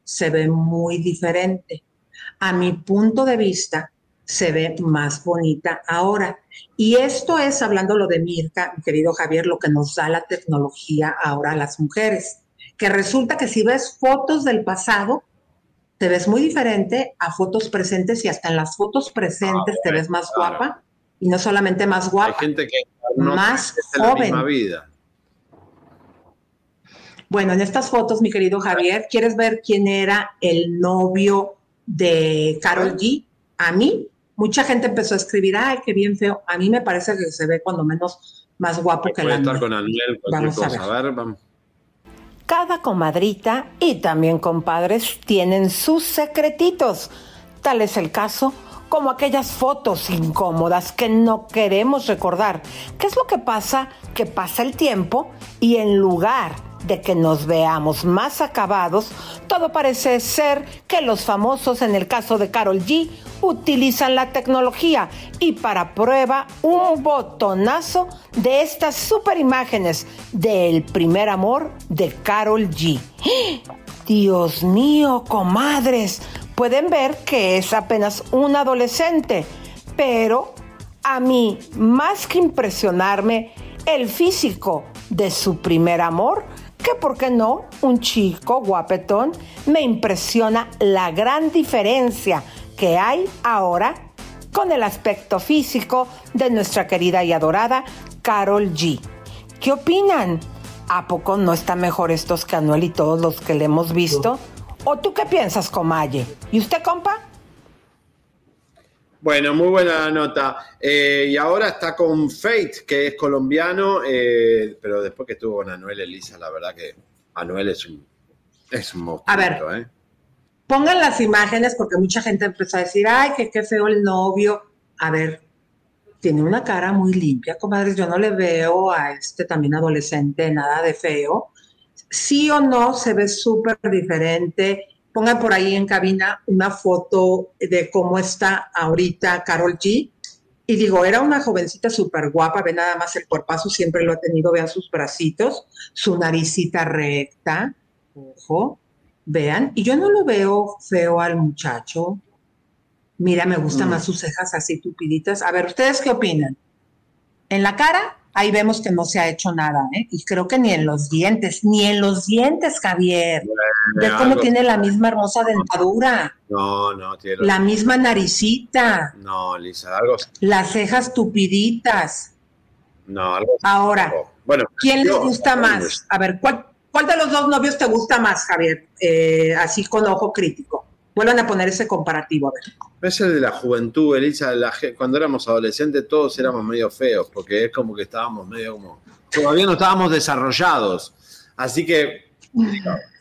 Se ve muy diferente. a mi punto de vista, se ve más bonita ahora. Y esto es, hablando lo de Mirka, mi querido Javier, lo que nos da la tecnología ahora a las mujeres, que resulta que si ves fotos del pasado, te ves muy diferente a fotos presentes y hasta en las fotos presentes te ves más guapa y no solamente más guapa, Hay gente que no más la joven. misma vida. Bueno, en estas fotos, mi querido Javier, ¿quieres ver quién era el novio de Carol G? A mí, mucha gente empezó a escribir, ay, qué bien feo. A mí me parece que se ve cuando menos más guapo que la estar con cualquier Vamos a ver, vamos. Cada comadrita y también compadres tienen sus secretitos. Tal es el caso como aquellas fotos incómodas que no queremos recordar. ¿Qué es lo que pasa? Que pasa el tiempo y en lugar de que nos veamos más acabados, todo parece ser que los famosos, en el caso de Carol G, utilizan la tecnología y para prueba un botonazo de estas super imágenes del primer amor de Carol G. Dios mío, comadres, pueden ver que es apenas un adolescente, pero a mí, más que impresionarme el físico de su primer amor, que por qué no, un chico guapetón, me impresiona la gran diferencia que hay ahora con el aspecto físico de nuestra querida y adorada Carol G. ¿Qué opinan? ¿A poco no está mejor estos que Anuel y todos los que le hemos visto? ¿O tú qué piensas, Comalle? ¿Y usted, compa? Bueno, muy buena nota. Eh, y ahora está con Fate, que es colombiano, eh, pero después que estuvo con Anuel Elisa, la verdad que Anuel es un, es un monstruo. A ver. ¿eh? Pongan las imágenes porque mucha gente empezó a decir, ay, que qué feo el novio. A ver, tiene una cara muy limpia, comadres. Yo no le veo a este también adolescente nada de feo. Sí o no, se ve súper diferente. Pongan por ahí en cabina una foto de cómo está ahorita Carol G. Y digo, era una jovencita súper guapa, ve nada más el cuerpazo, siempre lo ha tenido, vean sus bracitos, su naricita recta, ojo, vean. Y yo no lo veo feo al muchacho. Mira, me gustan Mm. más sus cejas así tupiditas. A ver, ¿ustedes qué opinan? En la cara, ahí vemos que no se ha hecho nada, ¿eh? Y creo que ni en los dientes, ni en los dientes, Javier. Ve cómo algo- tiene la misma hermosa dentadura, No, no, tiene la misma naricita, No, Lisa, algo. las cejas tupiditas. No, algo. Ahora, Bueno, ¿quién les yo- gusta más? A ver, ¿cuál, cuál de los dos novios te gusta más, Javier? Eh, así con ojo crítico. Vuelvan a poner ese comparativo, a ver. Es el de la juventud, Elisa. la cuando éramos adolescentes todos éramos medio feos, porque es como que estábamos medio como... Todavía no estábamos desarrollados. Así que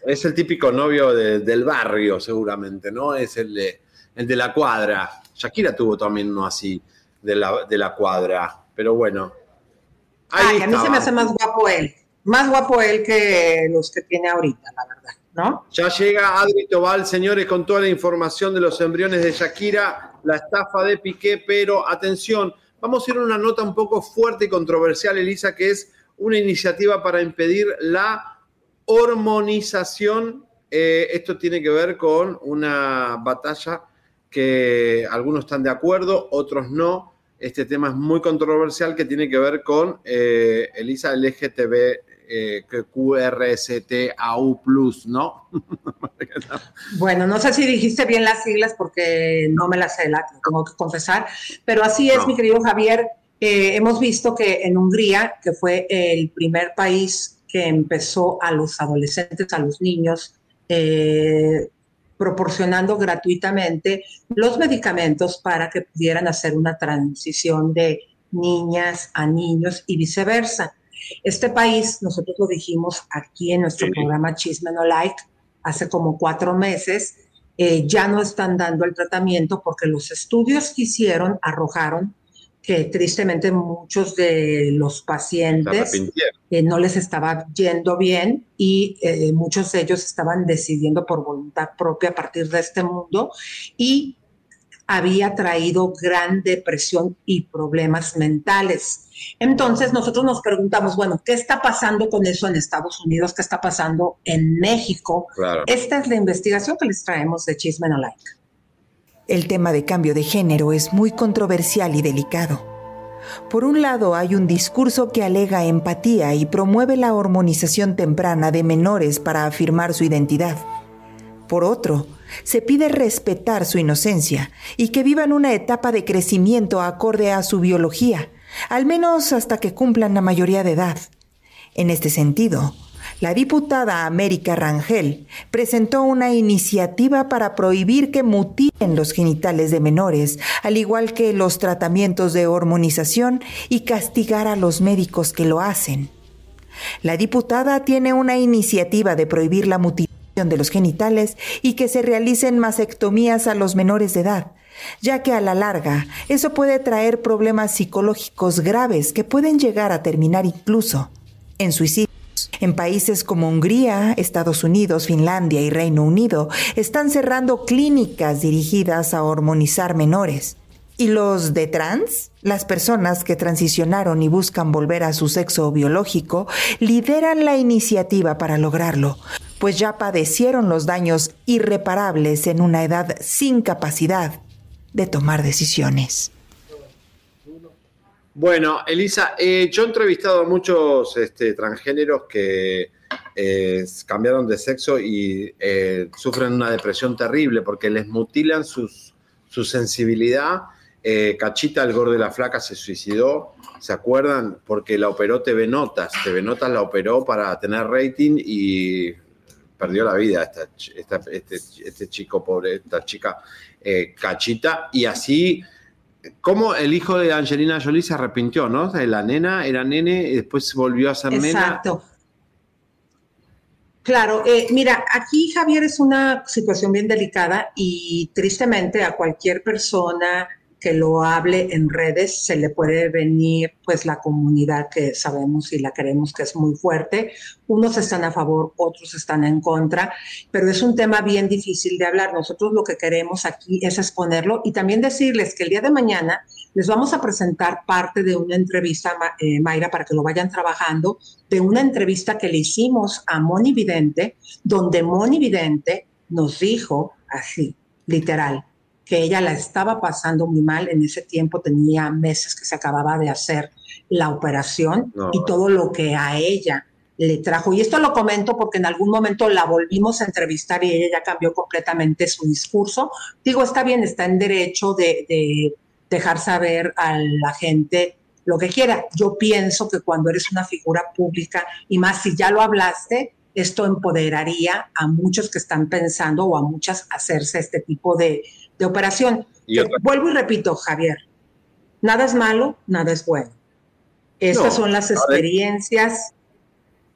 es el típico novio de- del barrio, seguramente, ¿no? Es el de, el de la cuadra. Shakira tuvo también uno así, de la, de la cuadra. Pero bueno. Ahí Ay, a mí se me hace más guapo él. Más guapo él que los que tiene ahorita, la verdad, Ya llega Adri Tobal, señores, con toda la información de los embriones de Shakira, la estafa de Piqué, pero atención, vamos a ir a una nota un poco fuerte y controversial, Elisa, que es una iniciativa para impedir la hormonización. Eh, esto tiene que ver con una batalla que algunos están de acuerdo, otros no. Este tema es muy controversial que tiene que ver con eh, Elisa LGTB eh, que QRSTAU+, ¿no? Bueno, no sé si dijiste bien las siglas porque no me las sé, la tengo que confesar, pero así es, No. mi querido Javier. Eh, hemos visto que en Hungría, que fue el primer país que empezó a los adolescentes, a los niños, eh, proporcionando gratuitamente los medicamentos para que pudieran hacer una transición de niñas a niños y viceversa. Este país, nosotros lo dijimos aquí en nuestro programa Chisme No Like hace como cuatro meses, eh, ya no están dando el tratamiento porque los estudios que hicieron arrojaron que tristemente muchos de los pacientes eh, no les estaba yendo bien y eh, muchos de ellos estaban decidiendo por voluntad propia a partir de este mundo y había traído gran depresión y problemas mentales. Entonces nosotros nos preguntamos, bueno, ¿qué está pasando con eso en Estados Unidos? ¿Qué está pasando en México? Claro. Esta es la investigación que les traemos de Chisme No Like. El tema de cambio de género es muy controversial y delicado. Por un lado, hay un discurso que alega empatía y promueve la hormonización temprana de menores para afirmar su identidad. Por otro, se pide respetar su inocencia y que vivan una etapa de crecimiento acorde a su biología, al menos hasta que cumplan la mayoría de edad. En este sentido, la diputada América Rangel presentó una iniciativa para prohibir que mutilen los genitales de menores, al igual que los tratamientos de hormonización y castigar a los médicos que lo hacen. La diputada tiene una iniciativa de prohibir la mutilación de los genitales y que se realicen mastectomías a los menores de edad, ya que a la larga eso puede traer problemas psicológicos graves que pueden llegar a terminar incluso en suicidio. En países como Hungría, Estados Unidos, Finlandia y Reino Unido están cerrando clínicas dirigidas a hormonizar menores. ¿Y los de trans? Las personas que transicionaron y buscan volver a su sexo biológico lideran la iniciativa para lograrlo, pues ya padecieron los daños irreparables en una edad sin capacidad de tomar decisiones. Bueno, Elisa, eh, yo he entrevistado a muchos este, transgéneros que eh, cambiaron de sexo y eh, sufren una depresión terrible porque les mutilan sus, su sensibilidad. Cachita, el gordo de la flaca, se suicidó, ¿se acuerdan? Porque la operó TV Notas. TV Notas la operó para tener rating y perdió la vida esta, este, este, chico pobre, esta chica Cachita. Y así cómo el hijo de Angelina Jolie se arrepintió, ¿no? la nena era nene y después volvió a ser nena. Exacto. Claro, eh, mira, aquí Javier es una situación bien delicada y tristemente a cualquier persona que lo hable en redes, se le puede venir pues la comunidad que sabemos y la queremos que es muy fuerte. Unos están a favor, otros están en contra, pero es un tema bien difícil de hablar. Nosotros lo que queremos aquí es exponerlo y también decirles que el día de mañana les vamos a presentar parte de una entrevista, eh, Mayra, para que lo vayan trabajando, de una entrevista que le hicimos a Moni Vidente, donde Moni Vidente nos dijo así, literal, que ella la estaba pasando muy mal. En ese tiempo tenía meses que se acababa de hacer la operación y todo lo que a ella le trajo. Y esto lo comento porque en algún momento la volvimos a entrevistar y ella ya cambió completamente su discurso. Digo, está bien, está en derecho de, de dejar saber a la gente lo que quiera. Yo pienso que cuando eres una figura pública y más si ya lo hablaste, esto empoderaría a muchos que están pensando o a muchas hacerse este tipo de, de operación. Vuelvo y repito, Javier, nada es malo, nada es bueno. Estas son las experiencias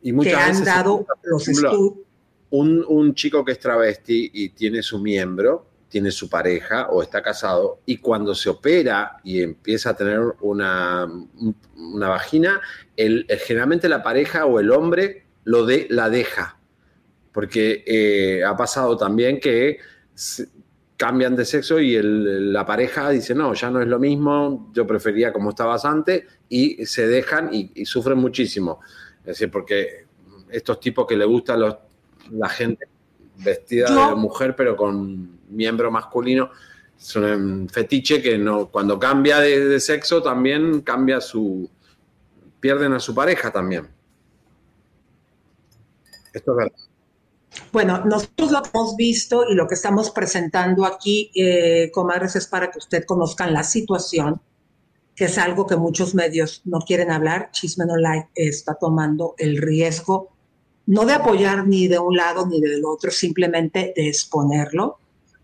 y que han dado los estudios. Un, un chico que es travesti y tiene su miembro, tiene su pareja o está casado, y cuando se opera y empieza a tener una, una vagina, el, generalmente la pareja o el hombre lo de, la deja. Porque eh, ha pasado también que cambian de sexo y la pareja dice, no, ya no es lo mismo, yo prefería como estabas antes, y se dejan y, sufren muchísimo. Es decir, porque estos tipos que le gusta los, la gente vestida de mujer pero con miembro masculino, son un fetiche que no, cuando cambia de, de sexo también cambia su, pierden a su pareja también. Esto es verdad. Bueno, nosotros lo hemos visto y lo que estamos presentando aquí, eh, comadres, es para que usted conozcan la situación, que es algo que muchos medios no quieren hablar. Chisme No Like está tomando el riesgo, no de apoyar ni de un lado ni del otro, simplemente de exponerlo,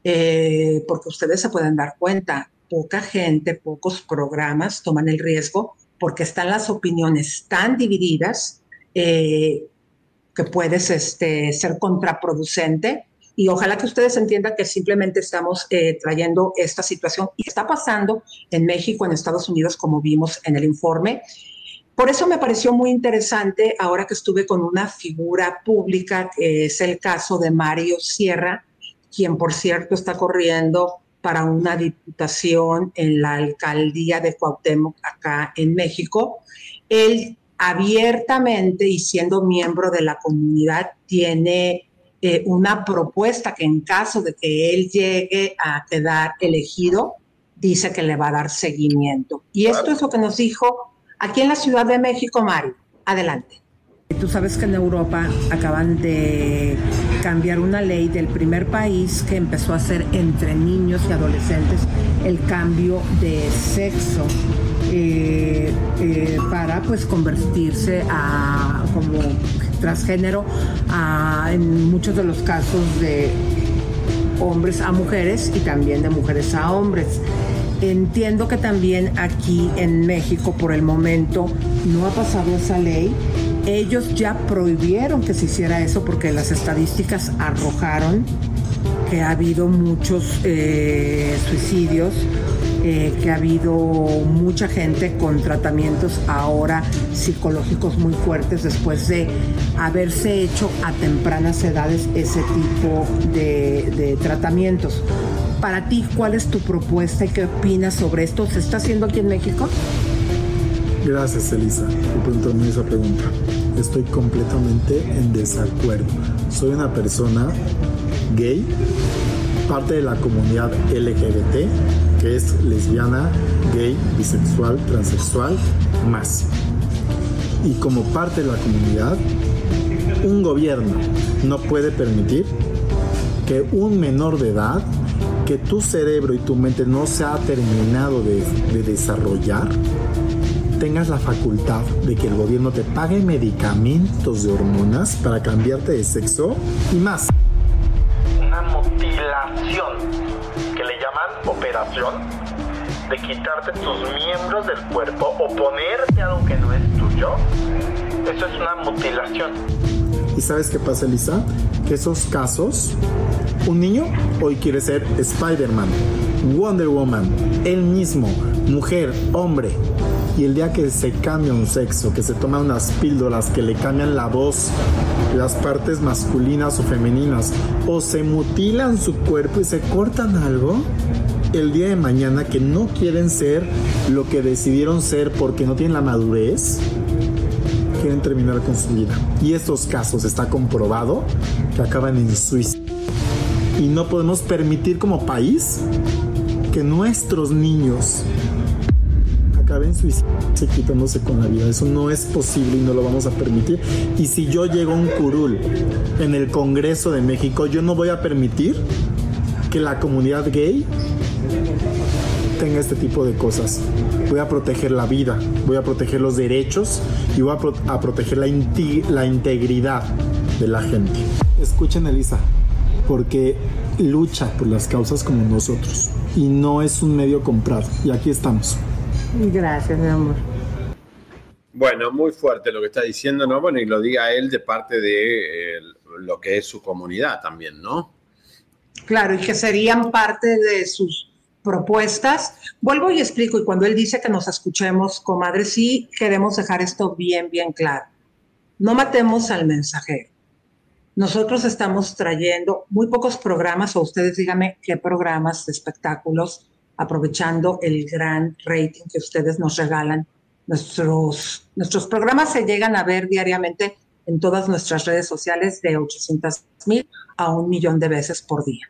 eh, porque ustedes se pueden dar cuenta, poca gente, pocos programas toman el riesgo porque están las opiniones tan divididas. Eh, que puedes este, ser contraproducente. Y ojalá que ustedes entiendan que simplemente estamos eh, trayendo esta situación y está pasando en México, en Estados Unidos, como vimos en el informe. Por eso me pareció muy interesante ahora que estuve con una figura pública, que es el caso de Mario Sierra, quien por cierto está corriendo para una diputación en la alcaldía de Cuauhtémoc acá en México. Él abiertamente y siendo miembro de la comunidad tiene eh, una propuesta que en caso de que él llegue a quedar elegido, dice que le va a dar seguimiento. Y esto es lo que nos dijo aquí en la Ciudad de México, Mario. Adelante. Tú sabes que en Europa acaban de cambiar una ley del primer país que empezó a hacer entre niños y adolescentes el cambio de sexo eh, eh, para pues convertirse a como transgénero en muchos de los casos de hombres a mujeres y también de mujeres a hombres. Entiendo que también aquí en México por el momento no ha pasado esa ley. Ellos ya prohibieron que se hiciera eso porque las estadísticas arrojaron que ha habido muchos eh, suicidios, eh, que ha habido mucha gente con tratamientos ahora psicológicos muy fuertes después de haberse hecho a tempranas edades ese tipo de, de tratamientos. Para ti, ¿cuál es tu propuesta y qué opinas sobre esto? ¿Se está haciendo aquí en México? Gracias, Elisa, por preguntarme esa pregunta. Estoy completamente en desacuerdo. Soy una persona gay, parte de la comunidad LGBT, que es lesbiana, gay, bisexual, transexual, más. Y como parte de la comunidad, un gobierno no puede permitir que un menor de edad que tu cerebro y tu mente no se ha terminado de, desarrollar, tengas la facultad de que el gobierno te pague medicamentos de hormonas para cambiarte de sexo y más. Mutilación, que le llaman operación, de quitarte tus miembros del cuerpo o ponerte algo que no es tuyo, eso es una mutilación. ¿Y sabes qué pasa, Elisa? Que esos casos un niño hoy quiere ser Spider-Man, Wonder Woman, él mismo, mujer, hombre. Y el día que se cambia un sexo, que se toman unas píldoras que le cambian la voz, las partes masculinas o femeninas, o se mutilan su cuerpo y se cortan algo, el día de mañana que no quieren ser lo que decidieron ser porque no tienen la madurez, quieren terminar con su vida. Y estos casos está comprobado que acaban en suicidio y no podemos permitir como país que nuestros niños acaben suicidándose quitándose con la vida. Eso no es posible y no lo vamos a permitir. Y si yo llego a un curul en el Congreso de México, yo no voy a permitir que la comunidad gay tenga este tipo de cosas. Voy a proteger la vida, voy a proteger los derechos y voy a, proteger la, la integridad de la gente. Escuchen, Elisa porque lucha por las causas como nosotros y no es un medio comprado. Y aquí estamos. Gracias, mi amor. Bueno, muy fuerte lo que está diciendo, ¿no? Bueno, y lo diga él de parte de eh, lo que es su comunidad también, ¿no? Claro, y que serían parte de sus propuestas. Vuelvo y explico, y cuando él dice que nos escuchemos, comadre, sí queremos dejar esto bien, bien claro. No matemos al mensajero nosotros estamos trayendo muy pocos programas, o ustedes díganme qué programas de espectáculos, aprovechando el gran rating que ustedes nos regalan. Nuestros, nuestros programas se llegan a ver diariamente en todas nuestras redes sociales de 800 mil a un millón de veces por día.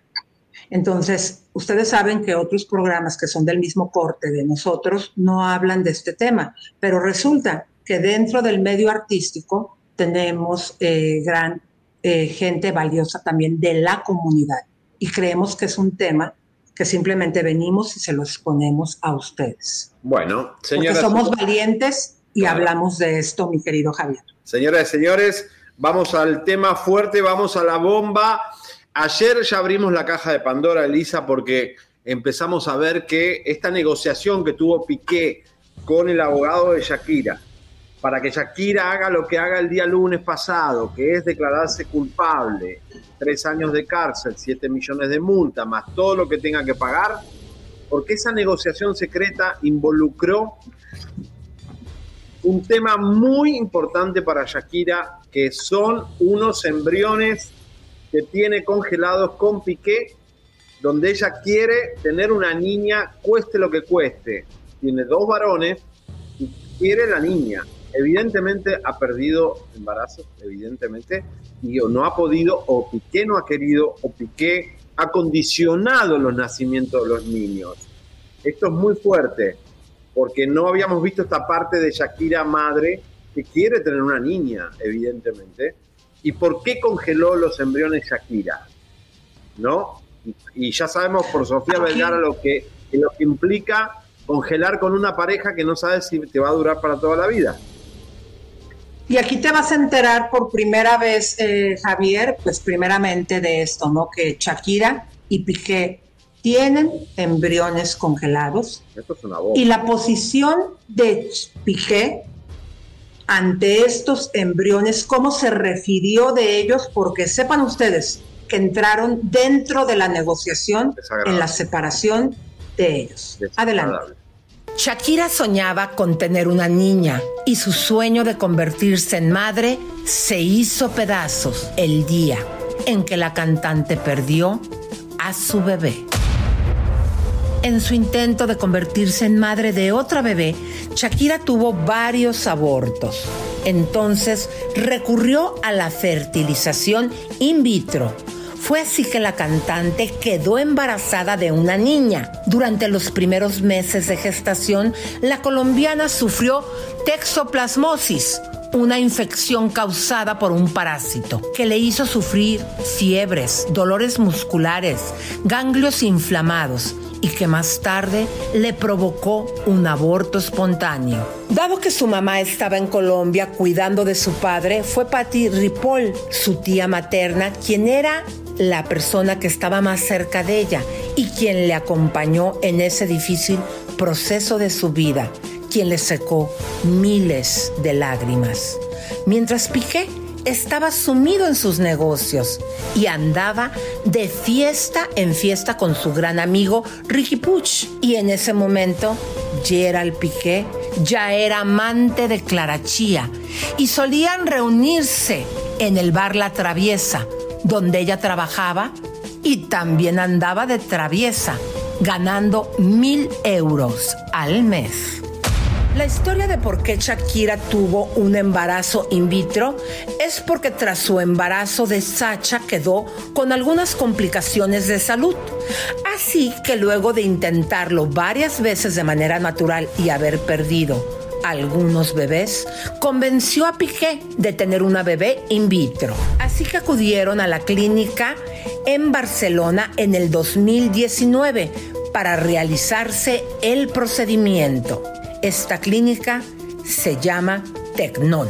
Entonces, ustedes saben que otros programas que son del mismo corte de nosotros no hablan de este tema, pero resulta que dentro del medio artístico tenemos eh, gran eh, gente valiosa también de la comunidad. Y creemos que es un tema que simplemente venimos y se lo exponemos a ustedes. Bueno, señoras. Porque somos valientes y hablamos de esto, mi querido Javier. Señoras y señores, vamos al tema fuerte, vamos a la bomba. Ayer ya abrimos la caja de Pandora, Elisa, porque empezamos a ver que esta negociación que tuvo Piqué con el abogado de Shakira, para que Shakira haga lo que haga el día lunes pasado, que es declararse culpable, tres años de cárcel, siete millones de multa, más todo lo que tenga que pagar, porque esa negociación secreta involucró un tema muy importante para Shakira, que son unos embriones que tiene congelados con Piqué, donde ella quiere tener una niña, cueste lo que cueste. Tiene dos varones y quiere la niña evidentemente ha perdido embarazos, evidentemente, y o no ha podido, o Piqué no ha querido, o Piqué ha condicionado los nacimientos de los niños. Esto es muy fuerte, porque no habíamos visto esta parte de Shakira madre que quiere tener una niña, evidentemente. ¿Y por qué congeló los embriones Shakira? ¿No? Y, y ya sabemos por Sofía Vergara lo que, lo que implica congelar con una pareja que no sabes si te va a durar para toda la vida. Y aquí te vas a enterar por primera vez, eh, Javier, pues primeramente de esto, ¿no? Que Shakira y Piqué tienen embriones congelados. Esto es una. Y la posición de Piqué ante estos embriones, cómo se refirió de ellos, porque sepan ustedes que entraron dentro de la negociación en la separación de ellos. Adelante. Shakira soñaba con tener una niña y su sueño de convertirse en madre se hizo pedazos el día en que la cantante perdió a su bebé. En su intento de convertirse en madre de otra bebé, Shakira tuvo varios abortos. Entonces recurrió a la fertilización in vitro. Fue así que la cantante quedó embarazada de una niña. Durante los primeros meses de gestación, la colombiana sufrió texoplasmosis, una infección causada por un parásito que le hizo sufrir fiebres, dolores musculares, ganglios inflamados y que más tarde le provocó un aborto espontáneo. Dado que su mamá estaba en Colombia cuidando de su padre, fue Patti Ripoll, su tía materna, quien era la persona que estaba más cerca de ella y quien le acompañó en ese difícil proceso de su vida, quien le secó miles de lágrimas. Mientras Piqué estaba sumido en sus negocios y andaba de fiesta en fiesta con su gran amigo Ricky Puch. Y en ese momento, Gerald Piqué ya era amante de Clara Chía y solían reunirse en el bar La Traviesa, donde ella trabajaba y también andaba de traviesa, ganando mil euros al mes. La historia de por qué Shakira tuvo un embarazo in vitro es porque tras su embarazo de Sacha quedó con algunas complicaciones de salud. Así que luego de intentarlo varias veces de manera natural y haber perdido algunos bebés, convenció a Piqué de tener una bebé in vitro. Así que acudieron a la clínica en Barcelona en el 2019 para realizarse el procedimiento. Esta clínica se llama Tecnón.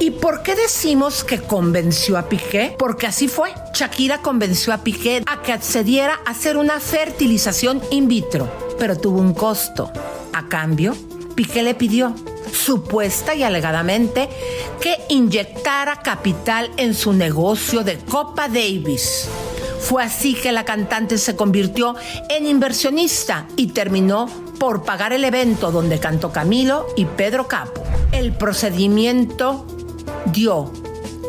¿Y por qué decimos que convenció a Piqué? Porque así fue. Shakira convenció a Piqué a que accediera a hacer una fertilización in vitro, pero tuvo un costo. A cambio, Piqué le pidió, supuesta y alegadamente, que inyectara capital en su negocio de Copa Davis. Fue así que la cantante se convirtió en inversionista y terminó por pagar el evento donde cantó Camilo y Pedro Capo. El procedimiento dio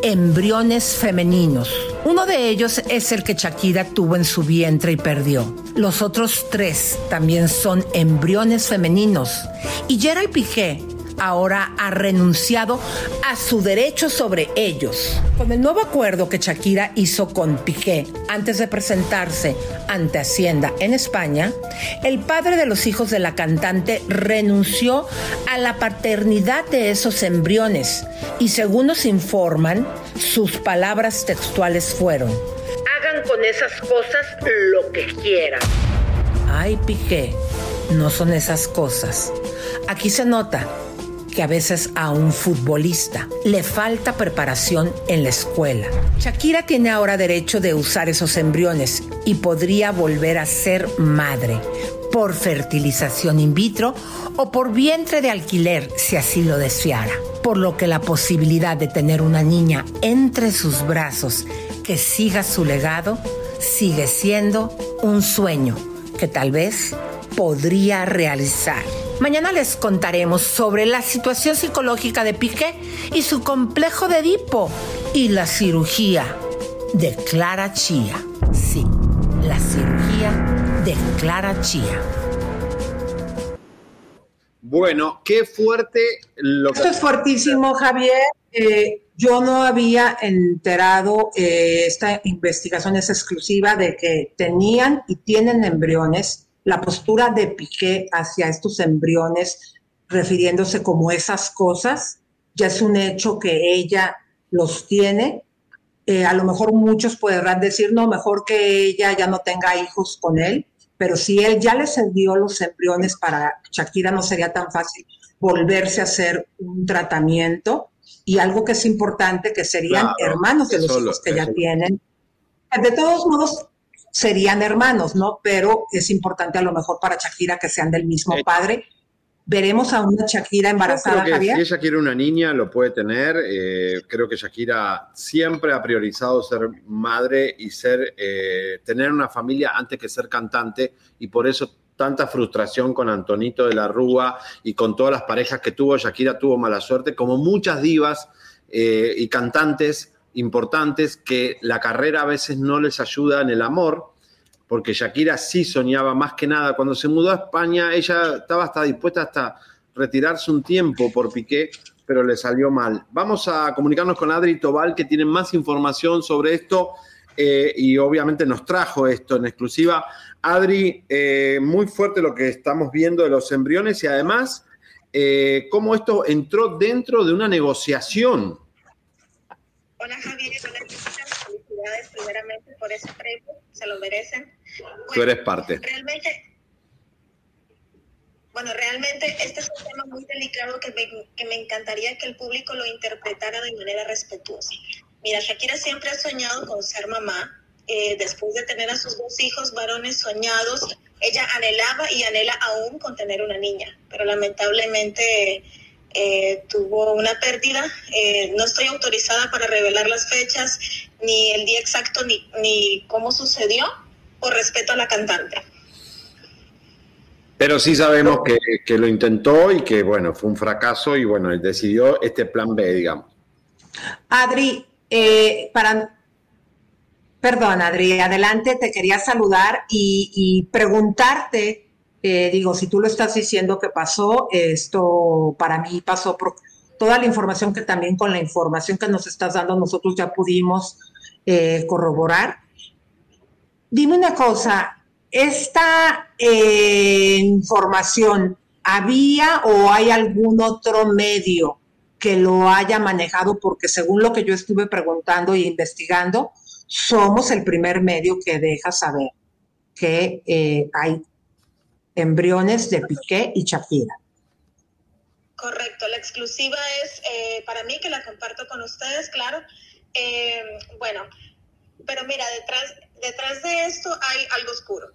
embriones femeninos. Uno de ellos es el que Shakira tuvo en su vientre y perdió. Los otros tres también son embriones femeninos. Y Gerald Piqué ahora ha renunciado a su derecho sobre ellos. Con el nuevo acuerdo que Shakira hizo con Piqué antes de presentarse ante Hacienda en España, el padre de los hijos de la cantante renunció a la paternidad de esos embriones y según nos informan, sus palabras textuales fueron, hagan con esas cosas lo que quieran. Ay, Piqué, no son esas cosas. Aquí se nota que a veces a un futbolista le falta preparación en la escuela. Shakira tiene ahora derecho de usar esos embriones y podría volver a ser madre por fertilización in vitro o por vientre de alquiler si así lo deseara. Por lo que la posibilidad de tener una niña entre sus brazos que siga su legado sigue siendo un sueño que tal vez podría realizar. Mañana les contaremos sobre la situación psicológica de Piqué y su complejo de Edipo y la cirugía de Clara Chía. Sí, la cirugía de Clara Chía. Bueno, qué fuerte lo que... Esto es fuertísimo, Javier. Eh, yo no había enterado, eh, esta investigación es exclusiva de que tenían y tienen embriones. La postura de Piqué hacia estos embriones, refiriéndose como esas cosas, ya es un hecho que ella los tiene. Eh, a lo mejor muchos podrán decir, no, mejor que ella ya no tenga hijos con él, pero si él ya les envió los embriones para Shakira, no sería tan fácil volverse a hacer un tratamiento y algo que es importante, que serían Claro, hermanos de los hijos que ya tienen. De todos modos, serían hermanos, ¿no? Pero es importante a lo mejor para Shakira que sean del mismo padre. Veremos a una Shakira embarazada, creo que Javier. si ella quiere una niña, lo puede tener. Eh, creo que Shakira siempre ha priorizado ser madre y ser, eh, tener una familia antes que ser cantante, y por eso tanta frustración con Antonito de la Rúa y con todas las parejas que tuvo. Shakira tuvo mala suerte, como muchas divas eh, y cantantes importantes que la carrera a veces no les ayuda en el amor porque Shakira sí soñaba más que nada. Cuando se mudó a España, ella estaba hasta dispuesta hasta retirarse un tiempo por Piqué, pero le salió mal. Vamos a comunicarnos con Adri Tobal, que tiene más información sobre esto eh, y obviamente nos trajo esto en exclusiva. Adri, eh, muy fuerte lo que estamos viendo de los embriones y además eh, cómo esto entró dentro de una negociación. Hola Javier hola Jessica, felicidades primeramente por ese premio, se lo merecen. Tú eres parte. Realmente, bueno, realmente este es un tema muy delicado que me, que me encantaría que el público lo interpretara de manera respetuosa. Mira, Shakira siempre ha soñado con ser mamá. eh, después de tener a sus dos hijos varones soñados, ella anhelaba y anhela aún con tener una niña, pero lamentablemente eh, tuvo una pérdida. Eh, no estoy autorizada para revelar las fechas, ni el día exacto, ni, ni cómo sucedió, por respeto a la cantante. Pero sí sabemos que, que lo intentó y que, bueno, fue un fracaso y, bueno, él decidió este plan B, digamos. Adri, eh, para... Perdón, Adri, adelante, te quería saludar y, y preguntarte, eh, digo, si tú lo estás diciendo que pasó, esto para mí pasó por toda la información que también con la información que nos estás dando nosotros ya pudimos eh, corroborar. Dime una cosa, ¿esta eh, información había o hay algún otro medio que lo haya manejado? Porque según lo que yo estuve preguntando e investigando, somos el primer medio que deja saber que hay embriones de Piqué y Shakira. Correcto, la exclusiva es eh, para mí que la comparto con ustedes, claro. Eh, bueno, pero mira, detrás, detrás de esto hay algo oscuro.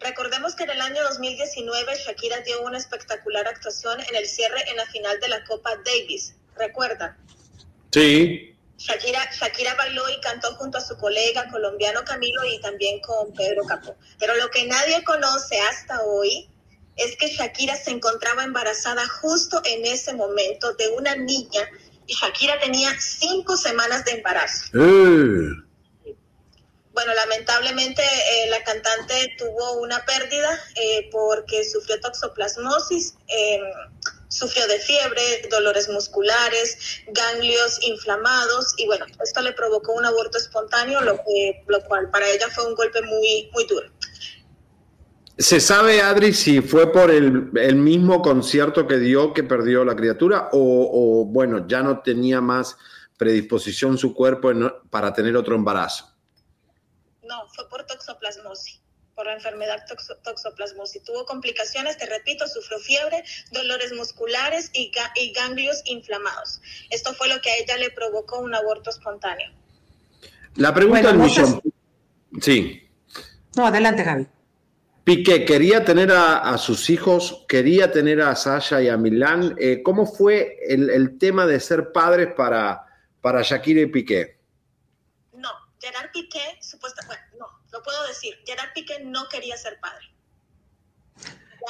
Recordemos que en el año 2019 Shakira dio una espectacular actuación en el cierre en la final de la Copa Davis. ¿Recuerdan? Sí. Shakira, Shakira bailó y cantó junto a su colega colombiano Camilo y también con Pedro Capó. Pero lo que nadie conoce hasta hoy es que Shakira se encontraba embarazada justo en ese momento de una niña y Shakira tenía cinco semanas de embarazo. Bueno, lamentablemente eh, la cantante tuvo una pérdida eh, porque sufrió toxoplasmosis, eh, sufrió de fiebre, dolores musculares, ganglios inflamados y bueno, esto le provocó un aborto espontáneo, lo, que, lo cual para ella fue un golpe muy, muy duro. ¿Se sabe, Adri, si fue por el, el mismo concierto que dio que perdió la criatura o, o, bueno, ya no tenía más predisposición su cuerpo en- para tener otro embarazo? No, fue por toxoplasmosis, por la enfermedad toxo- toxoplasmosis. Tuvo complicaciones, te repito, sufrió fiebre, dolores musculares y, ga- y ganglios inflamados. Esto fue lo que a ella le provocó un aborto espontáneo. La pregunta Bueno, millón. Sí. No, adelante, Javi. Piqué quería tener a, a sus hijos, quería tener a Sasha y a Milán. Eh, ¿Cómo fue el, el tema de ser padres para, para Shakira y Piqué? No, Gerard Piqué, supuesta, bueno, no, lo puedo decir, Gerard Piqué no quería ser padre.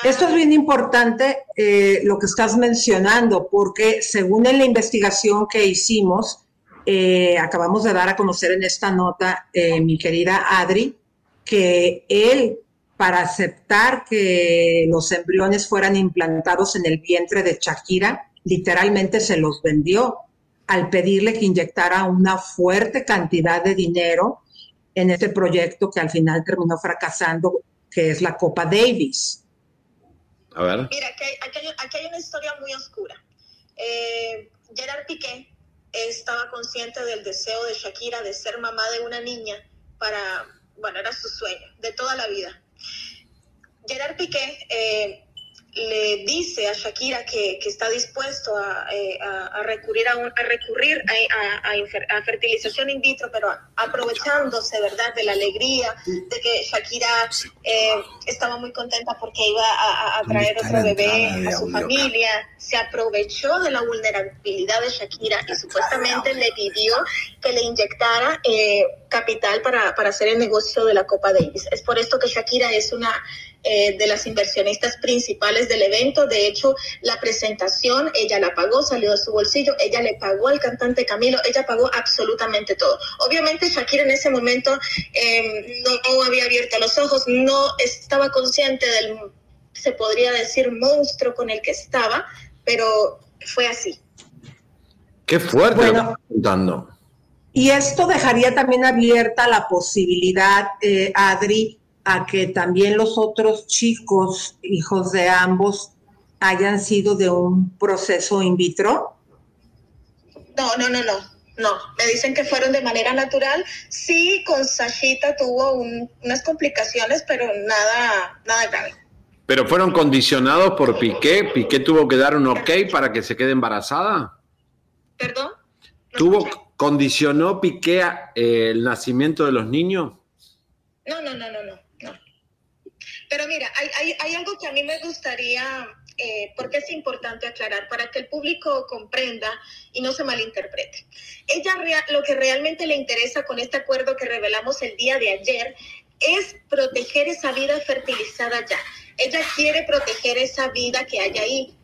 Esto es bien importante eh, lo que estás mencionando, porque según en la investigación que hicimos, eh, acabamos de dar a conocer en esta nota, eh, mi querida Adri, que él para aceptar que los embriones fueran implantados en el vientre de Shakira, literalmente se los vendió al pedirle que inyectara una fuerte cantidad de dinero en este proyecto que al final terminó fracasando, que es la Copa Davis. A ver. Mira, aquí hay, aquí hay- aquí hay una historia muy oscura. Eh, Gerard Piqué estaba consciente del deseo de Shakira de ser mamá de una niña para, bueno, era su sueño de toda la vida. Gerard Piqué eh, le dice a Shakira que, que está dispuesto a, eh, a- a recurrir, a, un- a, recurrir a, a- a infer- a fertilización in vitro, pero aprovechándose, ¿verdad?, de la alegría de que Shakira eh, estaba muy contenta porque iba a, traer otro bebé a su familia, se aprovechó de la vulnerabilidad de Shakira y supuestamente le pidió que le inyectara eh, capital para, para hacer el negocio de la Copa Davis. Es por esto que Shakira es una eh, de las inversionistas principales del evento. De hecho, la presentación ella la pagó, salió de su bolsillo, ella le pagó al cantante Camilo, ella pagó absolutamente todo. Obviamente Shakira en ese momento eh, no, no había abierto los ojos, no estaba consciente del, se podría decir, monstruo con el que estaba, pero fue así. Qué fuerte Bueno. lo que estás contando. Y esto dejaría también abierta la posibilidad, eh, Adri, a que también los otros chicos, hijos de ambos, hayan sido de un proceso in vitro. No, no, no, no. No, me dicen que fueron de manera natural. Sí, con Sashita tuvo un- unas complicaciones, pero nada, nada grave. Pero fueron condicionados por Piqué. Piqué tuvo que dar un ok para que se quede embarazada. ¿Perdón? ¿Tuvo, condicionó Piqué eh, el nacimiento de los niños? No, no, no, no, no. Pero mira, hay, hay, algo que a mí me gustaría, eh, porque es importante aclarar, para que el público comprenda y no se malinterprete. Ella lo que realmente le interesa con este acuerdo que revelamos el día de ayer es proteger esa vida fertilizada ya. Ella quiere proteger esa vida que hay ahí.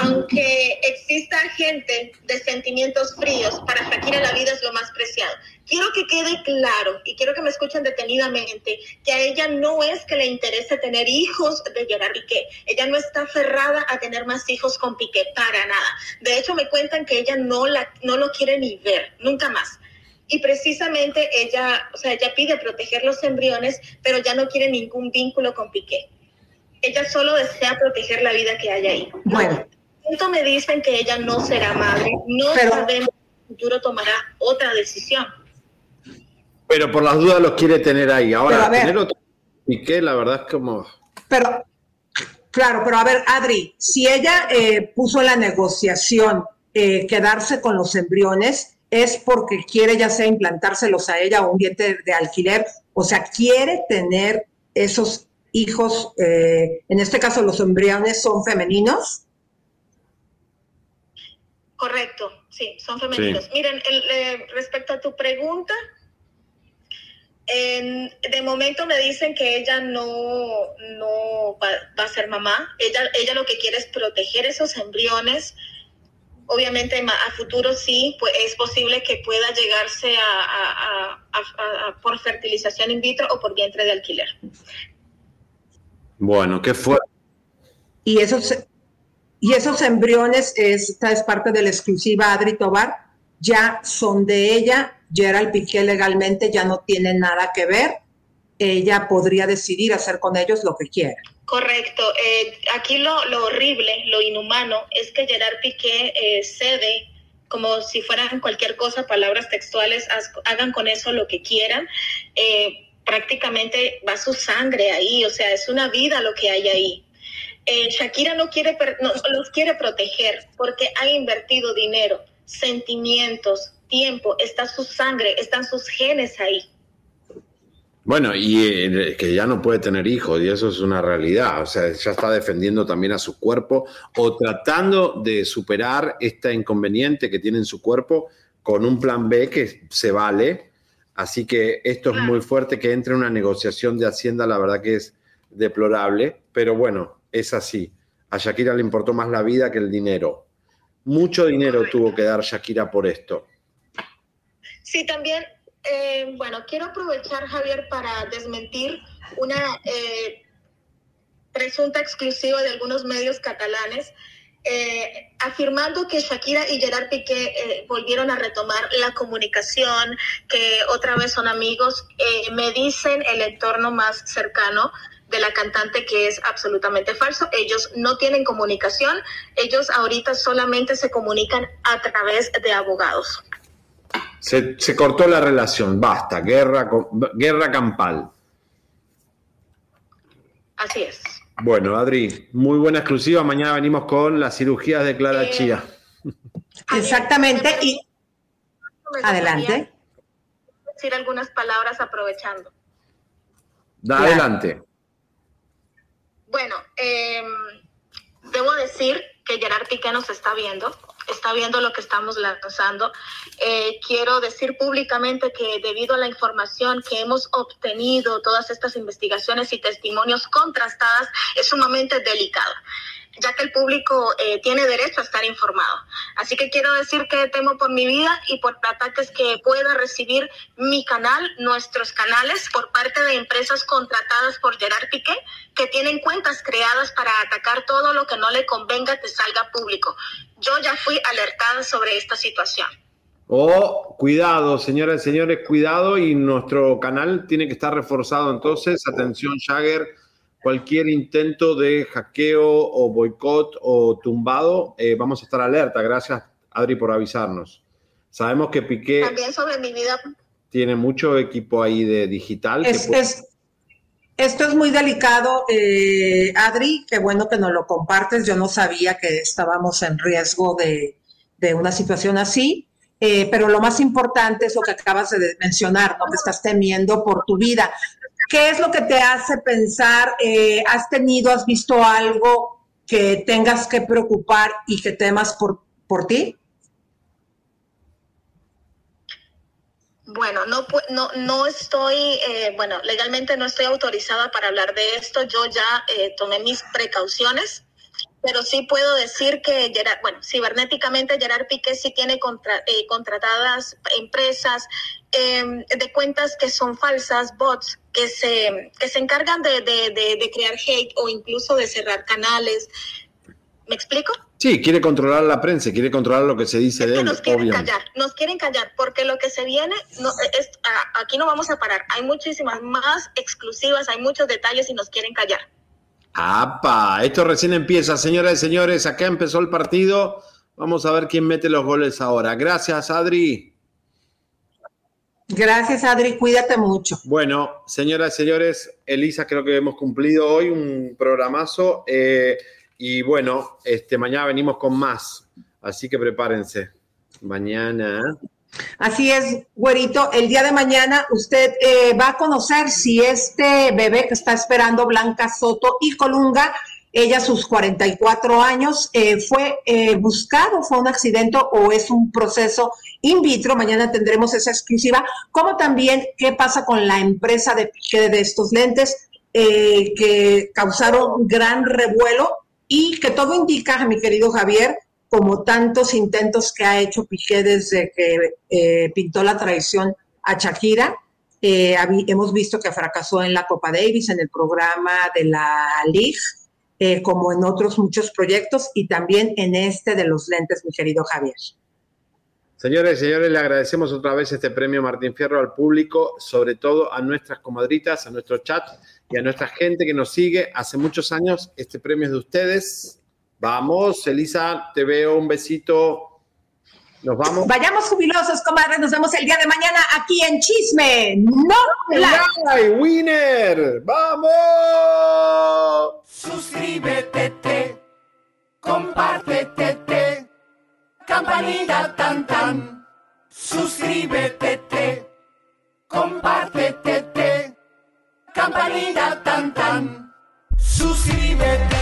Aunque exista gente de sentimientos fríos, para Shakira la vida es lo más preciado. Quiero que quede claro y quiero que me escuchen detenidamente que a ella no es que le interese tener hijos de Gerard Piqué. Ella no está aferrada a tener más hijos con Piqué, para nada. De hecho, me cuentan que ella no, la, no lo quiere ni ver, nunca más. Y precisamente ella, o sea, ella pide proteger los embriones, pero ya no quiere ningún vínculo con Piqué. Ella solo desea proteger la vida que hay ahí. Bueno, Punto me dicen que ella no será madre, no Pero- sabemos si el futuro tomará otra decisión. Pero por las dudas los quiere tener ahí. Ahora, ver. tener otro Piqué, la verdad es como... Pero, claro, pero a ver, Adri, si ella eh, puso la negociación eh, quedarse con los embriones, es porque quiere ya sea implantárselos a ella o un diente de alquiler, o sea, quiere tener esos hijos, eh, en este caso los embriones son femeninos. Correcto, sí, son femeninos. Sí. Miren, el, eh, respecto a tu pregunta, en- de momento me dicen que ella no, no va, va a ser mamá. Ella, ella lo que quiere es proteger esos embriones. Obviamente a futuro sí, pues es posible que pueda llegarse a, a- a- a- a- por fertilización in vitro o por vientre de alquiler. Bueno, qué fuerte. Y esos, y esos embriones, esta es parte de la exclusiva Adri Tobar, ya son de ella, Gerald Piqué legalmente ya no tiene nada que ver, ella podría decidir hacer con ellos lo que quiera. Correcto. Eh, aquí lo, lo horrible, lo inhumano, es que Gerard Piqué eh, cede como si fueran cualquier cosa, palabras textuales, haz- hagan con eso lo que quieran. Eh, prácticamente va su sangre ahí, o sea, es una vida lo que hay ahí. Eh, Shakira no quiere, no, los quiere proteger porque ha invertido dinero, sentimientos, tiempo, está su sangre, están sus genes ahí. Bueno, y eh, que ya no puede tener hijos, y eso es una realidad. O sea, ya está defendiendo también a su cuerpo o tratando de superar este inconveniente que tiene en su cuerpo con un plan B que se vale. Así que esto es muy fuerte, que entre una negociación de Hacienda, la verdad que es deplorable, pero bueno, es así. A Shakira le importó más la vida que el dinero. Mucho dinero tuvo que dar Shakira por esto. Sí, también, eh, bueno, quiero aprovechar, Javier, para desmentir una eh, presunta exclusiva de algunos medios catalanes, eh, afirmando que Shakira y Gerard Piqué eh, volvieron a retomar la comunicación, que otra vez son amigos. Eh, me dicen el entorno más cercano de la cantante que es absolutamente falso. Ellos no tienen comunicación, ellos ahorita solamente se comunican a través de abogados. Se, se cortó la relación, basta, guerra, guerra campal. Así es. Bueno, Adri, muy buena exclusiva. Mañana venimos con las cirugías de Clara Chía. Exactamente. Y adelante. Decir algunas palabras aprovechando. Da adelante. Bueno, eh, debo decir que Gerard Piqué nos está viendo, está viendo lo que estamos lanzando. Eh, quiero decir públicamente que debido a la información que hemos obtenido, todas estas investigaciones y testimonios contrastadas, es sumamente delicado ya que el público eh, tiene derecho a estar informado. Así que quiero decir que temo por mi vida y por ataques que pueda recibir mi canal, nuestros canales, por parte de empresas contratadas por Gerard Piqué, que tienen cuentas creadas para atacar todo lo que no le convenga que salga público. Yo ya fui alertada sobre esta situación. Oh, cuidado, señoras y señores, cuidado. Y nuestro canal tiene que estar reforzado. Entonces, atención, Jagger. Cualquier intento de hackeo o boicot o tumbado, eh, vamos a estar alerta. Gracias, Adri, por avisarnos. Sabemos que Piqué También sobre mi vida tiene mucho equipo ahí de digital. que Es, puede- es- esto es muy delicado, eh, Adri, qué bueno que nos lo compartes. Yo no sabía que estábamos en riesgo de, de una situación así, eh, pero lo más importante es lo que acabas de mencionar, ¿no? Que estás temiendo por tu vida. ¿Qué es lo que te hace pensar? eh, ¿Has tenido, has visto algo que tengas que preocupar y que temas por, por ti? Bueno, no, no, no estoy, eh, bueno, legalmente no estoy autorizada para hablar de esto. Yo ya eh, tomé mis precauciones, pero sí puedo decir que, Gerard, bueno, cibernéticamente Gerard Piqué sí tiene contra- eh, contratadas empresas eh, de cuentas que son falsas, bots, que se, que se encargan de, de, de, de crear hate o incluso de cerrar canales. ¿Me explico? Sí, quiere controlar la prensa, quiere controlar lo que se dice de él, nos quieren obviamente. callar, nos quieren callar, porque lo que se viene, no, es, aquí no vamos a parar, hay muchísimas más exclusivas, hay muchos detalles y nos quieren callar. ¡Apa! Esto recién empieza, señoras y señores. Acá empezó el partido. Vamos a ver quién mete los goles ahora. Gracias, Adri. Gracias, Adri, cuídate mucho. Bueno, señoras y señores, Elisa, creo que hemos cumplido hoy un programazo. eh, y bueno, este, mañana venimos con más. Así que prepárense. Mañana. Así es, güerito. El día de mañana usted eh, va a conocer si este bebé que está esperando Blanca Soto y Colunga, ella sus 44 años, eh, fue eh, buscado, fue un accidente o es un proceso in vitro. Mañana tendremos esa exclusiva. Como también qué pasa con la empresa de pique de estos lentes que causaron gran revuelo y que todo indica, mi querido Javier, como tantos intentos que ha hecho Piqué desde que eh, pintó la traición a Shakira. Eh, hemos visto que fracasó en la Copa Davis, en el programa de la League, eh, como en otros muchos proyectos y también en este de los lentes, mi querido Javier. Señores señores, le agradecemos otra vez este premio Martín Fierro al público, sobre todo a nuestras comadritas, a nuestro chat y a nuestra gente que nos sigue hace muchos años. Este premio es de ustedes. Vamos, Elisa, te veo, un besito. Nos vamos. Vayamos jubilosos, comadres. Nos vemos el día de mañana aquí en Chisme. No Like. ¡Ay, winner! ¡Vamos! Suscríbete, te, compártete, te, campanita tan tan. Suscríbete, te, compártete, te, campanita tan tan. Suscríbete, te, suscríbete,